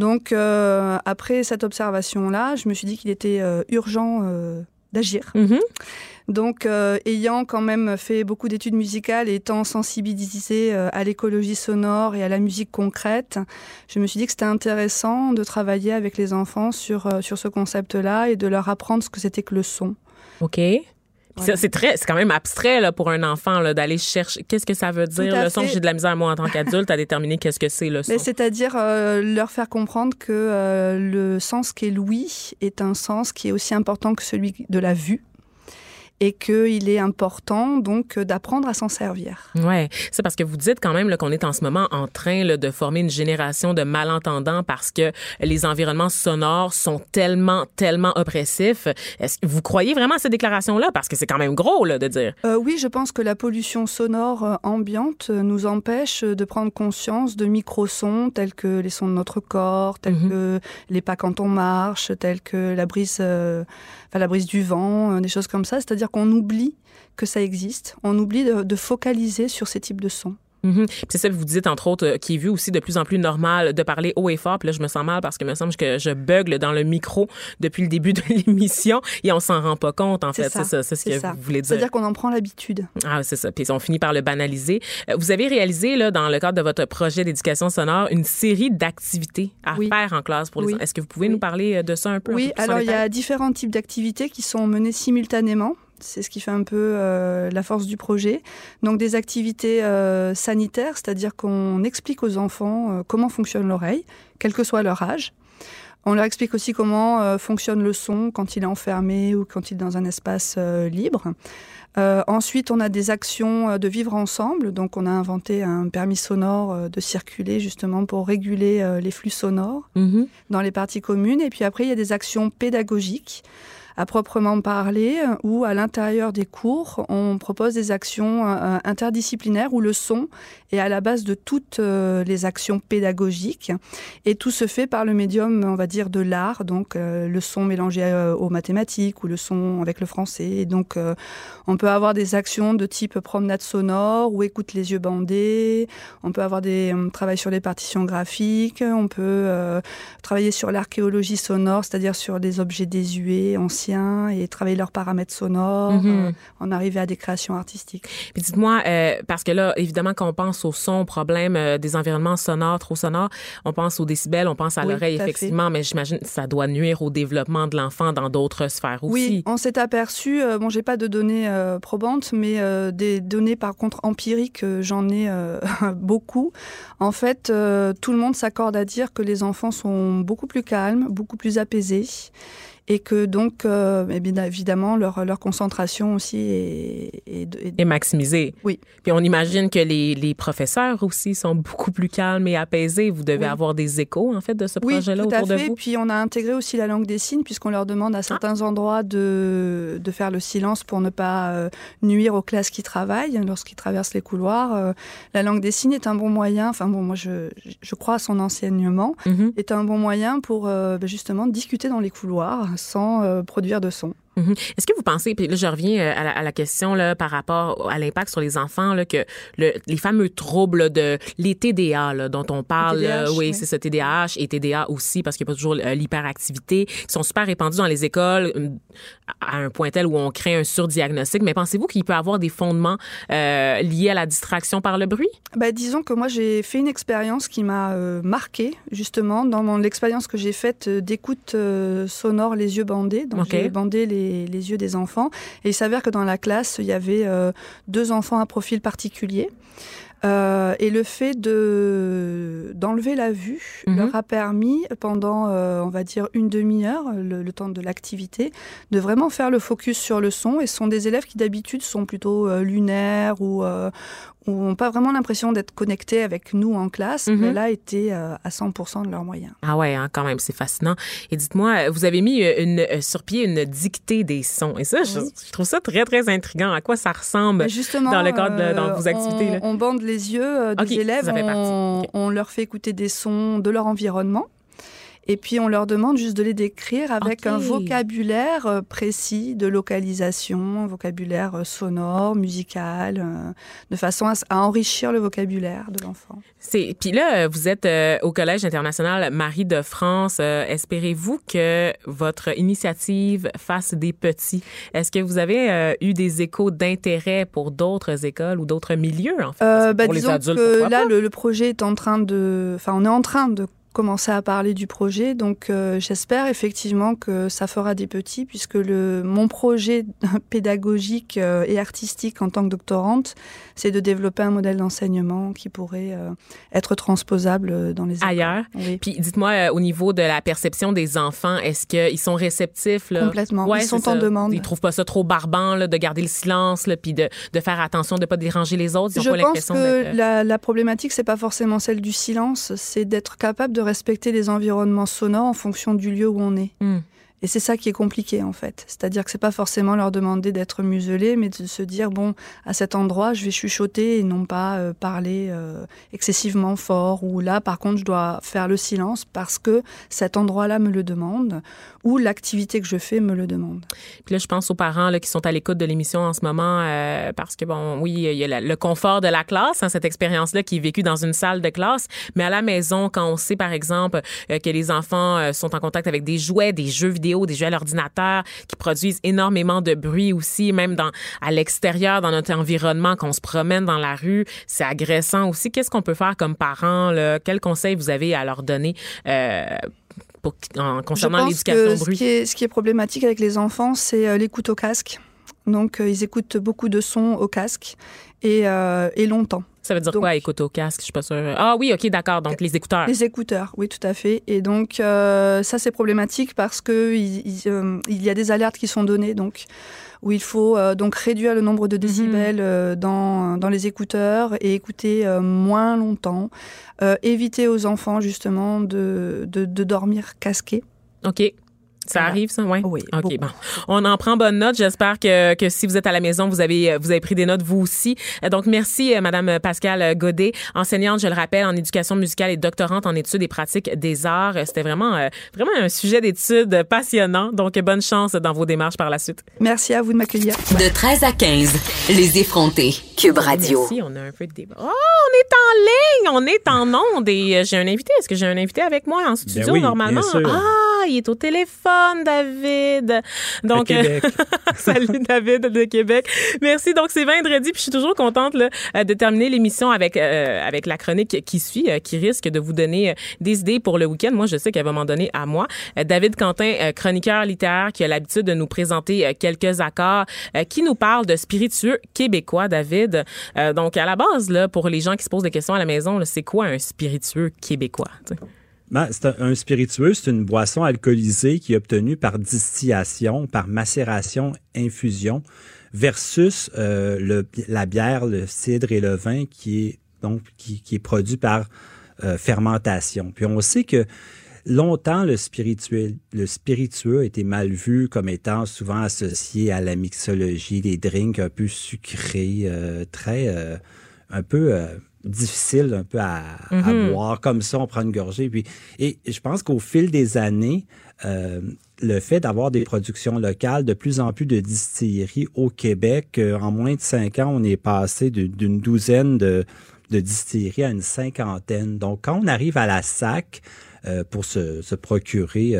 S13: Donc, euh, après cette observation-là, je me suis dit qu'il était euh, urgent euh, d'agir.
S3: Mhm.
S13: Donc, ayant quand même fait beaucoup d'études musicales et étant sensibilisée à l'écologie sonore et à la musique concrète, je me suis dit que c'était intéressant de travailler avec les enfants sur, sur ce concept-là et de leur apprendre ce que c'était que le son.
S3: OK. C'est très, c'est quand même abstrait là, pour un enfant là, d'aller chercher. Qu'est-ce que ça veut dire le son? J'ai de la misère moi en tant qu'adulte à déterminer qu'est-ce que c'est le son.
S13: Mais c'est-à-dire euh, leur faire comprendre que euh, le sens qu'est l'ouïe est un sens qui est aussi important que celui de la vue et qu'il est important donc euh, d'apprendre à s'en servir.
S3: Ouais, c'est parce que vous dites quand même là, qu'on est en ce moment en train là, de former une génération de malentendants parce que les environnements sonores sont tellement, tellement oppressifs. Est-ce que vous croyez vraiment à cette déclaration-là? Parce que c'est quand même gros là, de dire.
S13: Euh, oui, je pense que la pollution sonore euh, ambiante nous empêche de prendre conscience de microsons tels que les sons de notre corps, tels
S3: Mhm.
S13: que les pas quand on marche, tels que la brise, euh, la brise du vent, euh, des choses comme ça. C'est-à-dire qu'on oublie que ça existe. On oublie de focaliser sur ces types de sons.
S3: Mhm. Puis C'est ça que vous dites, entre autres, euh, qui est vu aussi de plus en plus normal de parler haut et fort. Puis là, je me sens mal parce que me semble que je bugle dans le micro depuis le début de [laughs] l'émission et on s'en rend pas compte, en fait. C'est ça, c'est ce que
S13: ça.
S3: vous voulez dire.
S13: C'est-à-dire qu'on en prend l'habitude.
S3: Ah, c'est ça. Puis on finit par le banaliser. Euh, Vous avez réalisé, là, dans le cadre de votre projet d'éducation sonore, une série d'activités à
S13: Oui.
S3: faire en classe pour les
S13: Oui.
S3: Est-ce que vous pouvez nous parler euh, de ça un peu? un
S13: Oui,
S3: peu
S13: alors il y a différents types d'activités qui sont menées simultanément. C'est ce qui fait un peu euh, la force du projet. Donc des activités euh, sanitaires, c'est-à-dire qu'on explique aux enfants euh, comment fonctionne l'oreille, quel que soit leur âge. On leur explique aussi comment fonctionne le son quand il est enfermé ou quand il est dans un espace libre. Ensuite, on a des actions de vivre ensemble. Donc, on a inventé un permis sonore de circuler justement pour réguler les flux sonores
S3: Mhm.
S13: dans les parties communes. Et puis après, il y a des actions pédagogiques à proprement parler, euh, où à l'intérieur des cours, on propose des actions euh, interdisciplinaires où le son est à la base de toutes euh, les actions pédagogiques. Et tout se fait par le médium, on va dire, de l'art, donc euh, le son mélangé euh, aux mathématiques ou le son avec le français. Donc, euh, on peut avoir des actions de type promenade sonore ou écoute les yeux bandés. On peut avoir des on travaille sur les partitions graphiques. On peut euh, travailler sur l'archéologie sonore, c'est-à-dire sur des objets désuets, anciens, et travailler leurs paramètres sonores,
S3: Mhm.
S13: euh, en arriver à des créations artistiques.
S3: Puis dites-moi, euh, parce que là, évidemment, quand on pense au son, au problème euh, des environnements sonores, trop sonores, on pense aux décibels, on pense à
S13: Oui,
S3: l'oreille,
S13: fait.
S3: effectivement, mais j'imagine que ça doit nuire au développement de l'enfant dans d'autres sphères aussi.
S13: Oui, on s'est aperçu, bon, j'ai pas de données probantes, mais des données par contre empiriques, j'en ai [laughs] beaucoup. En fait, tout le monde s'accorde à dire que les enfants sont beaucoup plus calmes, beaucoup plus apaisés. Et que donc, euh, évidemment, leur, leur concentration aussi est, est- est-
S3: Et maximisé.
S13: Oui.
S3: Puis on imagine que les, les professeurs aussi sont beaucoup plus calmes et apaisés. Vous devez
S13: Oui.
S3: avoir des échos, en fait, de ce
S13: Oui,
S3: projet-là
S13: tout à
S3: autour de vous.
S13: Puis on a intégré aussi la langue des signes, puisqu'on leur demande à certains endroits de, de faire le silence pour ne pas euh, nuire aux classes qui travaillent lorsqu'ils traversent les couloirs. Euh, la langue des signes est un bon moyen, enfin bon, moi je, je crois à son enseignement,
S3: Mhm.
S13: est un bon moyen pour ben, justement discuter dans les couloirs sans euh, produire de son.
S3: Mhm. Est-ce que vous pensez, puis là je reviens euh, à la, à la question là, par rapport à l'impact sur les enfants, là, que le, les fameux troubles de les TDA là, dont on parle,
S13: TDAH,
S3: euh, oui,
S13: oui.
S3: c'est ça, TDAH et TDA aussi, parce qu'il n'y a pas toujours euh, l'hyperactivité, qui sont super répandus dans les écoles à un point tel où on crée un surdiagnostic. Mais pensez-vous qu'il peut avoir des fondements euh, liés à la distraction par le bruit?
S13: Bah, disons que moi j'ai fait une expérience qui m'a euh, marquée justement dans mon l'expérience que j'ai faite d'écoute euh, sonore les yeux bandés. Donc
S3: Ok.
S13: j'ai bandé les, les yeux des enfants et il s'avère que dans la classe il y avait euh, deux enfants à profil particulier. Euh, et le fait de d'enlever la vue
S3: Mhm.
S13: leur a permis pendant, euh, on va dire, une demi-heure, le, le temps de l'activité, de vraiment faire le focus sur le son. Et ce sont des élèves qui d'habitude sont plutôt euh, lunaires ou ou n'ont pas vraiment l'impression d'être connectés avec nous en classe,
S3: Mhm.
S13: mais là étaient euh, à 100% de leurs moyens.
S3: Ah ouais, hein, quand même, c'est fascinant. Et dites-moi, vous avez mis euh, une, euh, sur pied une dictée des sons. Et ça, je,
S13: Oui.
S3: je trouve ça très, très intriguant. À quoi ça ressemble
S13: Mais justement,
S3: dans le cadre de dans vos activités?
S13: on,
S3: là?
S13: on bande les yeux des
S3: Ok,
S13: élèves, on, on leur fait écouter des sons de leur environnement. Et puis on leur demande juste de les décrire avec un vocabulaire euh, précis de localisation, un vocabulaire euh, sonore, musical, euh, de façon à, enrichir le vocabulaire de l'enfant.
S3: C'est puis là, vous êtes au Collège international Marie de France. Espérez-vous que votre initiative fasse des petits? Est-ce que vous avez eu des échos d'intérêt pour d'autres écoles ou d'autres milieux en fait?
S13: Euh, bah,
S3: Pour les
S13: disons
S3: adultes,
S13: que là, le projet est en train de, enfin, on est en train de commencer à parler du projet, donc euh, j'espère effectivement que ça fera des petits, puisque le mon projet [laughs] pédagogique euh, et artistique en tant que doctorante, c'est de développer un modèle d'enseignement qui pourrait euh, être transposable dans les écoles.
S3: ailleurs.
S13: Oui.
S3: Puis dites-moi au niveau de la perception des enfants, est-ce qu'ils sont réceptifs là?
S13: Complètement.
S3: Ouais,
S13: Ils sont en demande.
S3: Ils trouvent pas ça trop barbant là, de garder le silence là, puis de, de faire attention de pas déranger les autres. Ils
S13: Je
S3: pas
S13: pense que la, la problématique, c'est pas forcément celle du silence, c'est d'être capable de respecter les environnements sonores en fonction du lieu où on est.
S3: Hmm.
S13: Et c'est ça qui est compliqué en fait. C'est-à-dire que c'est pas forcément leur demander d'être muselés, mais de se dire bon, à cet endroit, je vais chuchoter et non pas euh, parler euh, excessivement fort. Ou là, par contre, je dois faire le silence parce que cet endroit-là me le demande, ou l'activité que je fais me le demande.
S3: Puis là, je pense aux parents là, qui sont à l'écoute de l'émission en ce moment euh, parce que, bon, oui, il y a le confort de la classe, hein, cette expérience-là qui est vécue dans une salle de classe. Mais à la maison, quand on sait, par exemple, euh, que les enfants euh, sont en contact avec des jouets, des jeux vidéo, des jeux à l'ordinateur qui produisent énormément de bruit aussi, même dans à l'extérieur, dans notre environnement, qu'on se promène dans la rue, c'est agressant aussi. Qu'est-ce qu'on peut faire comme parents? Là? Quels conseils vous avez à leur donner? Euh, pour, en, concernant l'éducation bruit.
S13: Ce qui, est, ce qui est problématique avec les enfants, c'est euh, l'écoute au casque. Donc, ils écoutent beaucoup de sons au casque et, et longtemps.
S3: Ça veut dire quoi, écoute au casque? Je suis pas sûre. Ah oui, OK, d'accord. Donc, les écouteurs.
S13: Les écouteurs, oui, tout à fait. Et donc, ça, c'est problématique parce que il, il, y a des alertes qui sont données. Donc, où il faut euh, donc réduire le nombre de mhm. décibels euh, dans, dans les écouteurs et écouter euh, moins longtemps. éviter aux enfants justement de, de, de dormir casqués.
S3: OK. Ça arrive, ça, ouais? oui. OK, bon. On en prend bonne note. J'espère que, que si vous êtes à la maison, vous avez, vous avez pris des notes, vous aussi. Donc, merci, euh, Madame Pascal Godet, enseignante, je le rappelle, en éducation musicale et doctorante en études et pratiques des arts. C'était vraiment, euh, vraiment un sujet d'étude passionnant. Donc, bonne chance dans vos démarches par la suite.
S13: Merci à vous de m'accueillir.
S1: De 13 à 15, les effrontés, Cube Radio.
S3: Merci, on a un peu de débat. Oh, on est en ligne, on est en onde et euh, j'ai un invité. Est-ce que j'ai un invité avec moi en studio,
S14: ben
S3: normalement? Ah, il est au téléphone. David. Donc,
S14: euh, [laughs]
S3: salut David de Québec. Merci. Donc, c'est vendredi, puis je suis toujours contente là, euh, de terminer l'émission avec euh, avec la chronique qui suit, qui risque de vous donner des idées pour le week-end. Moi, je sais qu'elle va m'en donner à moi. David Quentin, chroniqueur littéraire, qui a l'habitude de nous présenter quelques accords, qui nous parle de spiritueux québécois, David. donc, à la base, là, pour les gens qui se posent des questions à la maison, c'est quoi un spiritueux québécois?
S14: C'est un, spiritueux, c'est une boisson alcoolisée qui est obtenue par distillation, par macération, infusion, versus euh, la bière, le cidre et le vin qui est donc qui, est produit par euh, fermentation. Puis on sait que longtemps le spiritueux a été mal vu comme étant souvent associé à la mixologie, des drinks un peu sucrés, euh, très un peu difficile un peu à,
S3: Mhm.
S14: boire comme ça, on prend une gorgée. Puis, et je pense qu'au fil des années, euh, le fait d'avoir des productions locales, de plus en plus de distilleries au Québec, euh, en moins de cinq ans, on est passé d'une douzaine de, de distilleries à une cinquantaine. Donc, quand on arrive à la SAC euh, pour se, se procurer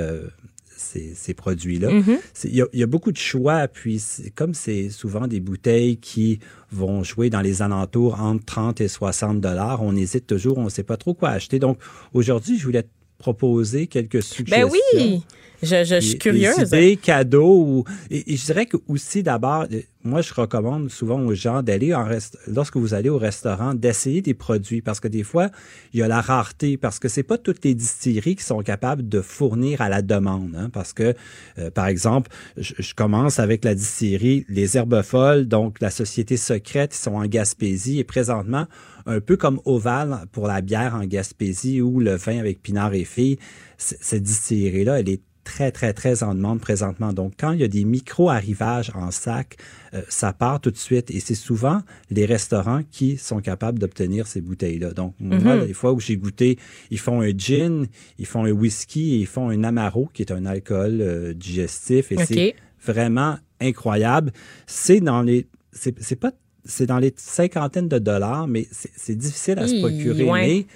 S14: ces, ces produits-là,
S3: Mhm.
S14: il y, a, il y a beaucoup de choix. Puis, comme c'est souvent des bouteilles qui vont jouer dans les alentours entre 30 et 60 dollars, on hésite toujours, on ne sait pas trop quoi acheter. Donc, aujourd'hui, je voulais te proposer quelques
S3: Ben
S14: suggestions.
S3: oui, je, je, je suis curieuse.
S14: Des idées, cadeaux. Ou, et, et je dirais que aussi d'abord, euh, moi je recommande souvent aux gens d'aller en rest, lorsque vous allez au restaurant, d'essayer des produits parce que des fois il y a la rareté parce que c'est pas toutes les distilleries qui sont capables de fournir à la demande. hein, parce que euh, par exemple, je, je commence avec la distillerie Les Herbes Folles, donc la société secrète, ils sont en Gaspésie et présentement un peu comme Oval pour la bière en Gaspésie ou le vin avec Pinard et Fille, c- cette distillerie-là, elle est très, très, très en demande présentement. Donc, quand il y a des micro-arrivages en sac, euh, ça part tout de suite. Et c'est souvent les restaurants qui sont capables d'obtenir ces bouteilles-là. Donc, moi,
S3: Mhm.
S14: les fois où j'ai goûté, ils font un gin, ils font un whisky et ils font un amaro, qui est un alcool euh, digestif. Et c'est vraiment incroyable. C'est dans les... C'est pas... C'est dans les cinquantaines de dollars, mais c'est difficile à se procurer. Mais,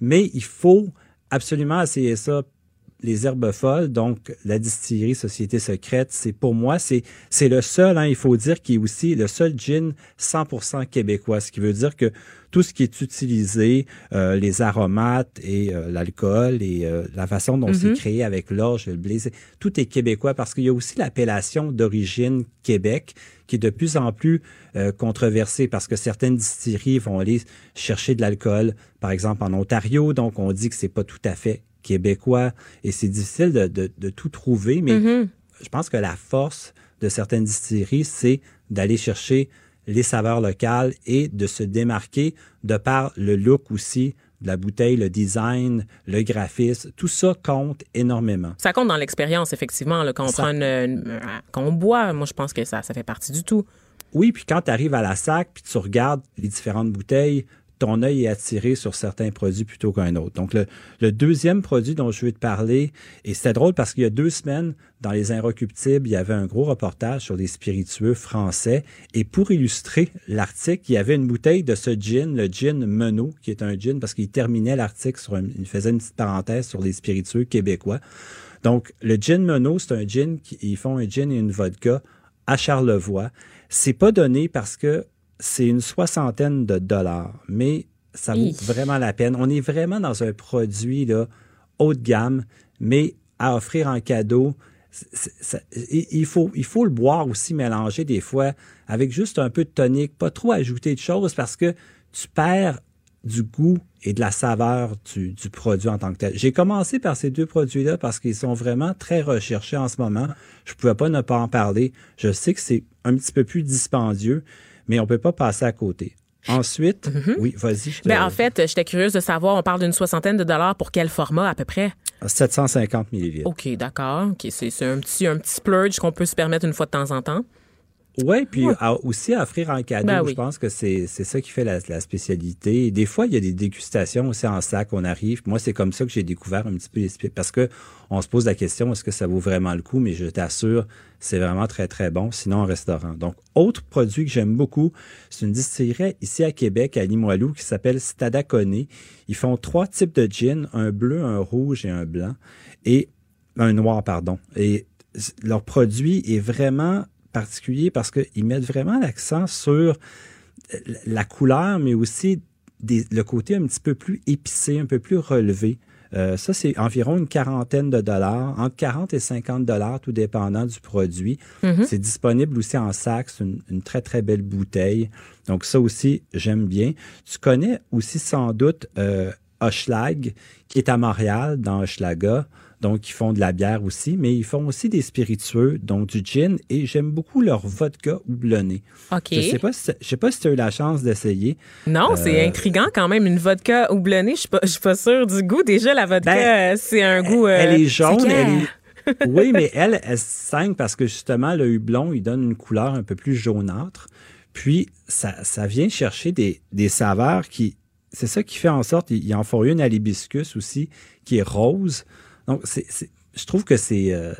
S14: mais il faut absolument essayer ça les herbes folles, donc la distillerie Société Secrète, c'est pour moi, c'est c'est le seul, hein, il faut dire, qui est aussi le seul gin 100% québécois, ce qui veut dire que tout ce qui est utilisé, euh, les aromates et euh, l'alcool et euh, la façon dont c'est
S3: Mhm.
S14: créé avec l'orge, le blé, tout est québécois parce qu'il y a aussi l'appellation d'origine Québec qui est de plus en plus controversée parce que certaines distilleries vont aller chercher de l'alcool, par exemple en Ontario, donc on dit que c'est pas tout à fait québécois et c'est difficile de, de- de tout trouver, mais
S3: Mhm.
S14: je pense que la force de certaines distilleries, c'est d'aller chercher les saveurs locales et de se démarquer de par le look aussi de la bouteille, le design, le graphisme, tout ça compte énormément.
S3: Ça compte dans l'expérience, effectivement, là, quand on
S14: Ça-
S3: prend une, une- quand on boit. Moi, je pense que ça, ça fait partie du tout.
S14: Oui, puis quand tu arrives à la sac, puis tu regardes les différentes bouteilles, ton œil est attiré sur certains produits plutôt qu'un autre. Donc, le, deuxième produit dont je veux te parler, et c'était drôle parce qu'il y a deux semaines, dans Les Inrecuptibles, il y avait un gros reportage sur les spiritueux français. Et pour illustrer l'article, il y avait une bouteille de ce gin, le gin Menot, qui est un gin parce qu'il terminait l'article sur il faisait une petite parenthèse sur les spiritueux québécois. Donc, le gin Menot, c'est un gin, qui, ils font un gin et une vodka à Charlevoix. C'est pas donné parce que c'est une soixantaine de dollars, mais ça vaut
S3: Hi.
S14: vraiment la peine. On est vraiment dans un produit là, haut de gamme, mais à offrir en cadeau, il, faut, il faut le boire aussi mélangé des fois avec juste un peu de tonique, pas trop ajouter de choses parce que tu perds du goût et de la saveur du, du produit en tant que tel. J'ai commencé par ces deux produits-là parce qu'ils sont vraiment très recherchés en ce moment. Je pouvais pas ne pas en parler. Je sais que c'est un petit peu plus dispendieux, mais on peut pas passer à côté. Ensuite,
S3: Mhm.
S14: oui, vas-y. te-
S3: Ben, en fait, j'étais curieuse de savoir, on parle d'une soixantaine de dollars pour quel format à peu près?
S14: 750 millilitres.
S3: OK, d'accord. C'est un petit, un petit splurge qu'on peut se permettre une fois de temps en temps.
S14: Oui, puis
S3: Ouais.
S14: à- aussi à offrir en cadeau,
S3: Ben oui.
S14: je pense que c'est c'est ça qui fait la, la spécialité. Des fois, il y a des dégustations aussi en sac, on arrive. Moi, c'est comme ça que j'ai découvert un petit peu les parce que on se pose la question est-ce que ça vaut vraiment le coup? Mais je t'assure, c'est vraiment très très bon. Sinon, en restaurant. Donc, autre produit que j'aime beaucoup, c'est une distillerie ici à Québec, à Limoilou, qui s'appelle Stadacone. Ils font trois types de gin, un bleu, un rouge et un blanc, et un noir, pardon. Et leur produit est vraiment particulier parce qu'ils mettent vraiment l'accent sur la- couleur, mais aussi des- le côté un petit peu plus épicé, un peu plus relevé. Euh, ça, c'est environ une quarantaine de dollars, entre 40 et 50 dollars, tout dépendant du produit.
S15: Mhm.
S14: C'est disponible aussi en sac, c'est une, une très, très belle bouteille. Donc, ça aussi, j'aime bien. Tu connais aussi sans doute euh, Hochelag, qui est à Montréal, dans Hochelaga. Donc, ils font de la bière aussi, mais ils font aussi des spiritueux, donc du gin, et j'aime beaucoup leur vodka houblonné.
S3: OK.
S14: Je sais pas si, je sais pas si tu as eu la chance d'essayer.
S3: Non, c'est
S14: Euh,
S3: intriguant quand même. Une vodka houblonnée, je suis pas, je suis pas sûre du goût. Déjà, la vodka,
S14: Ben,
S3: euh, c'est un goût. euh,
S14: Elle est jaune,
S3: c'est
S14: elle est... oui, mais [laughs] elle, elle saigne parce que justement, le hublon, il donne une couleur un peu plus jaunâtre. Puis, ça, ça vient chercher des, des saveurs qui... C'est ça qui fait en sorte... Ils en font une à l'hibiscus aussi, qui est rose. Donc, c'est, je trouve que c'est, euh,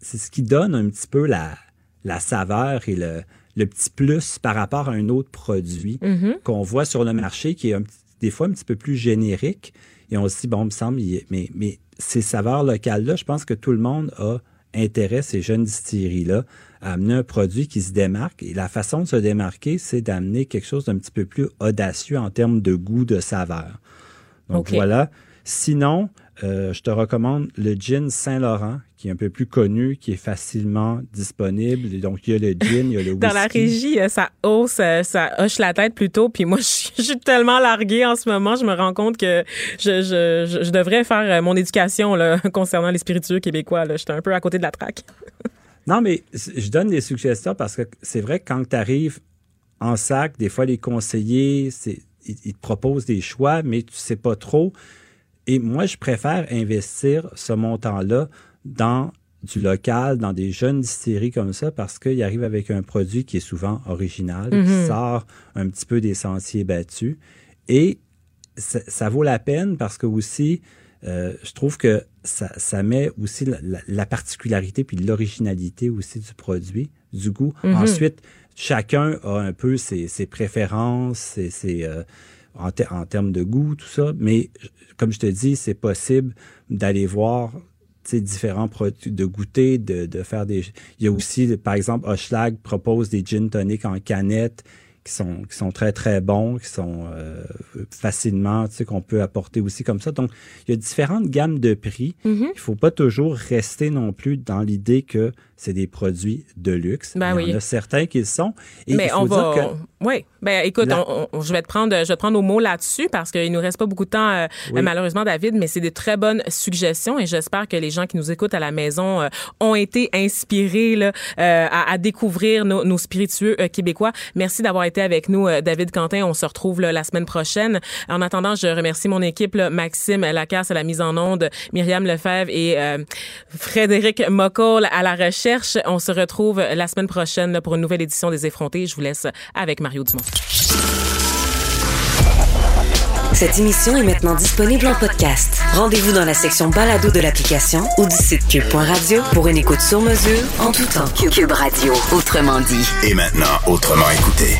S14: c'est ce qui donne un petit peu la, la saveur et le, le petit plus par rapport à un autre produit
S3: Mhm.
S14: qu'on voit sur le marché qui est un des fois un petit peu plus générique. Et on se dit, bon, il me semble, il mais, mais ces saveurs locales-là, je pense que tout le monde a intérêt, ces jeunes distilleries-là, à amener un produit qui se démarque. Et la façon de se démarquer, c'est d'amener quelque chose d'un petit peu plus audacieux en termes de goût, de saveur. Donc voilà. Sinon, euh, je te recommande le gin Saint-Laurent, qui est un peu plus connu, qui est facilement disponible. Et donc, il y a le gin, il y a le whisky. [laughs]
S3: Dans la régie, euh, ça hausse, euh, ça hoche la tête plutôt. Puis moi, [laughs] je suis- tellement larguée en ce moment. Je me rends compte que je, je, devrais faire mon éducation là, [laughs] concernant les spiritueux québécois. là. J'étais un peu à côté de la traque.
S14: Non, mais je donne des suggestions parce que c'est vrai que quand tu arrives en sac, des fois, les conseillers, c'est, ils, ils te proposent des choix, mais tu sais pas trop. Et moi, je préfère investir ce montant-là dans du local, dans des jeunes distilleries comme ça, parce qu'ils arrivent avec un produit qui est souvent original,
S15: Mhm.
S14: qui sort un petit peu des sentiers battus. Et ça, ça vaut la peine parce que aussi, euh, je trouve que ça, ça met aussi la, la- la particularité puis l'originalité aussi du produit, du goût.
S15: Mhm.
S14: Ensuite, chacun a un peu ses, ses préférences, ses, ses, euh, en, ter- en termes de goût, tout ça. Mais comme je te dis, c'est possible d'aller voir différents produits, de goûter, de, de faire des... Il y a aussi, par exemple, Hochelag propose des gin tonic en canette qui sont, qui sont très, très bons, qui sont euh, facilement, tu sais, qu'on peut apporter aussi comme ça. Donc, il y a différentes gammes de prix.
S3: Mhm.
S14: Il faut pas toujours rester non plus dans l'idée que c'est des produits de luxe.
S3: Ben
S14: il y
S3: oui.
S14: en a certains qui le sont. Et
S3: Mais on va.
S14: que-
S3: Oui. Ben écoute,
S14: La-
S3: on- on- je vais te prendre, je vais te prendre au mot là-dessus parce qu'il nous reste pas beaucoup de temps, euh,
S14: Oui.
S3: malheureusement, David. Mais c'est des très bonnes suggestions et j'espère que les gens qui nous écoutent à la maison euh, ont été inspirés là, euh, à, à découvrir nos, nos spiritueux québécois. Merci d'avoir été avec nous, David Quentin. On se retrouve là, la semaine prochaine. En attendant, je remercie mon équipe, là, Maxime Lacasse à la mise en onde, Myriam Lefebvre et Frédéric Moccol à la recherche. On se retrouve la semaine prochaine là, pour une nouvelle édition des Effrontés. Je vous laisse avec Mario Dumont.
S1: Cette émission est maintenant disponible en podcast. Rendez-vous dans la section balado de l'application ou du site cube.radio pour une écoute sur mesure en tout temps. Cube Radio, autrement dit.
S2: Et maintenant, autrement écouté.